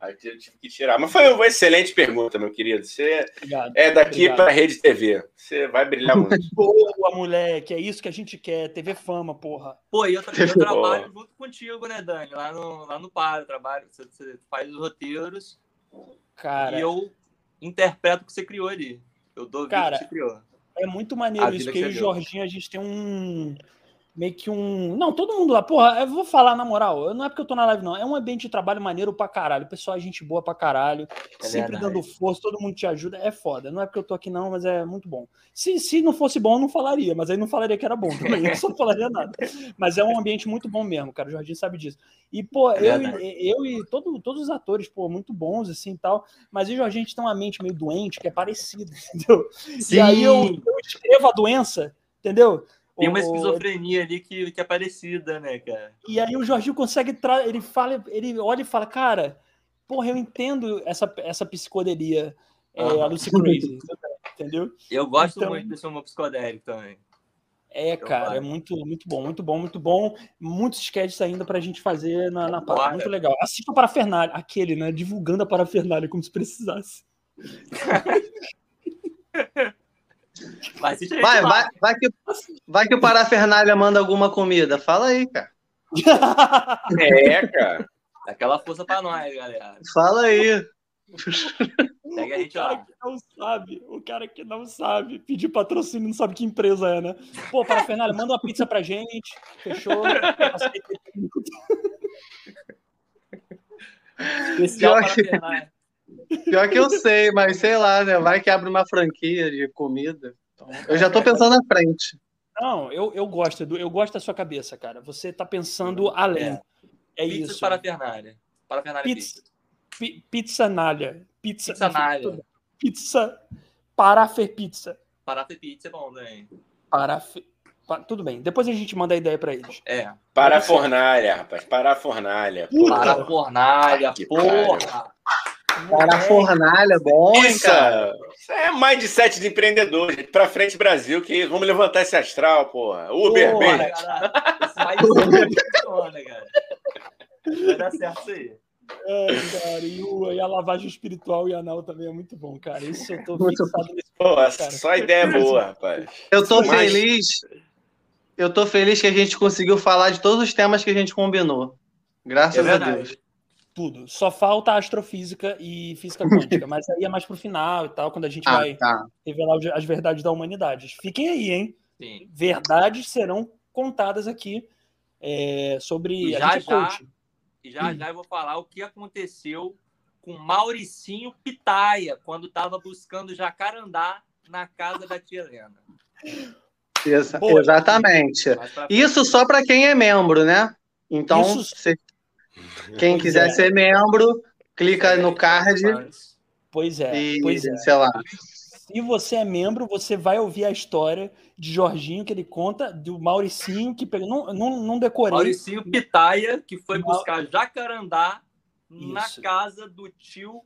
Aí eu tive que tirar. Mas foi uma excelente pergunta, meu querido. Você obrigado, é daqui para Rede TV. Você vai brilhar muito. Boa, moleque. É isso que a gente quer. TV Fama, porra. Pô, e eu, eu trabalho junto contigo, né, Dani? Lá no, lá no Par, trabalho. Você, você faz os roteiros. Cara. E eu interpreto o que você criou ali. Eu dou Cara, que você criou. É muito maneiro isso, porque eu e o Jorginho, a gente tem um meio que um. Não, todo mundo lá, porra, eu vou falar na moral, não é porque eu tô na live, não. É um ambiente de trabalho maneiro pra caralho. O pessoal é gente boa pra caralho, é sempre verdade. dando força, todo mundo te ajuda. É foda. Não é porque eu tô aqui, não, mas é muito bom. Se, se não fosse bom, eu não falaria, mas aí não falaria que era bom também. Eu só falaria nada. Mas é um ambiente muito bom mesmo, cara. O Jorginho sabe disso. E, pô, é eu, e, eu e todo, todos os atores, pô, muito bons, assim tal. Mas e o Jorginho, a gente tem uma mente meio doente, que é parecida, entendeu? Sim. E aí eu, eu escrevo a doença, entendeu? Tem uma esquizofrenia ali que, que é parecida, né, cara? E aí o Jorginho consegue. Tra... Ele fala, ele olha e fala, cara, porra, eu entendo essa, essa psicodelia, é, a Lucy Crazy, entendeu? Eu gosto então, muito desse humor psicodélico também. É, cara, é muito, muito bom, muito bom, muito bom. Muitos sketches ainda pra gente fazer na, na parte. Muito legal. Assista a parafernália, aquele, né? Divulgando a parafernália como se precisasse. Vai, vai, vai, vai, que, vai que o Parafernália manda alguma comida. Fala aí, cara. É, cara. Aquela força pra nós, galera. Fala aí. Pega a gente o cara lá. que não sabe, o cara que não sabe pedir patrocínio, não sabe que empresa é, né? Pô, Parafernália, manda uma pizza pra gente. Fechou? Especial Parafernália. Pior que eu sei, mas sei lá, né? Vai que abre uma franquia de comida. Então, eu já tô pensando na frente. Não, eu, eu gosto, Edu, eu gosto da sua cabeça, cara. Você tá pensando além. É, é pizza isso. para Fernália. Para Fernália pizza. Pizza, pizza nalha. Pizza, pizza nalha. Pizza. Parafer pizza. Parafer pizza é bom, né? Parafer... Tudo bem, depois a gente manda a ideia para eles. É. Para a fornalha, rapaz. Para a fornalha. Para a fornalha, porra. Para a fornalha, bom, hein, cara? Isso é mindset de empreendedor, gente. Pra frente, Brasil, que vamos levantar esse astral, porra. Uber, porra, bem. funciona, cara. Vai dar certo isso aí. É, cara, e, o, e, a lavagem espiritual e anal também é muito bom, cara. Isso eu tô fixado nesse Pô, cara. Só ideia boa, rapaz. Eu tô Mas... feliz. Eu tô feliz que a gente conseguiu falar de todos os temas que a gente combinou. Graças é a Deus. Tudo. Só falta astrofísica e física quântica, mas aí é mais pro final e tal, quando a gente ah, vai tá. revelar as verdades da humanidade. Fiquem aí, hein? Sim. Verdades serão contadas aqui é, sobre e já, já, E já hum. já eu vou falar o que aconteceu com Mauricinho Pitaia quando estava buscando jacarandá na casa da tia Helena. Exa exatamente. Isso só para quem é membro, né? Então, Isso... Quem pois quiser é. ser membro, clica no card. Pois é, e, pois é. Sei lá. Se você é membro, você vai ouvir a história de Jorginho que ele conta, do Mauricinho que pegou. Não, não, não decorei. Mauricinho Pitaia, que foi buscar jacarandá Isso. na casa do tio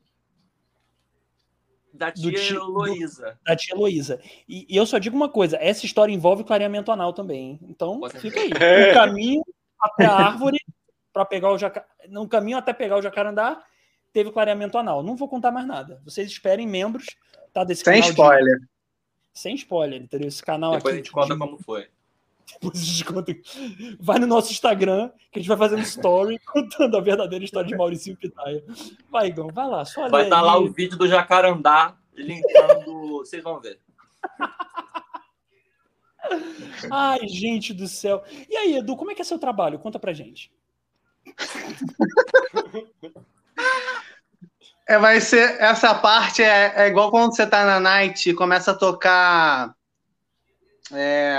da tia Heloísa. Da tia Heloísa. E, e, eu só digo uma coisa: essa história envolve clareamento anal também. Hein? Então, Pode fica aí. O caminho até a árvore para pegar o jacarandá. No caminho até pegar o jacarandá, teve clareamento anal. Não vou contar mais nada. Vocês esperem membros tá, desse Sem canal. spoiler. De... Sem spoiler, entendeu? Esse canal Depois aqui. a gente conta de... como foi. Depois a gente conta. Vai no nosso Instagram, que a gente vai fazer um story contando a verdadeira história de Maurício Pitaia. Vai, Igão, vai lá. Só vai estar tá lá o vídeo do jacarandá linkando. Vocês vão ver. Ai, gente do céu. E aí, Edu, como é que é seu trabalho? Conta pra gente. É, vai ser. Essa parte é, é igual quando você tá na night e começa a tocar. É,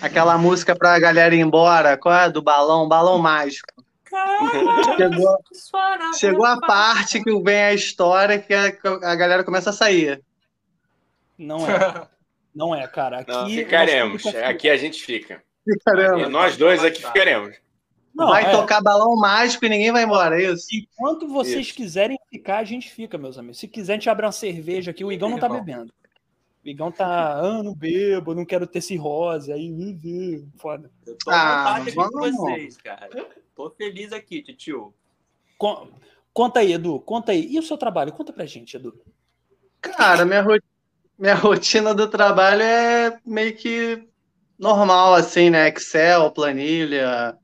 aquela música pra galera ir embora. Qual é? Do balão? Balão mágico. Chegou, chegou a parte que vem a história que a, a galera começa a sair. Não é. Não é, cara. Aqui Não, ficaremos. Aqui a gente fica. Ficaremos. E nós dois aqui ficaremos. Não, vai é. tocar balão mágico e ninguém vai embora, é isso? Enquanto vocês Isso. quiserem ficar, a gente fica, meus amigos. Se quiser, a gente abre uma cerveja aqui. O Igão não tá bebendo. O Igão tá, ah, não bebo, não quero ter cirrose. Aí, uh, foda. Eu tô Ah, vontade aqui com vamos. vocês, cara. Tô feliz aqui, tio. Con- Conta aí, Edu, conta aí. E o seu trabalho? Conta pra gente, Edu. Cara, minha, ro- minha rotina do trabalho é meio que normal, assim, né? Excel, planilha,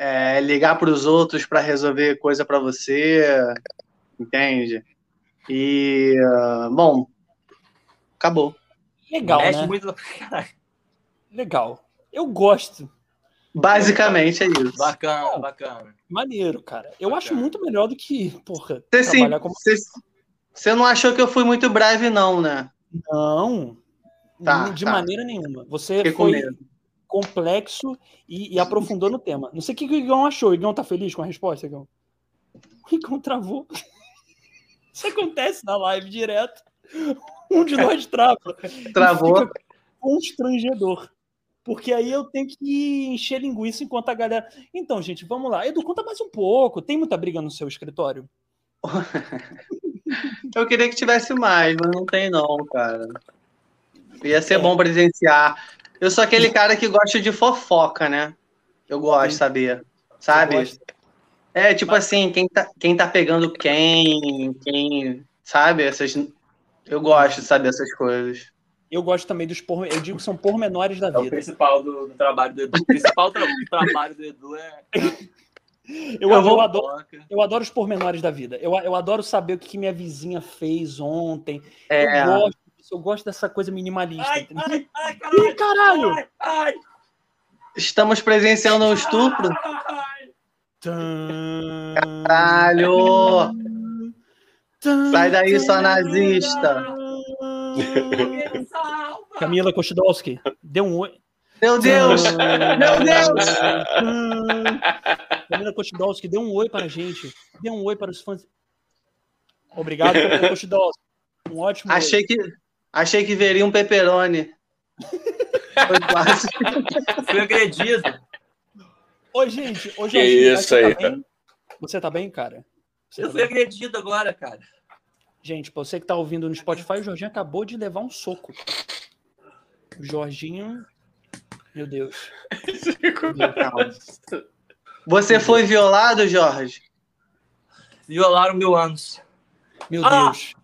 é, ligar para os outros para resolver coisa para você, entende? E, ah, bom, acabou. Legal, Mexe né? muito. Legal. Eu gosto. Basicamente é isso. Bacana, bacana. Maneiro, cara. Eu Bacana. acho muito melhor do que, porra, Você sim, como... você, não achou que eu fui muito breve, não, né? Não, Tá, de tá. maneira nenhuma. Você Fiquei com foi medo. Complexo e, e aprofundou no tema. Não sei o que o Igão achou. O Igão tá feliz com a resposta, Igão? O Igão travou. Isso acontece na live direto. Um de nós trava. Travou. Constrangedor. Porque aí eu tenho que encher linguiça enquanto a galera. Então, gente, vamos lá. Edu, conta mais um pouco. Tem muita briga no seu escritório? Eu queria que tivesse mais, mas não tem não, cara. Ia ser bom presenciar. Eu sou aquele cara que gosta de fofoca, né? Eu gosto de saber, sabe? É, tipo assim, quem tá, quem tá pegando quem, quem, sabe? Essas, eu gosto de saber essas coisas. Eu gosto também dos por... Eu digo que são pormenores da É o vida. principal do, do trabalho do Edu. O principal tra- do trabalho do Edu é. Eu, Eu eu vou- adoro, eu adoro os pormenores da vida. Eu, eu adoro saber o que que minha vizinha fez ontem. É, Eu gosto eu gosto dessa coisa minimalista. Ai, entendeu? ai, ai, Ih, caralho! caralho! Ai, ai, estamos presenciando um estupro. Caralho! Sai daí, sua nazista. Camila Kostidowski, dê um oi. Meu Deus! Meu Deus! Camila Kostidowski, dê um oi para a gente. Dê um oi para os fãs. Obrigado, Camila Kostidowski. Um ótimo oi. Achei que, achei que veria um pepperoni. Foi quase. Fui agredido. Oi, gente. Hoje Que isso você aí. Tá bem? Você tá bem, cara? Você Eu tá fui bem? agredido agora, cara. Gente, pra você que tá ouvindo no Spotify, o Jorginho acabou de levar um soco. O Jorginho. Meu Deus. Você foi violado, Jorge? Violaram mil anos. Meu Ah! Deus.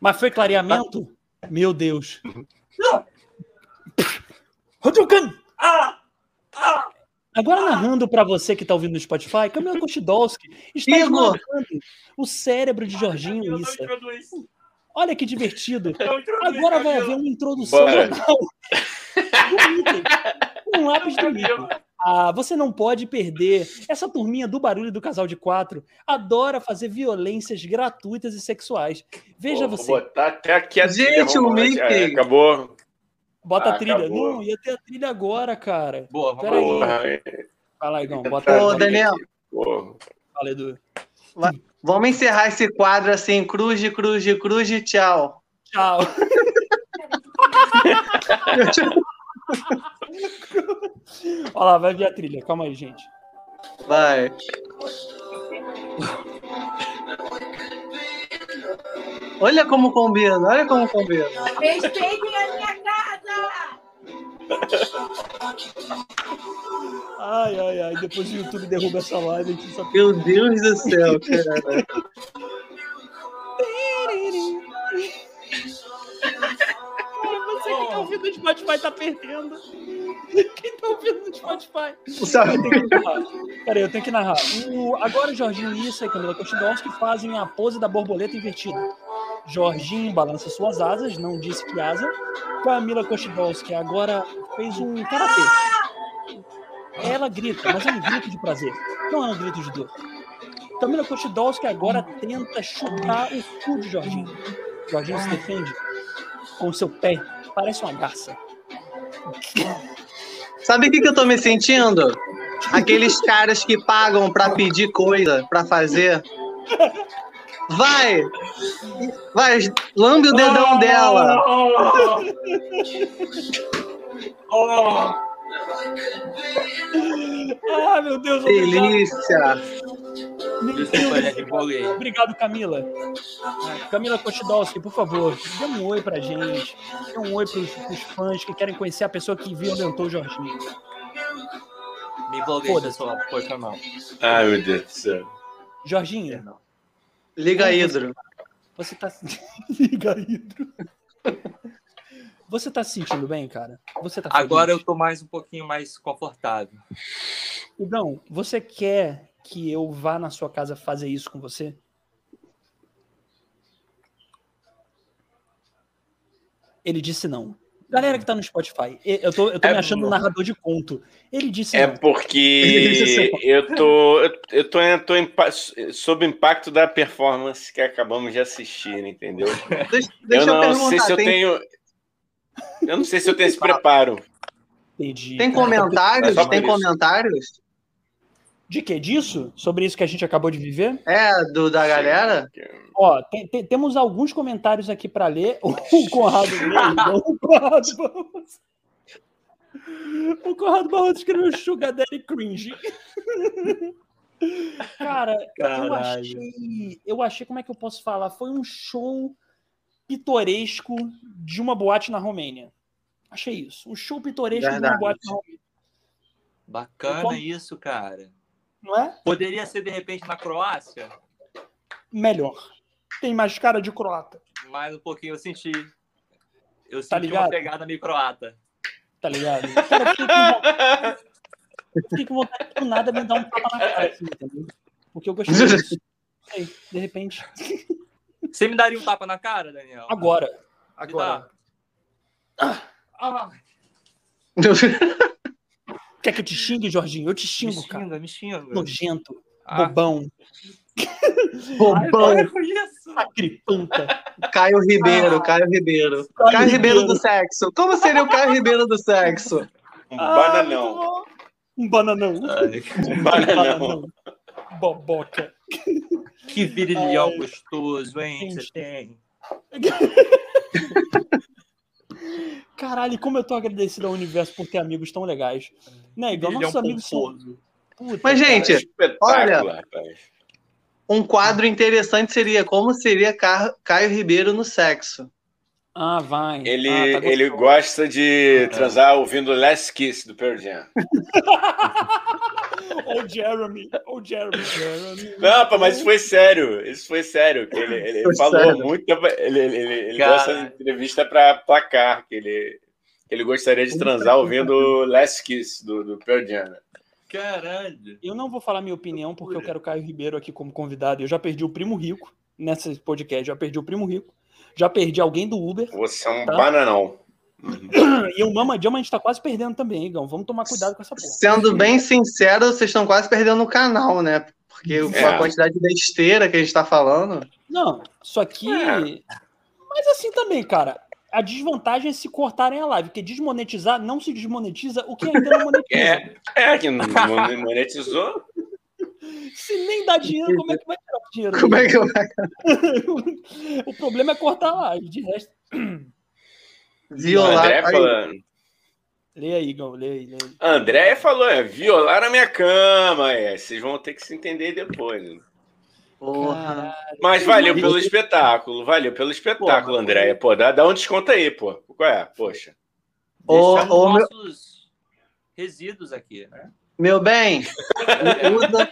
Mas foi clareamento? Meu Deus. Hadouken! Ah! Ah! Agora narrando pra você que tá ouvindo no Spotify, Camila Kostidowski está esmagando o cérebro de Jorginho Eu não Issa. Olha que divertido. Agora vai haver uma introdução Bora. legal. Um lápis do Mickey. Ah, você não pode perder. Essa turminha do barulho do casal de quatro adora fazer violências gratuitas e sexuais. Veja Vou você. botar até aqui a Gente, trilha o. Mickey. É, acabou. Bota Ah, a trilha. acabou. Não, ia ter a trilha agora, cara. Boa, vamos Peraí. lá. Porra, Vai lá, Igão. Bota a Ô, trilha. Daniel, porra. Fala, Edu. vamos encerrar esse quadro assim, cruz cruz cruz tchau. Tchau. Olha lá, vai vir a trilha. Calma aí, gente. Vai. Olha como combina, olha como combina. Respeitem a minha casa! Ai, ai, ai. Depois o YouTube derruba essa live. A gente só... Meu Deus do céu, cara. Cara, você que tá ouvindo no Spotify tá perdendo. Quem tá ouvindo no Spotify? O céu- Eu tenho que narrar. Peraí, eu tenho que narrar. O- agora o Jorginho Issa e Camila Kostidowski fazem a pose da borboleta invertida. Jorginho balança suas asas, não disse que asa. Camila Kostidowski agora fez um karatê. ela grita, mas é um grito de prazer, não é um grito de dor. Camila Kostidolski agora tenta chutar o cu de Jorginho. Jorginho se defende com o seu pé, parece uma garça. Sabe o que, que eu tô me sentindo? Aqueles caras que pagam pra pedir coisa pra fazer. Vai! Vai, lambe o dedão dela. Ah, meu Deus, obrigado. Delícia! Empolguei. Obrigado, Camila. Camila Kostidowski, por favor, dê um oi pra gente. Dê um oi pros, pros fãs que querem conhecer a pessoa que violentou o Jorginho. Me pessoal. Foi foi mal. Ai, meu Deus do céu. Jorginho, Liga a Hidro. você tá. Liga, Hidro. Você tá se sentindo bem, cara? Você tá feliz? Agora eu tô mais um pouquinho mais confortável. Igão, você quer que eu vá na sua casa fazer isso com você? Ele disse não. Galera que tá no Spotify, eu tô, eu tô É me achando um narrador de conto. Ele disse É não. porque eu tô, eu, eu tô, eu tô empa- sob impacto da performance que acabamos de assistir, entendeu? Deixa, deixa eu eu, não perguntar. sei se eu tem, tenho. Eu não sei se eu tenho esse preparo. Entendi. tem comentários? É tem isso. comentários? De que? Disso? Sobre isso que a gente acabou de viver? É, do, da galera? Ó, tem- tem- temos alguns comentários aqui para ler. O Conrado o Conrado Barroso. O Conrado Barroso escreveu Sugar Daddy Cringe. Cara, eu Caralho. achei. Eu achei, como é que eu posso falar? Foi um show pitoresco de uma boate na Romênia. Achei isso. Um show pitoresco de uma Verdade. boate na Romênia. Bacana Como- isso, cara. Não é? Poderia ser, de repente, na Croácia? Melhor. Tem mais cara de croata. Mais um pouquinho eu senti. Eu Tá senti ligado? uma pegada meio croata. Tá ligado? Cara, eu fiquei com vontade- do nada me dar um tapa na cara, assim, entendeu? Porque eu gostei disso. Aí, de repente. Você me daria um tapa na cara, Daniel? Agora. Me Agora. Ah, Quer que eu te xingue, Jorginho? Eu te me xingo, cara. xinga, me xinga. Nojento, Ah, bobão, Bobão. sacripanta. Caio Ribeiro, Caio Ribeiro. Caio Caio Ribeiro do sexo. Como seria o Caio Ribeiro do sexo? Um Ah, bananão. bom. Um bananão. Ai, Um bananão. Boboca. Que virilhão Ai. gostoso, hein? Gente. Você tem. Caralho, como eu tô agradecido ao universo por ter amigos tão legais. Né, igual nossos amigos são. Puta, Mas, cara. gente, rapaz. Um quadro interessante seria como seria Ca- Caio Ribeiro no sexo. Ah, vai. Ele, Ah, tá ele gosta de transar ouvindo Last Kiss do Pearl Jam. Ou Jeremy. Ou Jeremy. Jeremy. Não, pá, mas isso foi sério. Isso foi sério. que Ele, ele Foi falou sério. muito. Ele, ele, ele, Cara. gosta de entrevista para placar. Que ele, que ele gostaria de transar ouvindo Last Kiss do, do Pearl Jam. né? Caralho. Eu não vou falar minha opinião porque eu quero o Caio Ribeiro aqui como convidado. Eu já perdi o primo rico nesse podcast. Já perdi o primo rico. Já perdi alguém do Uber. Você é um Tá. bananão. E o Mama Jama a gente tá quase perdendo também, Igão. Vamos tomar cuidado com essa porra. Sendo bem sincero, vocês estão quase perdendo o canal, né? Porque É. a quantidade de besteira que a gente tá falando. Não, isso aqui. É. Mas assim também, cara. A desvantagem é se cortarem a live, porque desmonetizar não se desmonetiza o que ainda não monetiza. É, é que não monetizou. Se nem dá dinheiro, como é que vai tirar o dinheiro? Como é que eu... o problema é cortar a live. De resto. Violar. André, Aí, falando, Lê aí, Igão, lê aí, lê aí. André falou: é, violar a minha cama. É, vocês vão ter que se entender depois. né? porra. Mas valeu pelo espetáculo, valeu pelo espetáculo, Porra, André. Pô, dá, dá um desconto aí, pô. Qual é? Poxa. Ô, Deixamos ô, meu- nossos resíduos aqui, né? Meu bem, usa.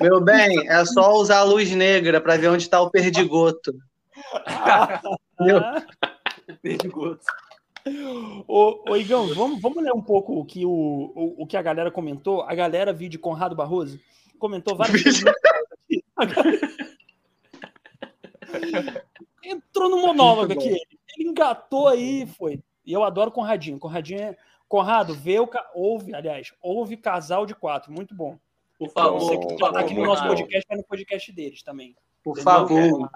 Meu bem, é só usar a luz negra para ver onde está o perdigoto. Meu- Perigoso. Ô, ô, Igão, vamos, vamos ler um pouco o que, o, o, o que a galera comentou. A galera viu de Conrado Barroso comentou várias galera- Entrou no monólogo aqui. Ele engatou aí foi. E eu adoro Conradinho. Conradinho é, Conrado, vê o. Ca... Ouve, aliás, ouve Casal de Quatro. Muito bom. Por favor. Você que tá aqui no nosso podcast, vai no podcast deles também. Por Entendeu? favor.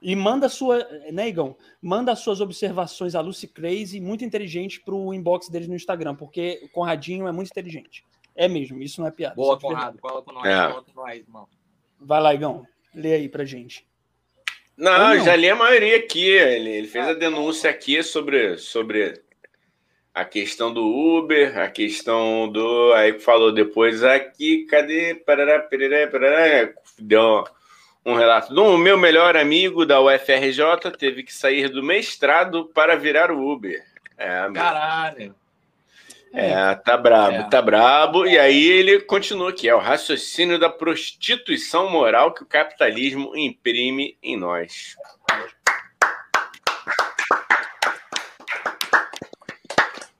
E manda sua, né, Igão? Manda suas observações a Lucy Crazy, muito inteligente, pro inbox deles no Instagram, porque o Conradinho é muito inteligente. É mesmo, isso não é piada. Boa, é. Conrado. Cola com nós. É. Com nós, irmão. Vai lá, Igão. Lê aí pra gente. Não, não. já li a maioria aqui. Ele, ele fez a denúncia aqui sobre, sobre a questão do Uber, a questão do. Aí falou depois aqui, cadê? Parará, pereré, parará, deu um relato. Do meu melhor amigo da UFRJ teve que sair do mestrado para virar o Uber. É. Caralho. É, tá brabo, É. tá brabo. E aí ele continua aqui, é o raciocínio da prostituição moral que o capitalismo imprime em nós.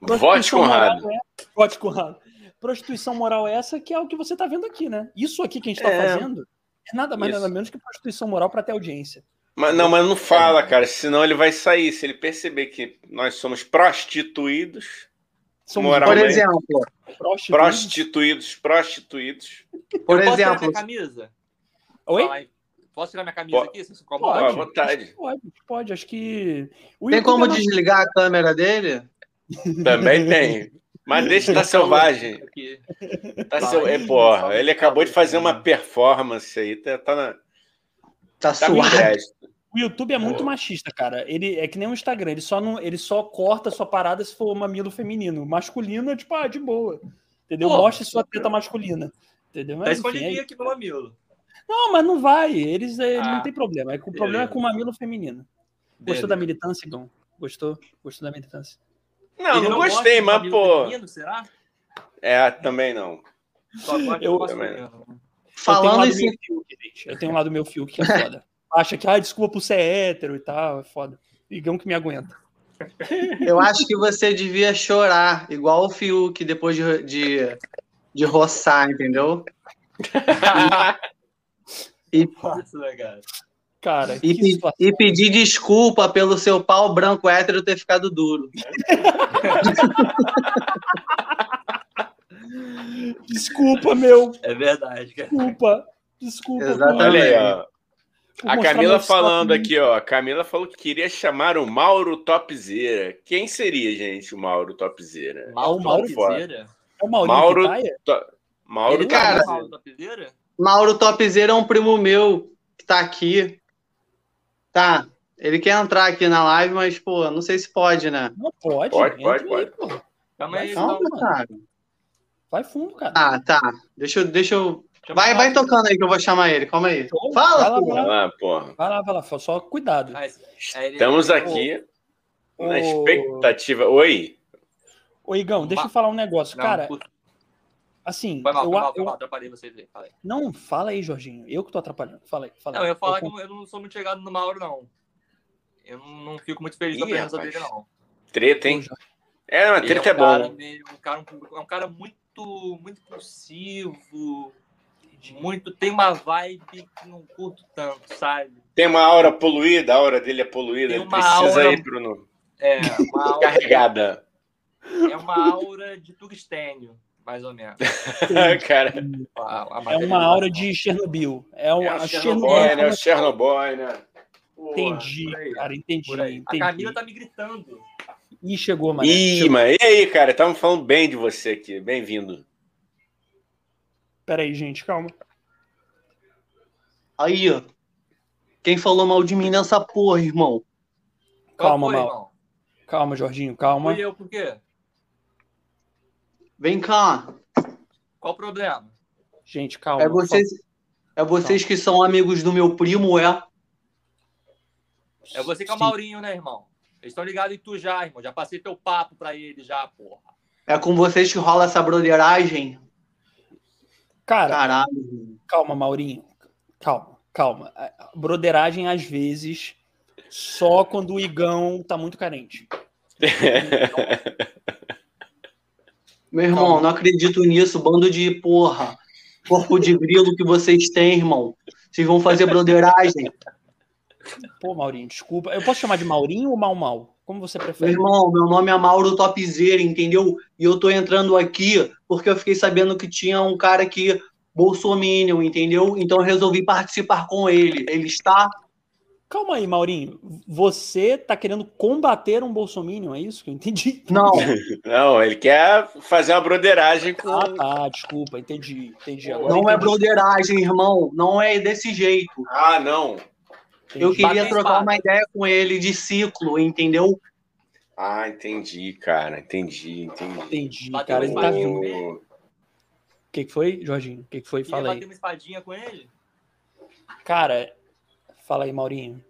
Vote Prostituição Conrado. moral é- Vote Conrado. Prostituição moral é essa que é o que você tá vendo aqui, né? Isso aqui que a gente tá É. fazendo é nada mais Isso. nada menos que prostituição moral para ter audiência. Mas não, mas não fala, cara, senão ele vai sair. Se ele perceber que nós somos prostituídos, Somos Moral. Por exemplo, prostituídos. prostituídos, prostituídos. por eu posso tirar exemplo, minha camisa? Oi? Posso tirar minha camisa Pode. aqui? Se incomoda? à vontade. Pode, pode. Acho que. O tem YouTube como é desligar a câmera dele? Também tem. Mas deixa estar selvagem. Aqui. Tá seu... é, porra, ele acabou de fazer uma performance aí, tá, tá na. Tá Tá crédito. O YouTube é muito machista, cara. Ele é que nem o Instagram, ele só, não, ele só corta sua parada se for mamilo feminino. Masculino é tipo, ah, de boa. Entendeu? Pô, Mostre sua teta masculina. Entendeu? Tá Mas, enfim, escondidinho é... aqui no mamilo. Não, mas não vai. Eles é, Ah, não tem problema. É, que o problema é com o mamilo feminino. Gostou da militância, Igão? Gostou? Gostou da militância? Não, não gosta gostei, mas, pô. feminino, será? É, também não. Só gosta de Eu- masculino. eu tenho um Falando meu Fiuk, gente. Eu tenho um lado meu Fiuk que é foda. Acha que, ah, desculpa por ser hétero e tal, é foda. Igão que me aguenta. Eu acho que você devia chorar, igual o Fiuk, depois de, de, de roçar, entendeu? Nossa, né, cara? Cara, E, pe- situação. e pedir desculpa pelo seu pau branco hétero ter ficado duro. Desculpa, meu. É verdade, cara. Desculpa. Desculpa. Exatamente. Olha aí, ó. por A Camila falando aqui, ó. A Camila falou que queria chamar o Mauro Topzera. Quem seria, gente, o Mauro Topzera? Mauro Mauro Topzera? É o Mauro-? Mauro Ele Cara- tá Mauro Topzera? Mauro Topzera é um primo meu que tá aqui. Tá. Ele quer entrar aqui na live, mas, pô, não sei se pode, né? Não pode. Pode, pode, aí, pode. pô. Calma aí, Calma, então. cara. Vai fundo, cara. Ah, tá. Deixa eu. Deixa eu... Chama Vai, o vai tocando aí que eu vou chamar ele. Calma aí. Show. Fala, vai lá, pô. vai lá, Ah, porra. vai lá, vai lá. Só cuidado. Ah, é, ele- Estamos aqui Ô, na expectativa. Oi. Ô, Igão, deixa eu falar um negócio. Não, Cara, puta, assim, Foi mal, eu, foi mal, eu- mal, atrapalhei vocês aí. Fala aí. não fala aí, Jorginho. Eu que tô atrapalhando. Fala aí, fala Não, aí. eu ia falar Eu que eu não sou muito chegado no Mauro, não. Eu não, não fico muito feliz com a presença rapaz. dele, não. Treta, hein? É, uma Ele treta é, um cara bom. meio- um cara, é um cara muito, muito impulsivo, muito, tem uma vibe que não curto tanto, sabe? Tem uma aura poluída, a aura dele é poluída. Ele precisa aura- ir pro no... É uma aura, carregada. é uma aura de tungstênio, mais ou menos. Cara, A- a É uma aura de Chernobyl. É, é uma o a Chernobyl, Chernobyl. né? O Chernobyl, né? Porra. Entendi, aí, cara, entendi. Aí. A entendi. Camila tá me gritando. Ih, chegou, mano. Ih, mas e aí, cara? Estavam falando bem de você aqui. Bem-vindo. Pera aí, gente, calma. Aí, ó. Quem falou mal de mim nessa porra, irmão? Calma, foi, Mal. irmão? Calma, Jorginho, calma. Fui eu por quê? Vem cá. Qual o problema? Gente, calma. É vocês, é vocês que são amigos do meu primo, é? É você que é o. Maurinho, né, irmão? Eles estão ligados em tu já, irmão. Já passei teu papo pra ele já, porra. É com vocês que rola essa broderagem? Cara, Caralho. irmão. calma, Maurinho. Calma, calma. A broderagem, às vezes, só quando o Igão tá muito carente. Meu irmão, Calma. não acredito nisso. Bando de porra. Corpo de grilo que vocês têm, irmão. Vocês vão fazer broderagem? Pô, Maurinho, desculpa. Eu posso chamar de Maurinho ou Mal Mal? Como você prefere? Meu irmão, meu nome é Mauro Topzera, entendeu? E eu tô entrando aqui porque eu fiquei sabendo que tinha um cara aqui, Bolsominion, entendeu? Então eu resolvi participar com ele. Ele está Calma aí, Maurinho. Você tá querendo combater um bolsominion, é isso que eu entendi? Não. Não, ele quer fazer uma broderagem com. Ah, tá, desculpa, entendi, entendi. Agora não entendi. é broderagem, irmão. Não é desse jeito. Ah, não. Eu queria trocar espada. uma ideia com ele de ciclo, entendeu? Ah, entendi, cara. Entendi, entendi. Entendi, Bateu cara. Ele tá vindo. O que, que foi, Jorginho? O que, que foi? Queria Fala bater aí. uma espadinha com ele? Cara, fala aí, Maurinho.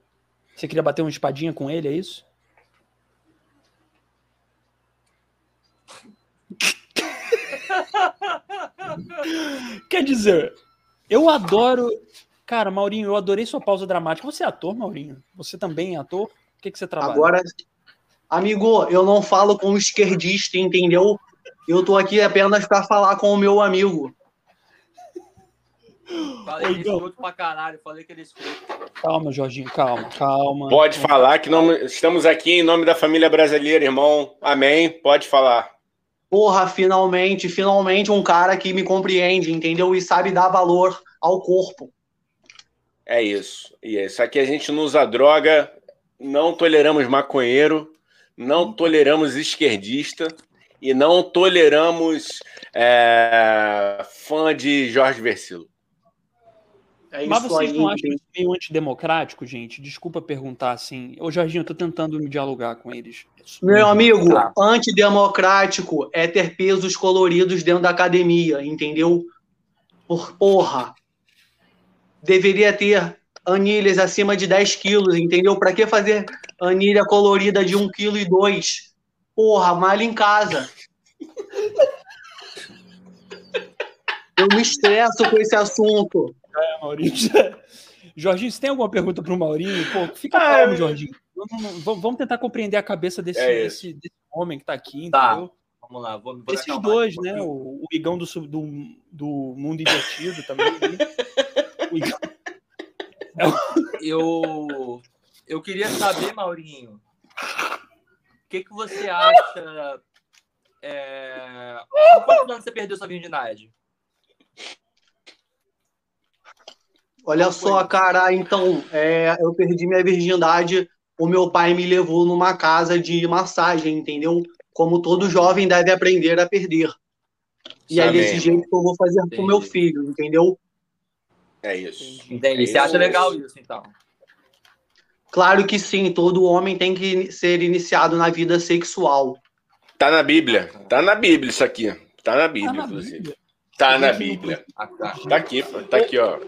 Você queria bater uma espadinha com ele, é isso? Quer dizer, eu adoro. Cara, Maurinho, eu adorei sua pausa dramática. Você é ator, Maurinho? Você também é ator? O que, que você trabalha? Agora, amigo, eu não falo com esquerdista, entendeu? Eu tô aqui apenas para falar com o meu amigo. Falei Oi, que ele pra caralho. Falei que ele é escroto. Calma, Jorginho, calma, calma. Pode falar que não, estamos aqui em nome da família brasileira, irmão. Amém. Pode falar. Porra, finalmente, finalmente um cara que me compreende, entendeu? E sabe dar valor ao corpo. É isso. E é isso. Aqui a gente não usa droga, não toleramos maconheiro, não toleramos esquerdista e não toleramos é, fã de Jorge Versilo. É Mas vocês aí. não acham isso meio antidemocrático, gente? Desculpa perguntar assim. Ô, Jorginho, eu tô tentando me dialogar com eles. Meu amigo, antidemocrático é ter pesos coloridos dentro da academia, entendeu? Por porra. Deveria ter anilhas acima de 10 quilos, entendeu? Pra que fazer anilha colorida de 1 kg e 2? Porra, malha em casa. Eu me estresso com esse assunto. É, Maurinho. Jorginho, você tem alguma pergunta pro Maurinho? Pô, fica Ah, calmo, Jorginho. Vamos vamos tentar compreender a cabeça desse, É desse, desse homem que tá aqui, Tá. entendeu? Vamos lá, vou, vou Esses dois, aqui né? O, o Igão do, do, do mundo invertido também. né? O Igão- Eu, eu queria saber, Maurinho, o que, que você acha. É... Quantos anos você perdeu sua virgindade? Olha só, cara, então, é, eu perdi minha virgindade. O meu pai me levou numa casa de massagem, entendeu? Como todo jovem deve aprender a perder. E é Amém, desse jeito que eu vou fazer com Entendi. meu filho, entendeu? É isso. Entendi. É Você acha isso. legal isso, então? Claro que sim, todo homem tem que ser iniciado na vida sexual. Tá na Bíblia. Tá na Bíblia isso aqui. Tá na Tá Bíblia, na inclusive. Bíblia. Tá na Bíblia. Ah, tá. Tá aqui. Tá aqui, ó.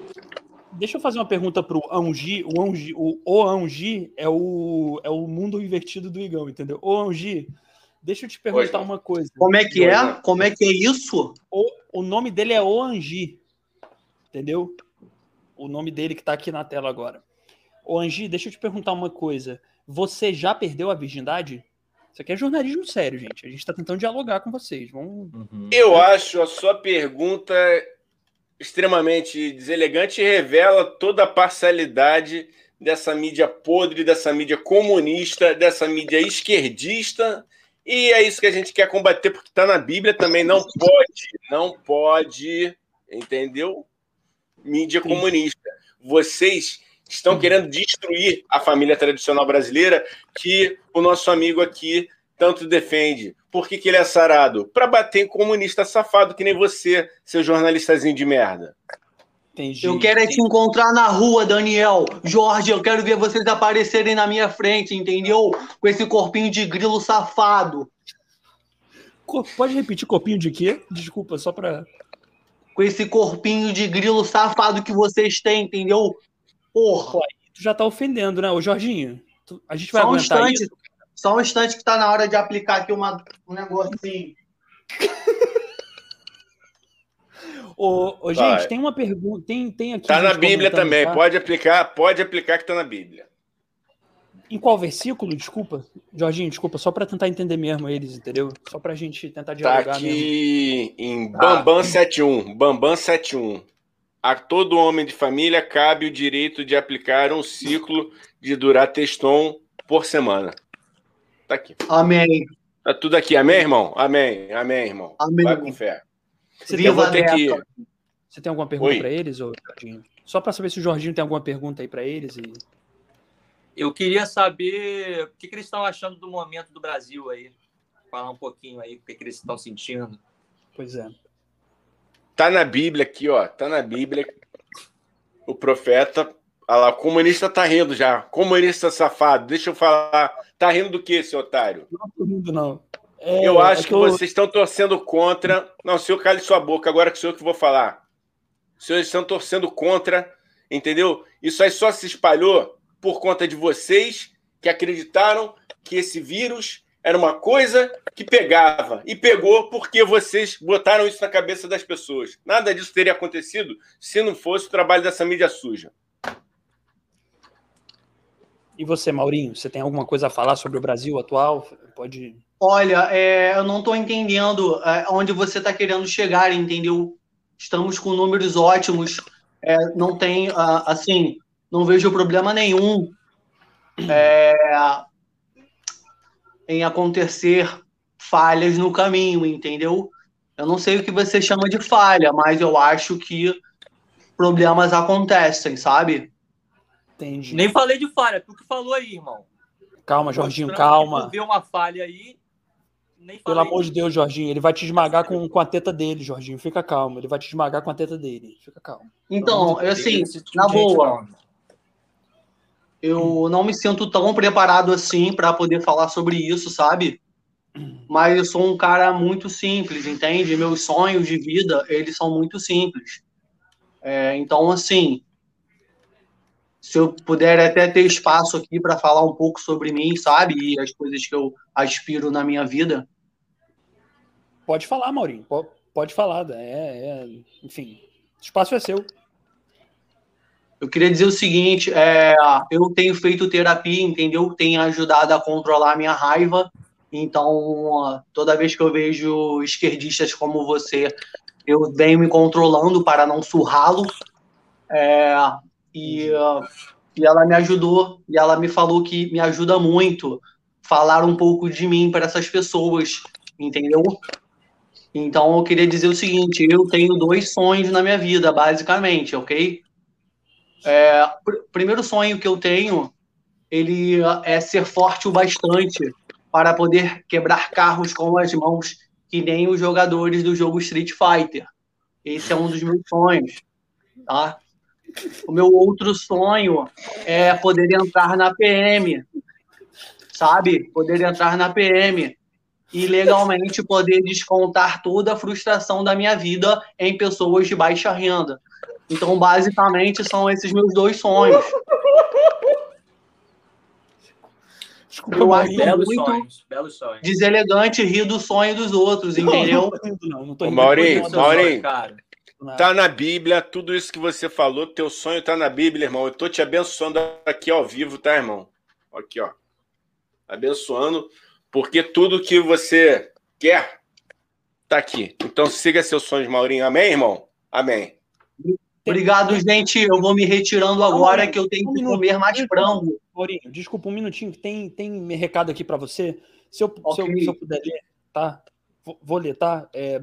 Deixa eu fazer uma pergunta pro Angi. O Angi, o, o Angi é o, é o mundo invertido do Igão, entendeu? O Angi, deixa eu te perguntar Oi. uma coisa. Como é que é? Como é que é isso? O, o nome dele é O Angi, entendeu? O nome dele que tá aqui na tela agora. O Angi, deixa eu te perguntar uma coisa. Você já perdeu a virgindade? Isso aqui é jornalismo sério, gente. A gente tá tentando dialogar com vocês. Vamos... Uhum. Eu acho a sua pergunta extremamente deselegante e revela toda a parcialidade dessa mídia podre, dessa mídia comunista, dessa mídia esquerdista. E é isso que a gente quer combater, porque está na Bíblia também. Não pode, não pode, entendeu? Mídia comunista. Vocês estão querendo destruir a família tradicional brasileira que o nosso amigo aqui tanto defende. Por que, que ele é sarado? Para bater em comunista safado que nem você, seu jornalistazinho de merda. Entendi. Eu quero é te encontrar na rua, Daniel. Jorge, eu quero ver vocês aparecerem na minha frente, entendeu? Com esse corpinho de grilo safado. Pode repetir copinho de quê? Desculpa, só pra. Com esse corpinho de grilo safado que vocês têm, entendeu? Porra. Tu já tá ofendendo, né? Ô, Jorginho, tu- a gente vai Só um aguentar instante. isso? Só um instante que tá na hora de aplicar aqui uma, um negocinho. Ô, ô, Vai. gente, tem uma pergunta. Tem, tem aqui. Tá na Bíblia também. tá? Pode aplicar, pode aplicar que tá na Bíblia. Em qual versículo? Desculpa. Jorginho, desculpa, só pra tentar entender mesmo eles, entendeu? Só pra gente tentar Tá dialogar mesmo. aqui em Tá. Bambam 71. Bambam 71. A todo homem de família cabe o direito de aplicar um ciclo de durateston por semana. Tá aqui. Amém. Tá tudo aqui. Amém, irmão? Amém. Amém, irmão. Amém. Vai com fé. Você tem, Viva ter que. Você tem alguma pergunta para eles, ou Jorginho? Só para saber se o Jorginho tem alguma pergunta aí para eles. E... Eu queria saber o que, que eles estão achando do momento do Brasil aí. Falar um pouquinho aí, o que, que eles estão sentindo. Pois é. Tá na Bíblia aqui, ó. Tá na Bíblia. O profeta. Olha lá, o comunista tá rindo já. Comunista safado. Deixa eu falar. Tá rindo do que, seu otário? Não tô rindo, não. É, eu acho é que eu- vocês estão torcendo contra. Não, senhor, cale sua boca. Agora que sou eu que vou falar. Os senhores estão torcendo contra, entendeu? Isso aí só se espalhou por conta de vocês que acreditaram que esse vírus era uma coisa que pegava. E pegou porque vocês botaram isso na cabeça das pessoas. Nada disso teria acontecido se não fosse o trabalho dessa mídia suja. E você, Maurinho, você tem alguma coisa a falar sobre o Brasil atual? Pode. Olha, é, eu não estou entendendo é, onde você está querendo chegar, entendeu? Estamos com números ótimos, é, não tem, ah, assim, não vejo problema nenhum é, em acontecer falhas no caminho, entendeu? Eu não sei o que você chama de falha, mas eu acho que problemas acontecem, sabe? Entendi. Nem falei de falha, tu que falou aí, irmão. Calma, Jorginho, calma. Vê uma falha aí, nem Pelo amor de Deus, Jorginho, ele vai te esmagar com, com a teta dele, Jorginho. Fica calmo. Ele vai te esmagar com a teta dele. Fica calmo. Então, eu, assim, tipo na gente, boa, não. Eu não me sinto tão preparado assim para poder falar sobre isso, sabe? Mas eu sou um cara muito simples, entende? Meus sonhos de vida, eles são muito simples. É, então, assim, se eu puder até ter espaço aqui para falar um pouco sobre mim, sabe? E as coisas que eu aspiro na minha vida. Pode falar, Maurinho. po- Pode falar. É, é, enfim, o espaço é seu. Eu queria dizer o seguinte, é, eu tenho feito terapia, entendeu? Tem ajudado a controlar a minha raiva. Então, toda vez que eu vejo esquerdistas como você, eu venho me controlando para não surrá-lo. É, e, ah, e ela me ajudou, e ela me falou que me ajuda muito falar um pouco de mim para essas pessoas, entendeu? Então, eu queria dizer o seguinte, eu tenho dois sonhos na minha vida, basicamente, ok? É, pr- primeiro sonho que eu tenho, ele é ser forte o bastante para poder quebrar carros com as mãos, que nem os jogadores do jogo Street Fighter. Esse é um dos meus sonhos, tá? O meu outro sonho é poder entrar na PM, sabe? Poder entrar na PM e legalmente poder descontar toda a frustração da minha vida em pessoas de baixa renda. Então, basicamente, são esses meus dois sonhos. Desculpa, Eu acho. Belos muito- sonhos, belos sonhos. Deselegante rir do sonho dos outros, entendeu? Não, não tô rindo, não. Não tô Maurinho. sonhos, cara. Rindo, Tá na Bíblia, tudo isso que você falou, teu sonho tá na Bíblia, irmão. Eu tô te abençoando aqui ao vivo, tá, irmão? Aqui, ó. Abençoando, porque tudo que você quer tá aqui. Então siga seus sonhos, Maurinho. Amém, irmão? Amém. Obrigado, gente. Eu vou me retirando agora Maurinho, que eu tenho um que comer mais frango. Maurinho, desculpa um minutinho, que tem, tem recado aqui para você. Se eu, se, eu, se eu puder ler, tá? Vou, vou ler, tá? É,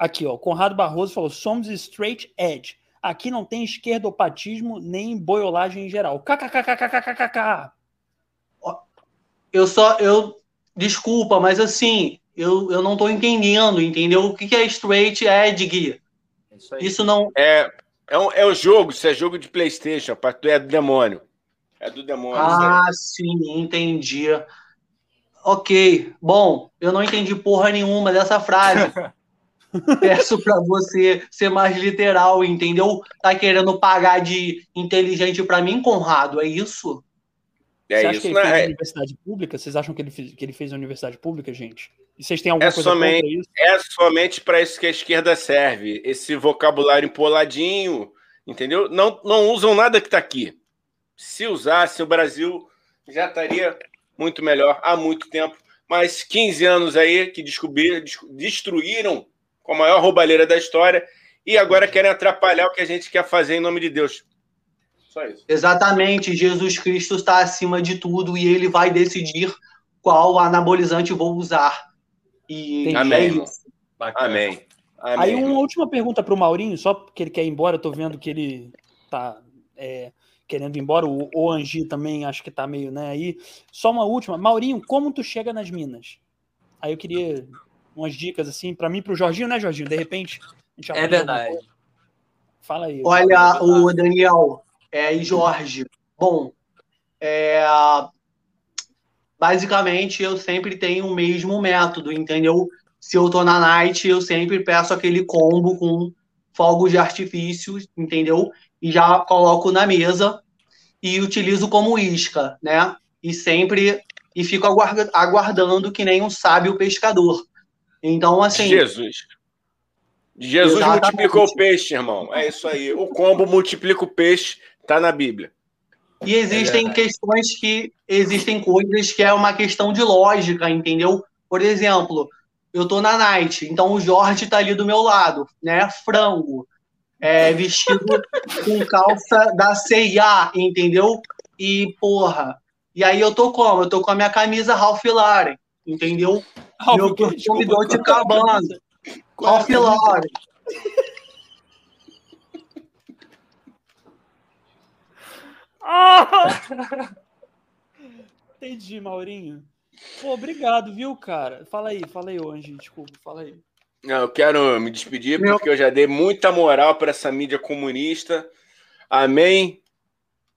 aqui, ó. Conrado Barroso falou: somos straight edge. Aqui não tem esquerdopatismo nem boiolagem em geral. KKKKKKKK. Eu só. Eu, desculpa, mas assim, eu, eu não tô entendendo, entendeu? O que é straight edge, Gui? É Isso. Isso não. É, é, um, é um jogo, isso é jogo de Playstation, é do demônio. É do demônio. Ah, sim, entendi. Ok. Bom, eu não entendi porra nenhuma dessa frase. Peço pra você ser mais literal, entendeu? Tá querendo pagar de inteligente pra mim, Conrado? É isso? Você É acha isso, que ele né? fez É- universidade pública? Vocês acham que ele fez, que ele fez a universidade pública, gente? E vocês têm alguma É coisa somente- contra isso? É somente para isso que a esquerda serve. Esse vocabulário empoladinho, entendeu? Não, não usam nada que está aqui. Se usasse, o Brasil já estaria muito melhor há muito tempo. Mas 15 anos aí que descobriram, des- destruíram com a maior roubalheira da história e agora querem atrapalhar o que a gente quer fazer em nome de Deus. Só isso. Exatamente. Jesus Cristo está acima de tudo e ele vai decidir qual anabolizante vou usar. E é Amém. isso. Bacana. Amém. Aí Amém. uma última pergunta pro Maurinho, só porque ele quer ir embora, eu tô vendo que ele tá é, querendo ir embora, o, o Angi também acho que tá meio, né, aí. Só uma última, Maurinho, como tu chega nas minas? Aí eu queria umas dicas assim, pra mim e pro Jorginho, né, Jorginho? De repente, a gente É alguma verdade. Fala aí. Olha, o Daniel é, e Jorge. Bom, é, basicamente eu sempre tenho o mesmo método, entendeu? Se eu tô na night, eu sempre peço aquele combo com fogos de artifício, entendeu? E já coloco na mesa e utilizo como isca, né? E sempre e fico aguarda- aguardando que nem um sábio pescador. Então, assim, Jesus. Jesus Exatamente. multiplicou o peixe, irmão. É isso aí. O combo multiplica o peixe, tá na Bíblia. E existem verdade. questões que existem coisas que é uma questão de lógica, entendeu? Por exemplo, eu tô na night, então o Jorge tá ali do meu lado, né? Frango, é, vestido com calça da CIA, entendeu? E porra, e aí eu tô como? Eu tô com a minha camisa Ralph Lauren, entendeu? Meu que- perfume desculpa, Dolce qual é. Ah! Entendi, Maurinho. Pô, obrigado, viu, cara? Fala aí, fala aí, Angi, desculpa, fala aí. Não, eu quero me despedir Meu- porque eu já dei muita moral para essa mídia comunista. Amém.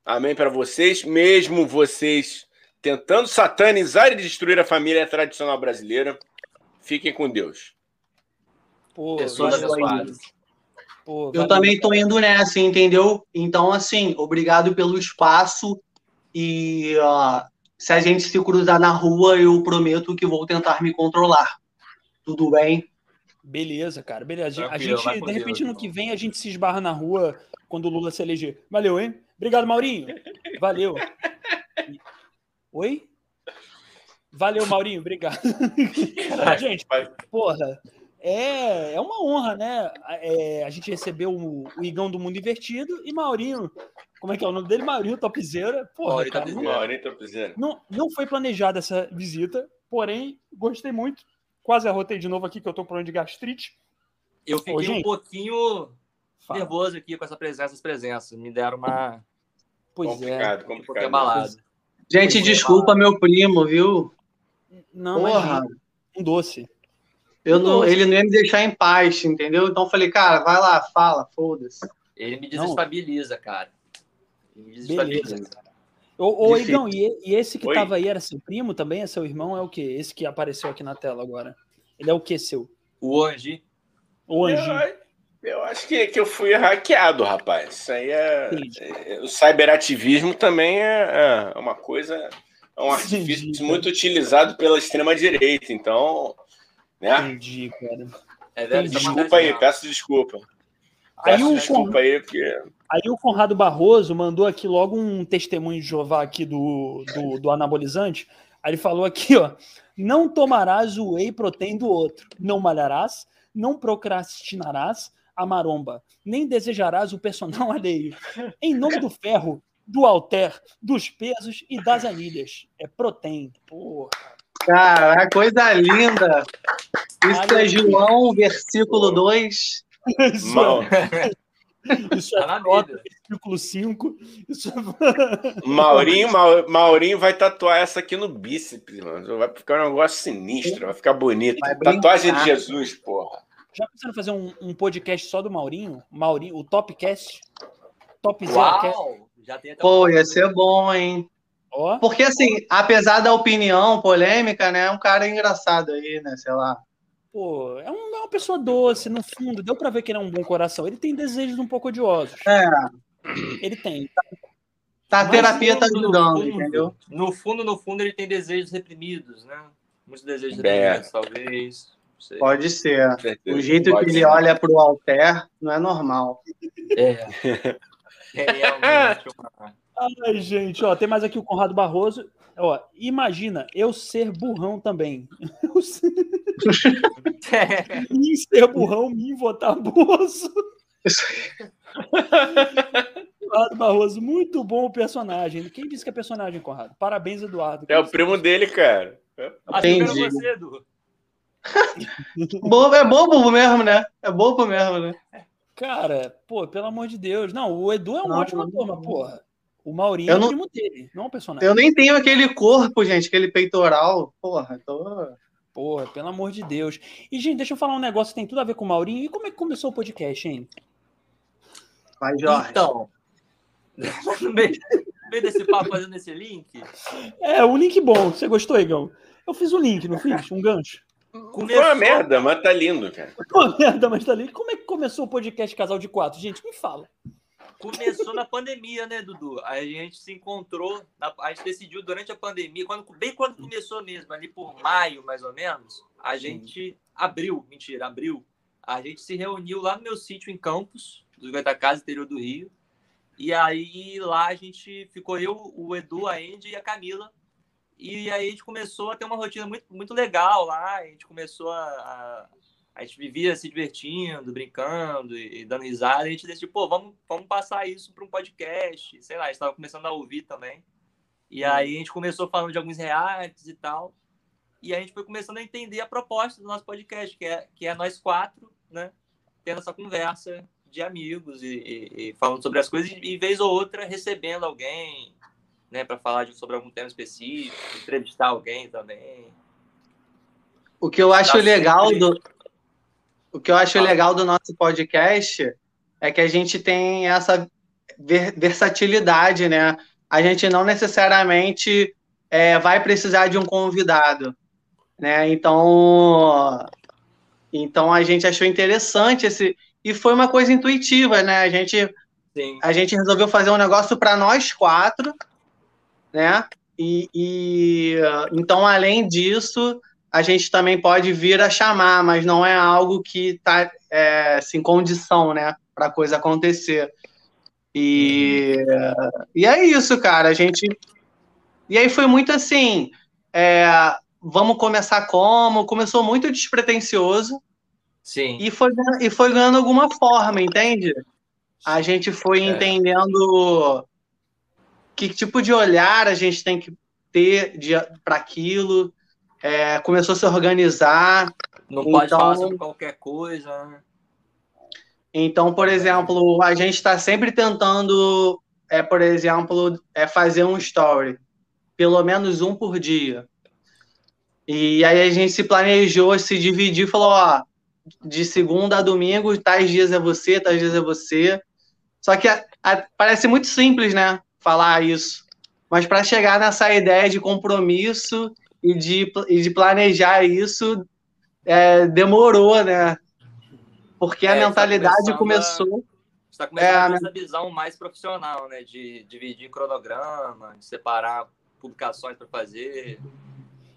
Amém para vocês, mesmo vocês tentando satanizar e destruir a família tradicional brasileira. Fiquem com Deus. Pô, Pessoas abençoadas. Pô, Eu também tô indo nessa, entendeu? Então, assim, obrigado pelo espaço e ó, se a gente se cruzar na rua, eu prometo que vou tentar me controlar. Tudo bem? Beleza, cara, beleza. A Tranquilo, gente, vai de repente, Deus, no que vem, a gente se esbarra na rua quando o Lula se eleger. Valeu, hein? Obrigado, Maurinho. Valeu. Oi? Valeu, Maurinho, obrigado. gente, porra, é, é uma honra, né? É, a gente recebeu o, o Igão do Mundo Invertido e Maurinho, como é que é o nome dele? Maurinho Topzera. Porra, Maurinho cara, Topzera. não, Maurinho Topzera. não, não foi planejada essa visita, porém, gostei muito. Quase arrotei de novo aqui que eu tô com problema de gastrite. Eu Ô, fiquei um gente. pouquinho Fala. nervoso aqui com essa presença, essas presenças. Me deram uma Pois é. complicado, um complicado. abalado. Gente, desculpa meu primo, viu? Não, Porra, imagina, um doce. eu não, Nossa. ele não ia me deixar em paz, entendeu? Então eu falei, cara, vai lá, fala, foda-se. Ele me Não. desestabiliza, cara. Ele me desestabiliza. Beleza. Ô. Igão, e, e esse que Oi. tava aí era seu primo também? É seu irmão? É o quê? Esse que apareceu aqui na tela agora. Ele é o que seu? O Angi, O Anjinho. Eu acho que, que eu fui hackeado, rapaz. Isso aí é. É- O cyberativismo também é, é uma coisa. É um artifício Entendi, cara. muito utilizado pela extrema-direita. Então, né? Entendi, cara. é Desculpa aí, peço desculpa. Aí Peço o desculpa aí, porque. Aí o Conrado Barroso mandou aqui logo um testemunho de Jeová aqui do, do, do anabolizante. Aí ele falou aqui, ó. Não tomarás o whey protein do outro. Não malharás, não procrastinarás a maromba, nem desejarás o personal alheio. Em nome do ferro, do alter, dos pesos e das anilhas. É protein. Porra. Cara, coisa linda. Isso é João, versículo 2. Isso Mal- é, isso Tá na é Jota, Bíblia. versículo 5. Isso é... Maurinho, Mau- Maurinho vai tatuar essa aqui no bíceps, mano. Vai ficar um negócio sinistro, vai ficar bonito. Vai. Tatuagem de Jesus, porra. Já pensaram em fazer um, um podcast só do Maurinho? Maurinho, o Topcast? Top Zero Cast. Uau! Já tem até Pô, ia ser bom, hein? Ó, Porque, assim, apesar da opinião polêmica, né? É um cara engraçado aí, né? Sei lá. pô, é, um- é uma pessoa doce, no fundo. Deu pra ver que ele é um bom coração. Ele tem desejos um pouco odiosos. É, Ele tem. tá, a Mas terapia tá no ajudando, no fundo, entendeu? No fundo, no fundo, ele tem desejos reprimidos, né? Muitos desejos É. reprimidos, talvez. Sei. Pode ser. O jeito Pode que ele ser. olha pro alter não é normal. É. É realmente uma... Ai, gente, ó, tem mais aqui o Conrado Barroso. Ó, imagina eu ser burrão também. Eu ser, mim ser burrão, mim votar Bozo. Conrado Barroso, muito bom o personagem. Quem disse que é personagem, Conrado? Parabéns, Eduardo. É o primo dele, cara. Entendi. Você, Edu. Bobo, é bobo mesmo, né? É bobo mesmo, né? Cara, pô, pelo amor de Deus. Não, o Edu é um Não, ótimo ator, mas, porra. O Maurinho Eu é o não- primo dele, não é um personagem. Eu nem tenho aquele corpo, gente, aquele peitoral. Porra, tô. Porra, pelo amor de Deus. E, gente, deixa eu falar um negócio que tem tudo a ver com o Maurinho. E como é que começou o podcast, hein? Vai, Jorge. Então, no meio, no meio desse papo fazendo esse link, É, um link bom. Você gostou, Igão? Eu fiz um link, não fiz? Um gancho. Foi uma merda, mas tá lindo, cara. Pô, merda, mas tá ali. Como é que começou o podcast Casal de Quatro? Gente, me fala. começou na pandemia, né, Dudu? A gente se encontrou, na- a gente decidiu durante a pandemia, quando, bem quando começou mesmo, ali por maio, mais ou menos, a gente abriu, mentira, abriu. A gente se reuniu lá no meu sítio em Campos, do Goitacazes, interior do Rio. E aí lá a gente ficou eu, o Edu, a Andy e a Camila. E aí a gente começou a ter uma rotina muito, muito legal lá. A gente começou a, a, a gente vivia se divertindo, brincando e, e dando risada. E a gente decidiu, pô, vamos, vamos passar isso para um podcast. Sei lá, a gente estava começando a ouvir também. E aí a gente começou falando de alguns realities e tal. E a gente foi começando a entender a proposta do nosso podcast, que é, que é nós quatro, né? Tendo essa conversa de amigos e, e- e falando sobre as coisas, e vez ou outra recebendo alguém, né, para falar de, sobre algum tema específico, entrevistar alguém também. O que eu acho Tá legal sempre- do. O que eu acho Fala. legal do nosso podcast é que a gente tem essa ver- versatilidade, né? A gente não necessariamente é, vai precisar de um convidado, né? Então, então a gente achou interessante esse e foi uma coisa intuitiva, né? A gente Sim. a gente resolveu fazer um negócio para nós quatro, né? E, e, uh, então, além disso, a gente também pode vir a chamar, mas não é algo que está é, assim, condição, né, para a coisa acontecer. E, e é isso, cara. A gente. E aí foi muito assim. é, vamos começar como? Começou muito despretensioso Sim. e foi, e foi ganhando alguma forma, entende? A gente foi É. entendendo que tipo de olhar a gente tem que ter para aquilo. É, começou a se organizar. Não pode Então- falar sobre qualquer coisa, né? Então, por exemplo, a gente está sempre tentando, é, por exemplo, é, fazer um story, pelo menos um por dia. E aí a gente se planejou, se dividiu, falou, ó, de segunda a domingo, tais dias é você, tais dias é você. Só que a- a- parece muito simples, né, falar isso. Mas para chegar nessa ideia de compromisso e de, e de planejar isso, é, demorou, né? Porque a É, tá mentalidade a- começou. Você está começando É, a ter essa visão mais profissional, né? De dividir cronograma, de separar publicações para fazer.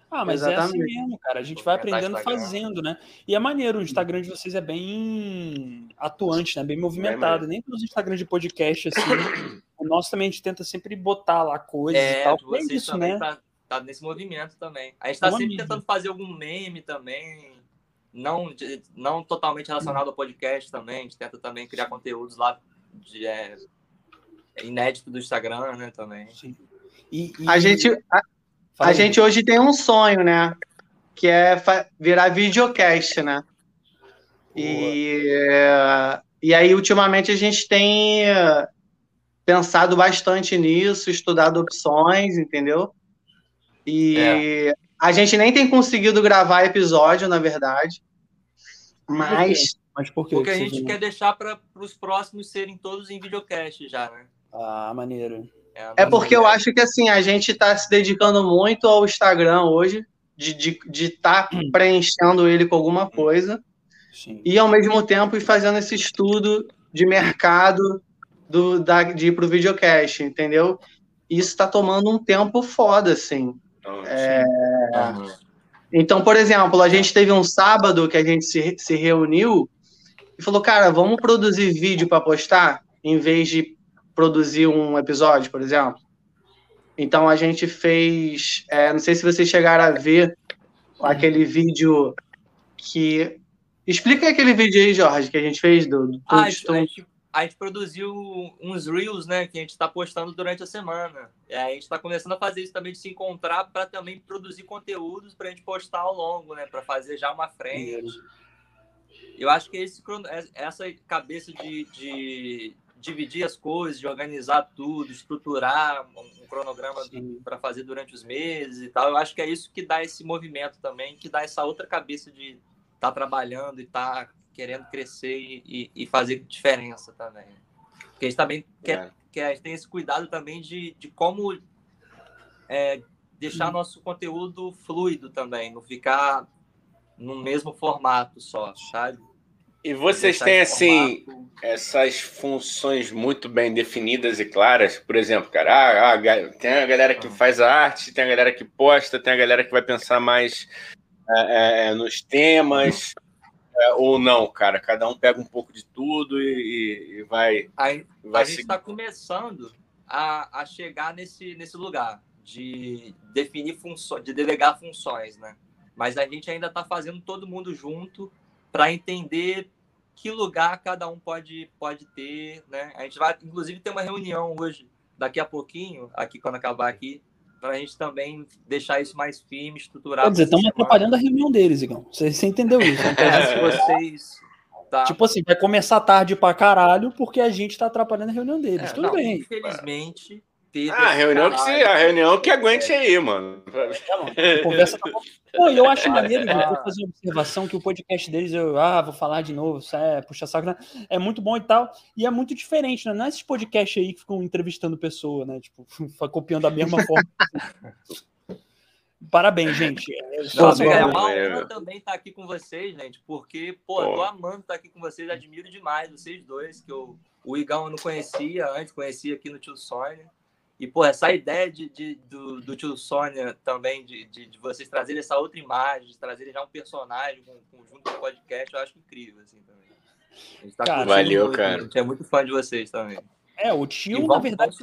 Ah, mas é assim Exatamente. mesmo, cara. A gente vai Movimentar aprendendo fazendo, né? E é maneiro, o Instagram de vocês é bem atuante, né? Bem movimentado. maneiro. Nem pelos Instagram de podcast, assim. o nosso também a gente tenta sempre botar lá coisas e É, tal. de É vocês isso, também né? tá, tá nesse movimento também. A gente está Boa sempre tentando fazer algum meme também. Não, não totalmente relacionado ao podcast também. A gente tenta também criar conteúdos lá de, é, inédito do Instagram, né? Também. Sim. E, e- A gente, a, Fala a aí. gente hoje tem um sonho, né? Que é virar videocast, né? E, e aí, ultimamente, a gente tem é, pensado bastante nisso, estudado opções, entendeu? E É. a gente nem tem conseguido gravar episódio, na verdade. Mas Mas por quê? Porque a que gente vocês não- quer deixar para os próximos serem todos em videocast já, né? Ah, maneiro. É nossa porque eu acho que assim, a gente está se dedicando muito ao Instagram hoje, de estar de, tá preenchendo ele com alguma coisa, Sim. e ao mesmo tempo fazendo esse estudo de mercado do, da, de ir pro videocast, entendeu? Isso está tomando um tempo foda, assim. Então, É. Então, por exemplo, a gente teve um sábado que a gente se, se reuniu e falou, cara, vamos produzir vídeo para postar em vez de produzir um episódio, por exemplo. Então a gente fez, é, não sei se vocês chegaram a ver aquele vídeo que explica aquele vídeo aí, Jorge, que a gente fez do, do Ah, a gente, a gente produziu uns reels, né, que a gente está postando durante a semana. E a gente está começando a fazer isso também de se encontrar para também produzir conteúdos para a gente postar ao longo, né, para fazer já uma frente. Eu acho que esse, essa cabeça de, de dividir as coisas, de organizar tudo, estruturar um cronograma para fazer durante os meses e tal, eu acho que é isso que dá esse movimento também, que dá essa outra cabeça de estar tá trabalhando e estar tá querendo crescer e, e, fazer diferença também. Porque a gente também quer, é. quer tem esse cuidado também de, de como é, deixar hum. nosso conteúdo fluido também, não ficar no mesmo formato só, sabe? E vocês têm, assim, essas funções muito bem definidas e claras? Por exemplo, cara, ah, ah, tem a galera que ah. faz a arte, tem a galera que posta, tem a galera que vai pensar mais é, é, nos temas, é, ou não, cara? Cada um pega um pouco de tudo e, e vai. A, vai a gente está começando a, a chegar nesse, nesse lugar de definir funções, de delegar funções, né? Mas a gente ainda está fazendo todo mundo junto para entender que lugar cada um pode, pode ter, né? A gente vai, inclusive, ter uma reunião hoje, daqui a pouquinho, aqui quando acabar aqui, para a gente também deixar isso mais firme, estruturado. Quer dizer, estamos atrapalhando a reunião deles, Igão. Você, você entendeu isso? Então, é, vocês. Tá. Tipo assim, vai começar tarde pra caralho porque a gente tá atrapalhando a reunião deles. É, Tudo não, bem. Infelizmente, teve. Ah, a reunião, que, se, a reunião que aguente aí, mano. É, conversa tá Pô, eu acho maneiro, eu vou fazer uma observação que o podcast deles, eu ah, vou falar de novo, é, puxa saco, né? é muito bom e tal, e é muito diferente, né? Não é esses podcasts aí que ficam entrevistando pessoa, né? Tipo, copiando a mesma forma. Parabéns, gente. É, Nossa, é uma honra também estar aqui com vocês, gente, porque, pô, eu tô amando estar aqui com vocês, admiro demais vocês dois, que eu, o Igão eu não conhecia antes, conhecia aqui no Tio Sônia. E, pô, essa ideia de, de do, do, tio Sônia também, de, de, de, vocês trazerem essa outra imagem, de trazerem já um personagem com, com, junto com o podcast, eu acho incrível, assim, também. A gente tá cara, valeu, muito, cara. A gente é muito fã de vocês também. É, o tio, vamos, na verdade,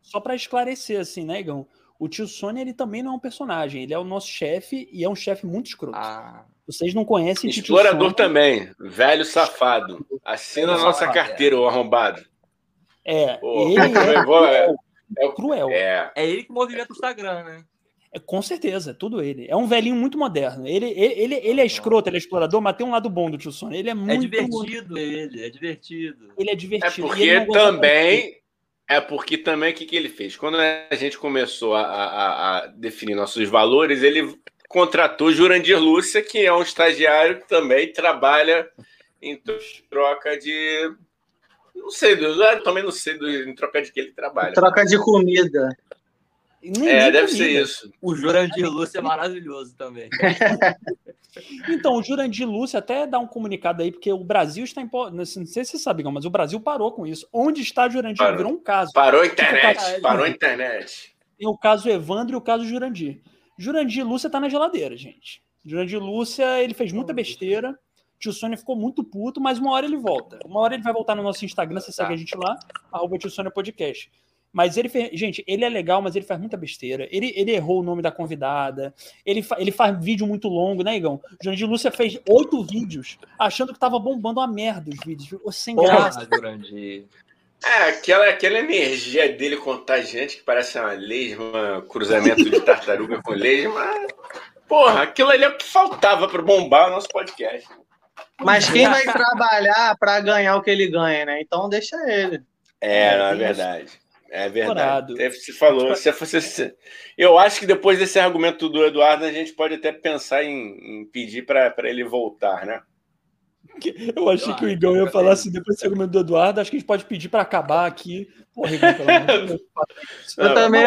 só para esclarecer, assim, né, Igão? O tio Sônia, ele também não é um personagem, ele é o nosso chefe e é um chefe muito escroto. Ah. Vocês não conhecem Explorador também, velho safado. Assina a nossa carteira, o arrombado. É, Pô, ele é, é, cruel. É. é ele que movimenta o Instagram, né? É, com certeza, tudo ele. É um velhinho muito moderno. Ele, ele, ele, ele é escroto, ele é explorador, mas tem um lado bom do tio Sônia. Ele é, é muito. É divertido ele, é divertido. Ele é divertido. É porque também. É porque também o que, que ele fez? Quando a gente começou a, a, a definir nossos valores, ele contratou Jurandir Lúcia, que é um estagiário que também trabalha em troca de não sei, eu também não sei do, em troca de que ele trabalha. Troca de comida. é, deve ser isso. O Jurandir Lúcio é maravilhoso também. então, o Jurandir Lúcio até dá um comunicado aí, porque o Brasil está em. Não sei se você sabe, mas o Brasil parou com isso. Onde está Jurandir? Parou. Virou um caso. Parou a internet. Tipo, parou a internet. Tem o caso Evandro e o caso Jurandir. Jurandir Lúcia tá na geladeira, gente. Jurandir Lúcia, ele fez muita besteira. Tio Sônia ficou muito puto, mas uma hora ele volta. Uma hora ele vai voltar no nosso Instagram, você segue a gente lá, arroba Tio Sônia Podcast. Mas ele fez. Gente, ele é legal, mas ele faz muita besteira. Ele, ele errou o nome da convidada. Ele, fa, ele faz vídeo muito longo, né, Igão? O de Lúcia fez oito vídeos achando que tava bombando uma merda os vídeos. Sem graça. Jurandir. É, aquela, aquela energia dele contagiante que parece uma lesma, cruzamento de tartaruga com lesma. Porra, aquilo ali é o que faltava para bombar o nosso podcast. Mas quem vai trabalhar para ganhar o que ele ganha, né? Então deixa ele. É, não é verdade. É verdade. Você falou, se fosse, eu acho que depois desse argumento do Eduardo, a gente pode até pensar em, em pedir para ele voltar, né? Eu achei que o Igão ia falar assim, depois desse argumento do Eduardo, acho que a gente pode pedir para acabar aqui. Porra, Igão, pelo amor Eu também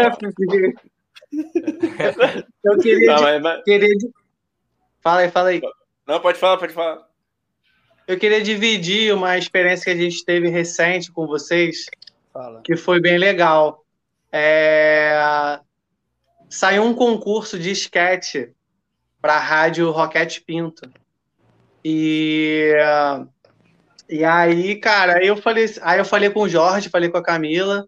Eu queria. Não, mas... queria... Fala aí, fala aí. Não, pode falar, pode falar. Eu queria dividir uma experiência que a gente teve recente com vocês, Fala. que foi bem legal. É... Saiu um concurso de esquete para a rádio Roquete Pinto. E, e aí, cara, eu falei, aí eu falei com o Jorge, falei com a Camila,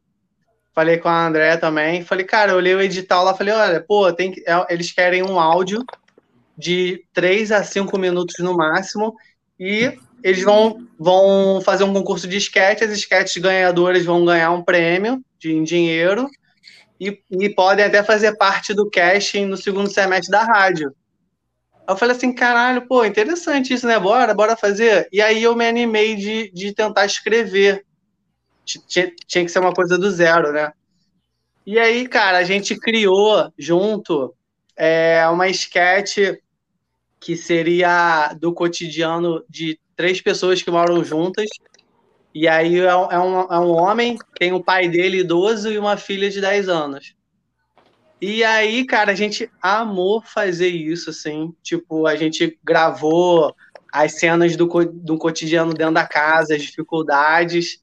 falei com a André também. Falei, cara, eu olhei o edital lá, falei, olha, pô, tem que, é, eles querem um áudio de 3 a 5 minutos no máximo e eles vão, vão fazer um concurso de sketch, as sketches ganhadoras vão ganhar um prêmio de em dinheiro e, e podem até fazer parte do casting no segundo semestre da rádio. Eu falei assim, caralho, pô, interessante isso, né? Bora, bora fazer. E aí eu me animei de, de tentar escrever. Tinha, tinha que ser uma coisa do zero, né? E aí, cara, a gente criou junto é, uma sketch que seria do cotidiano de três pessoas que moram juntas. E aí é, é um, é um homem, tem o pai dele idoso e uma filha de 10 anos. E aí, cara, a gente amou fazer isso, assim. Tipo, a gente gravou as cenas do, do cotidiano dentro da casa, as dificuldades,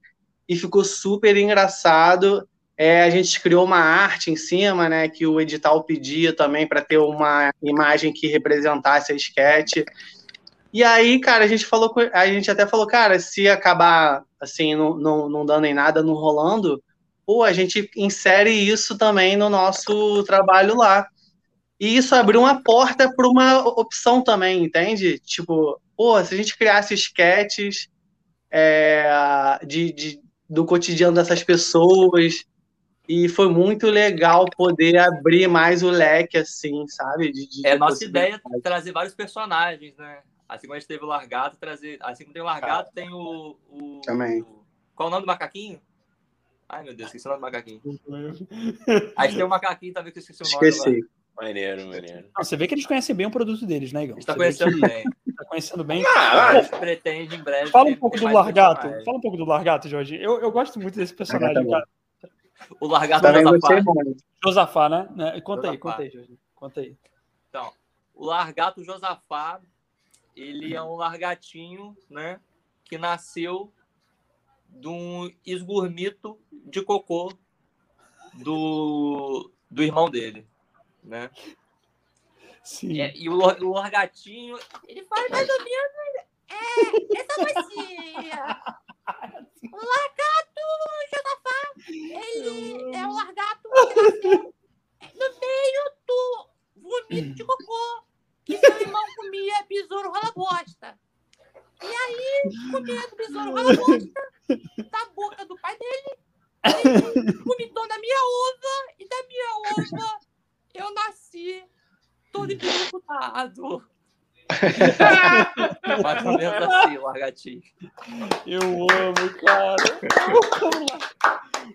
e ficou super engraçado. É, a gente criou uma arte em cima, né, que o edital pedia também para ter uma imagem que representasse a sketch. E aí, cara, a gente falou, a gente até falou, cara, se acabar assim, não, não, não dando em nada, não rolando, pô, a gente insere isso também no nosso trabalho lá. E isso abriu uma porta para uma opção também, entende? Tipo, pô, se a gente criasse sketches é, de, de, do cotidiano dessas pessoas, e foi muito legal poder abrir mais o leque, assim, sabe? De, de é nossa ideia trazer vários personagens, né? Assim como a gente teve o Largato, trazer. Assim como tem o Largato, tem o. o Também. O, qual o nome do macaquinho? Ai, meu Deus, esqueci o nome do macaquinho. Aí tem o macaquinho também que eu esqueci o nome. Esqueci. Maneiro, maneiro. Não, você vê que eles conhecem bem o produto deles, né, Igor? A gente tá conhecendo que... bem. tá conhecendo bem. Ah, a gente pretende em breve. Fala um pouco do Largato. Fala um pouco do Largato, Jorge. Eu, eu gosto muito desse personagem, cara. O Largato Também Josafá. Josafá, né? né? Conta Josafá. aí, conta aí, Jorge. Conta aí. Então, o Largato Josafá, ele é um largatinho, né? Que nasceu de um esgurmito de cocô do, do irmão dele, né? Sim. É, e o, o largatinho, ele faz mais ou menos. É, essa bacia. O largato Josafá, ele é o largato que nasceu no meio do vomito de cocô que seu irmão comia besouro rola bosta. E aí, comendo besouro rola bosta, da boca do pai dele, ele vomitou na minha ova, e da minha ova eu nasci todo empurrado. Menos assim, largatinho. Eu amo, cara.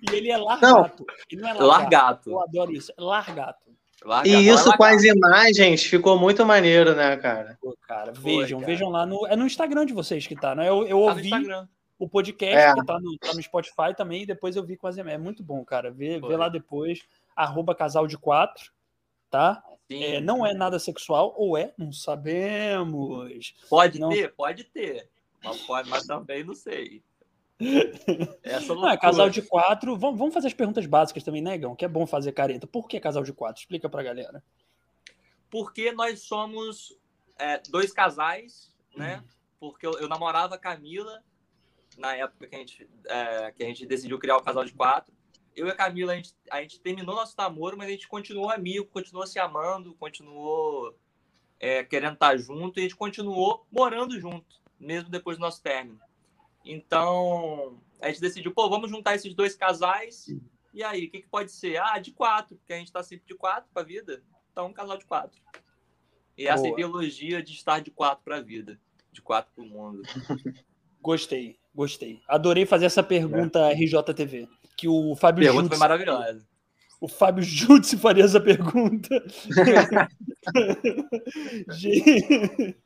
E ele é largato. Ele não é largato. Largato. Eu adoro isso. É largato. Largato. E isso Largato. com as imagens ficou muito maneiro, né, cara? Pô, cara, vejam, cara. vejam lá no. É no Instagram de vocês que tá, né? Eu, eu Tá ouvi o podcast, É. que tá no, tá no Spotify também, e depois eu vi com as imagens. É muito bom, cara. Vê, vê lá depois, arroba casal de quatro, tá? É, não é nada sexual, ou é? Não sabemos. Pode não. ter? Pode ter. Mas, pode, mas também não sei. Essa Não, é casal de quatro. Vamos, vamos fazer as perguntas básicas também, né, Gão? Que é bom fazer careta. Por que casal de quatro? Explica pra galera. Porque nós somos é, dois casais, né? Porque eu, eu namorava a Camila na época que a, gente, é, que a gente decidiu criar o casal de quatro. Eu e a Camila, a gente, a gente terminou nosso namoro, mas a gente continuou amigo, continuou se amando, continuou é, querendo estar junto e a gente continuou morando junto, mesmo depois do nosso término. Então, a gente decidiu, pô, vamos juntar esses dois casais. E aí, o que, que pode ser? Ah, de quatro, porque a gente tá sempre de quatro pra vida. Então, um casal de quatro. E essa Boa. ideologia de estar de quatro pra vida. De quatro pro mundo. Gostei, gostei. Adorei fazer essa pergunta RJTV. Que o Fábio Pergunta Jutsi, foi maravilhosa. O Fábio Jutsi faria essa pergunta. Gente,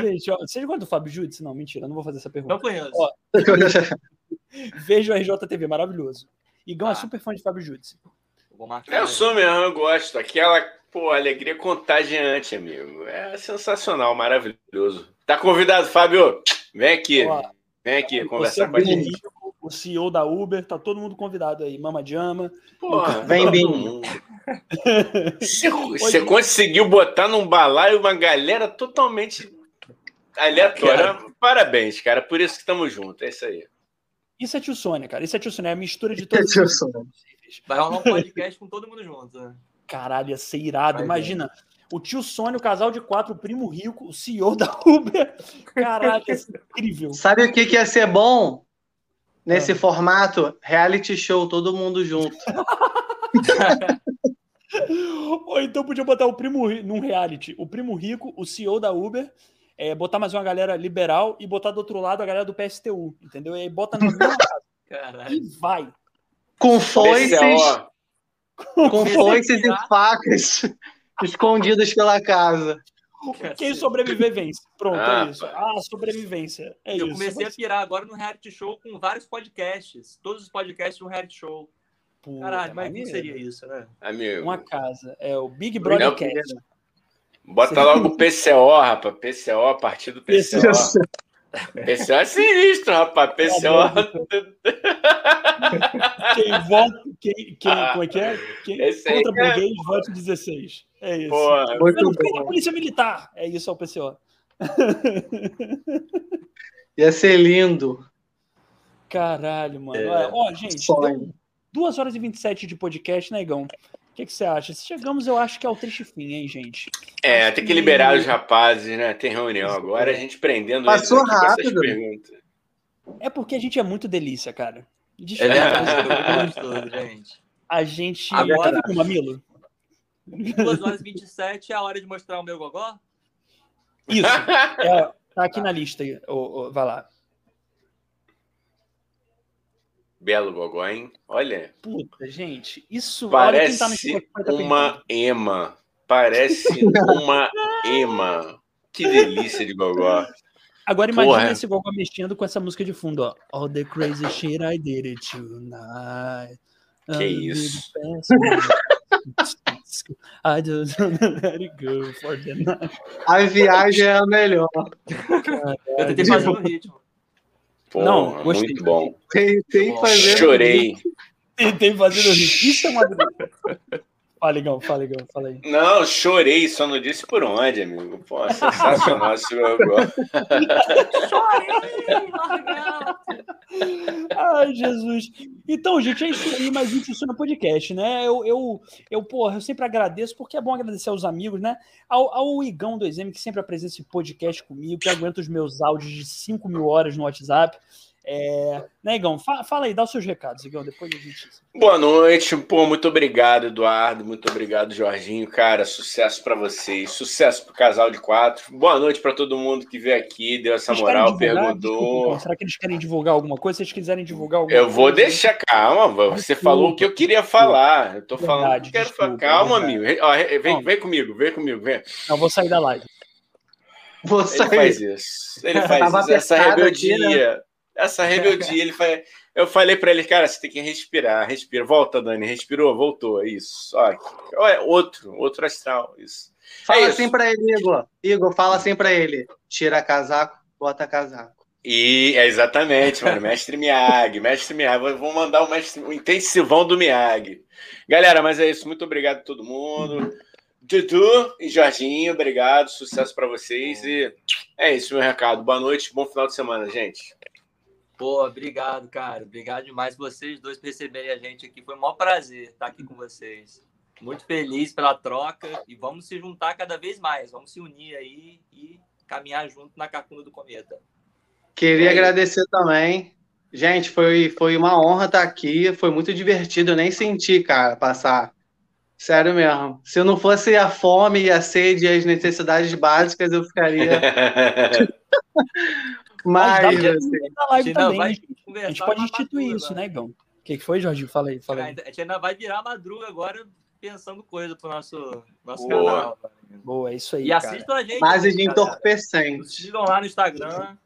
Gente, ó, vocês gostam do Fábio Jutsi? Não, mentira, não vou fazer essa pergunta. Não conheço. Ó, Veja o RJTV, maravilhoso. Igão é Ah. super fã de Fábio marcar. Eu sou mesmo, eu gosto. Aquela, pô, alegria contagiante, amigo. É sensacional, maravilhoso. Tá convidado, Fábio? Vem aqui. Ó, Vem aqui conversar é com a gente. CEO da Uber, tá todo mundo convidado aí. Mama Jama. Porra, Vem, mundo. Você, você conseguiu botar num balaio uma galera totalmente aleatória. Parabéns, cara. Por isso que estamos juntos. É isso aí. Isso é tio Sônia, cara. Isso é tio Sônia. É a mistura de todos os Vai rolar um podcast com todo mundo junto. Né? Caralho, ia ser irado. Vai Imagina o tio Sônia, o casal de quatro, o primo rico, o CEO da Uber. Caraca, isso é incrível. Sabe o que, que ia ser bom nesse é. formato? Reality show, todo mundo junto. Ou então podia botar o primo num reality, o primo rico, o CEO da Uber, é, botar mais uma galera liberal e botar do outro lado a galera do PSTU, entendeu? E aí bota na mesma casa. Caralho. E vai. Com foices. Com foices e facas escondidas pela casa. Quem sobreviver vence. Pronto, é ah, é isso. Ah, sobrevivência. É eu isso. comecei a pirar agora no reality show com vários podcasts. Todos os podcasts de um reality show. Puta, Caralho, mas o que seria isso, né? Amigo. Uma casa. É o Big Brother Cast. Bota logo o PCO, rapaz. PCO, a partir do PCO. PCO é sinistro, rapaz. PCO. quem vota. Quem, quem, ah, como é que é? Quem, contra é... burguês, vote 16. É isso. Porra, muito bom. a polícia militar. É isso, é o PCO. Ia ser lindo. Caralho, mano. É. Ó, gente, 2 horas e 27 de podcast, negão. Né, o que, que, você acha? Se chegamos, eu acho que é o triste fim, hein, gente? É, tem que liberar os rapazes, né? Tem reunião agora, a gente prendendo Passou eles rápido. É porque a gente é muito delícia, cara. Desculpa, é gente. A gente. Agora, tá Mamilo? 2 horas e 27 é a hora de mostrar o meu gogó? Isso. É, tá aqui na lista. Oh, oh, vai lá. Belo gogó, hein? Olha. Puta, gente, isso. Parece tá uma ema. Parece uma ema. Que delícia de gogó. Agora imagina Porra. esse gogó mexendo com essa música de fundo, ó. All the crazy shit I did it tonight. Que isso? I just let it go for the night. A viagem é a melhor. Eu tentei fazer o ritmo. Pô, não, gostei. Muito bom. Tentei fazer. Chorei. Tentei fazer. Isso é uma. Fala, Igão, fala, Igão, fala aí. Não, chorei, só não disse por onde, amigo. Pô, sensacional esse jogo. chorei, Ai, Jesus. Então, gente, é isso aí, mais isso no podcast, né? Eu, eu, eu, porra, eu sempre agradeço, porque é bom agradecer aos amigos, né? Ao, ao Igão do Exame, que sempre apresenta esse podcast comigo, que aguenta os meus áudios de 5 mil horas no WhatsApp. É, né, Igão? Fala, fala, aí, dá os seus recados, Igão, depois a gente. Boa noite, pô, muito obrigado, Eduardo, muito obrigado, Jorginho, cara, sucesso para vocês, sucesso pro casal de quatro. Boa noite para todo mundo que veio aqui, deu essa moral, perguntou. Desculpa, será que eles querem divulgar alguma coisa? Se eles quiserem divulgar alguma eu coisa. Eu vou deixar, calma, você desculpa, falou o que eu queria falar. Eu tô verdade, falando que quero desculpa, falar. Calma, amigo. Ó, vem, vem comigo, vem comigo, vem. Eu vou sair da live. Vou sair. Ele faz isso. Ele faz isso. Essa rebeldia. Aqui, né? Essa rebeldia, ele foi, eu falei para ele, cara, você tem que respirar, respira, volta, Dani, respirou, voltou, isso. Olha, outro, outro astral, isso. Fala é assim para ele, Igor. Igor, fala assim para ele: tira casaco, bota casaco. E é exatamente, mano, mestre Miyagi, mestre Miyagi, vou mandar o mestre, o intensivão do Miyagi. Galera, mas é isso, muito obrigado a todo mundo. Dudu e Jorginho, obrigado, sucesso para vocês e é isso, meu recado. Boa noite, bom final de semana, gente. Pô, obrigado, cara. Obrigado demais vocês dois por receberem a gente aqui. Foi um maior prazer estar aqui com vocês. Muito feliz pela troca e vamos se juntar cada vez mais. Vamos se unir aí e caminhar junto na Cacunda do Cometa. Queria é agradecer também. Gente, foi, foi uma honra estar aqui. Foi muito divertido. Eu nem senti, cara, passar. Sério mesmo. Se não fosse a fome e a sede e as necessidades básicas, eu ficaria. Mas, Mas assim, live também, vai a gente pode instituir isso, né, Gão? O que, que foi, Jorge? Fala aí, fala aí. A gente ainda vai virar madruga agora pensando coisa pro nosso, nosso Boa. canal. Boa, é isso aí. E assistam a gente. Base de entorpecente. Sigam lá no Instagram.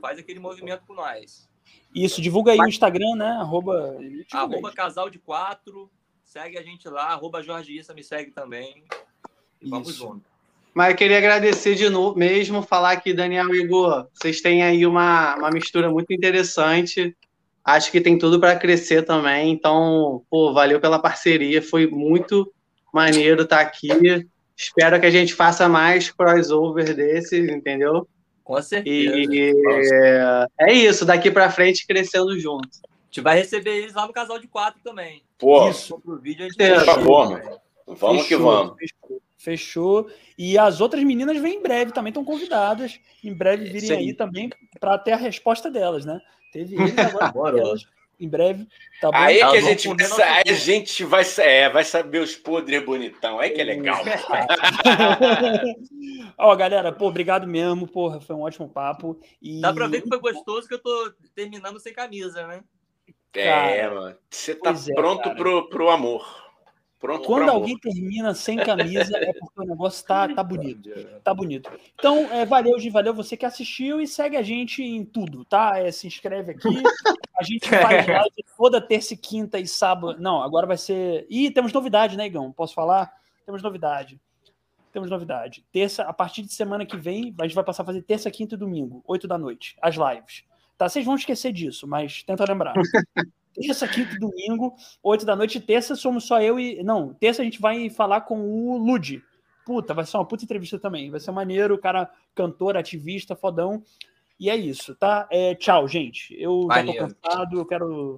Faz aquele movimento com nós. Isso, divulga aí o Instagram, né? Arroba, arroba casal de quatro. Segue a gente lá. Arroba Jorge Issa me segue também. Vamos junto. Mas eu queria agradecer de novo, mesmo falar que, Daniel e Igor, vocês têm aí uma, uma mistura muito interessante. Acho que tem tudo para crescer também. Então, pô, valeu pela parceria. Foi muito maneiro estar tá aqui. Espero que a gente faça mais crossover desses, entendeu? Com certeza. E é isso, daqui para frente crescendo junto. A gente vai receber eles lá no casal de quatro também. Pô, isso. Pro vídeo a gente Por favor, Vamos Fechou. que vamos. Fechou. E as outras meninas vêm em breve, também estão convidadas. Em breve virem aí também para ter a resposta delas, né? Teve eles agora. elas, em breve. Tá bom? Aí que a gente, vai, a gente vai, é, vai saber os podres bonitão. Aí que é legal. Ó, galera, pô, obrigado mesmo. Porra, foi um ótimo papo. E... Dá pra ver que foi gostoso que eu tô terminando sem camisa, né? É, mano. Você tá é, pronto pro, pro amor. Pronto Quando alguém termina sem camisa, é porque o negócio tá, tá bonito. Tá bonito. Então, é, valeu, Gi, valeu você que assistiu e segue a gente em tudo, tá? É, se inscreve aqui. A gente faz live toda terça e quinta e sábado. Não, agora vai ser. Ih, temos novidade, né, Igão? Posso falar? Temos novidade. Temos novidade. Terça, a partir de semana que vem, a gente vai passar a fazer terça, quinta e domingo, 8 da noite, as lives. Tá? Vocês vão esquecer disso, mas tenta lembrar. terça, quinta e domingo, 8 da noite. Terça somos só eu e. Não, terça a gente vai falar com o Lud. Puta, vai ser uma puta entrevista também. Vai ser maneiro, o cara cantor, ativista, fodão. E é isso, tá? É, tchau, gente. Eu Valeu. já tô cansado, eu quero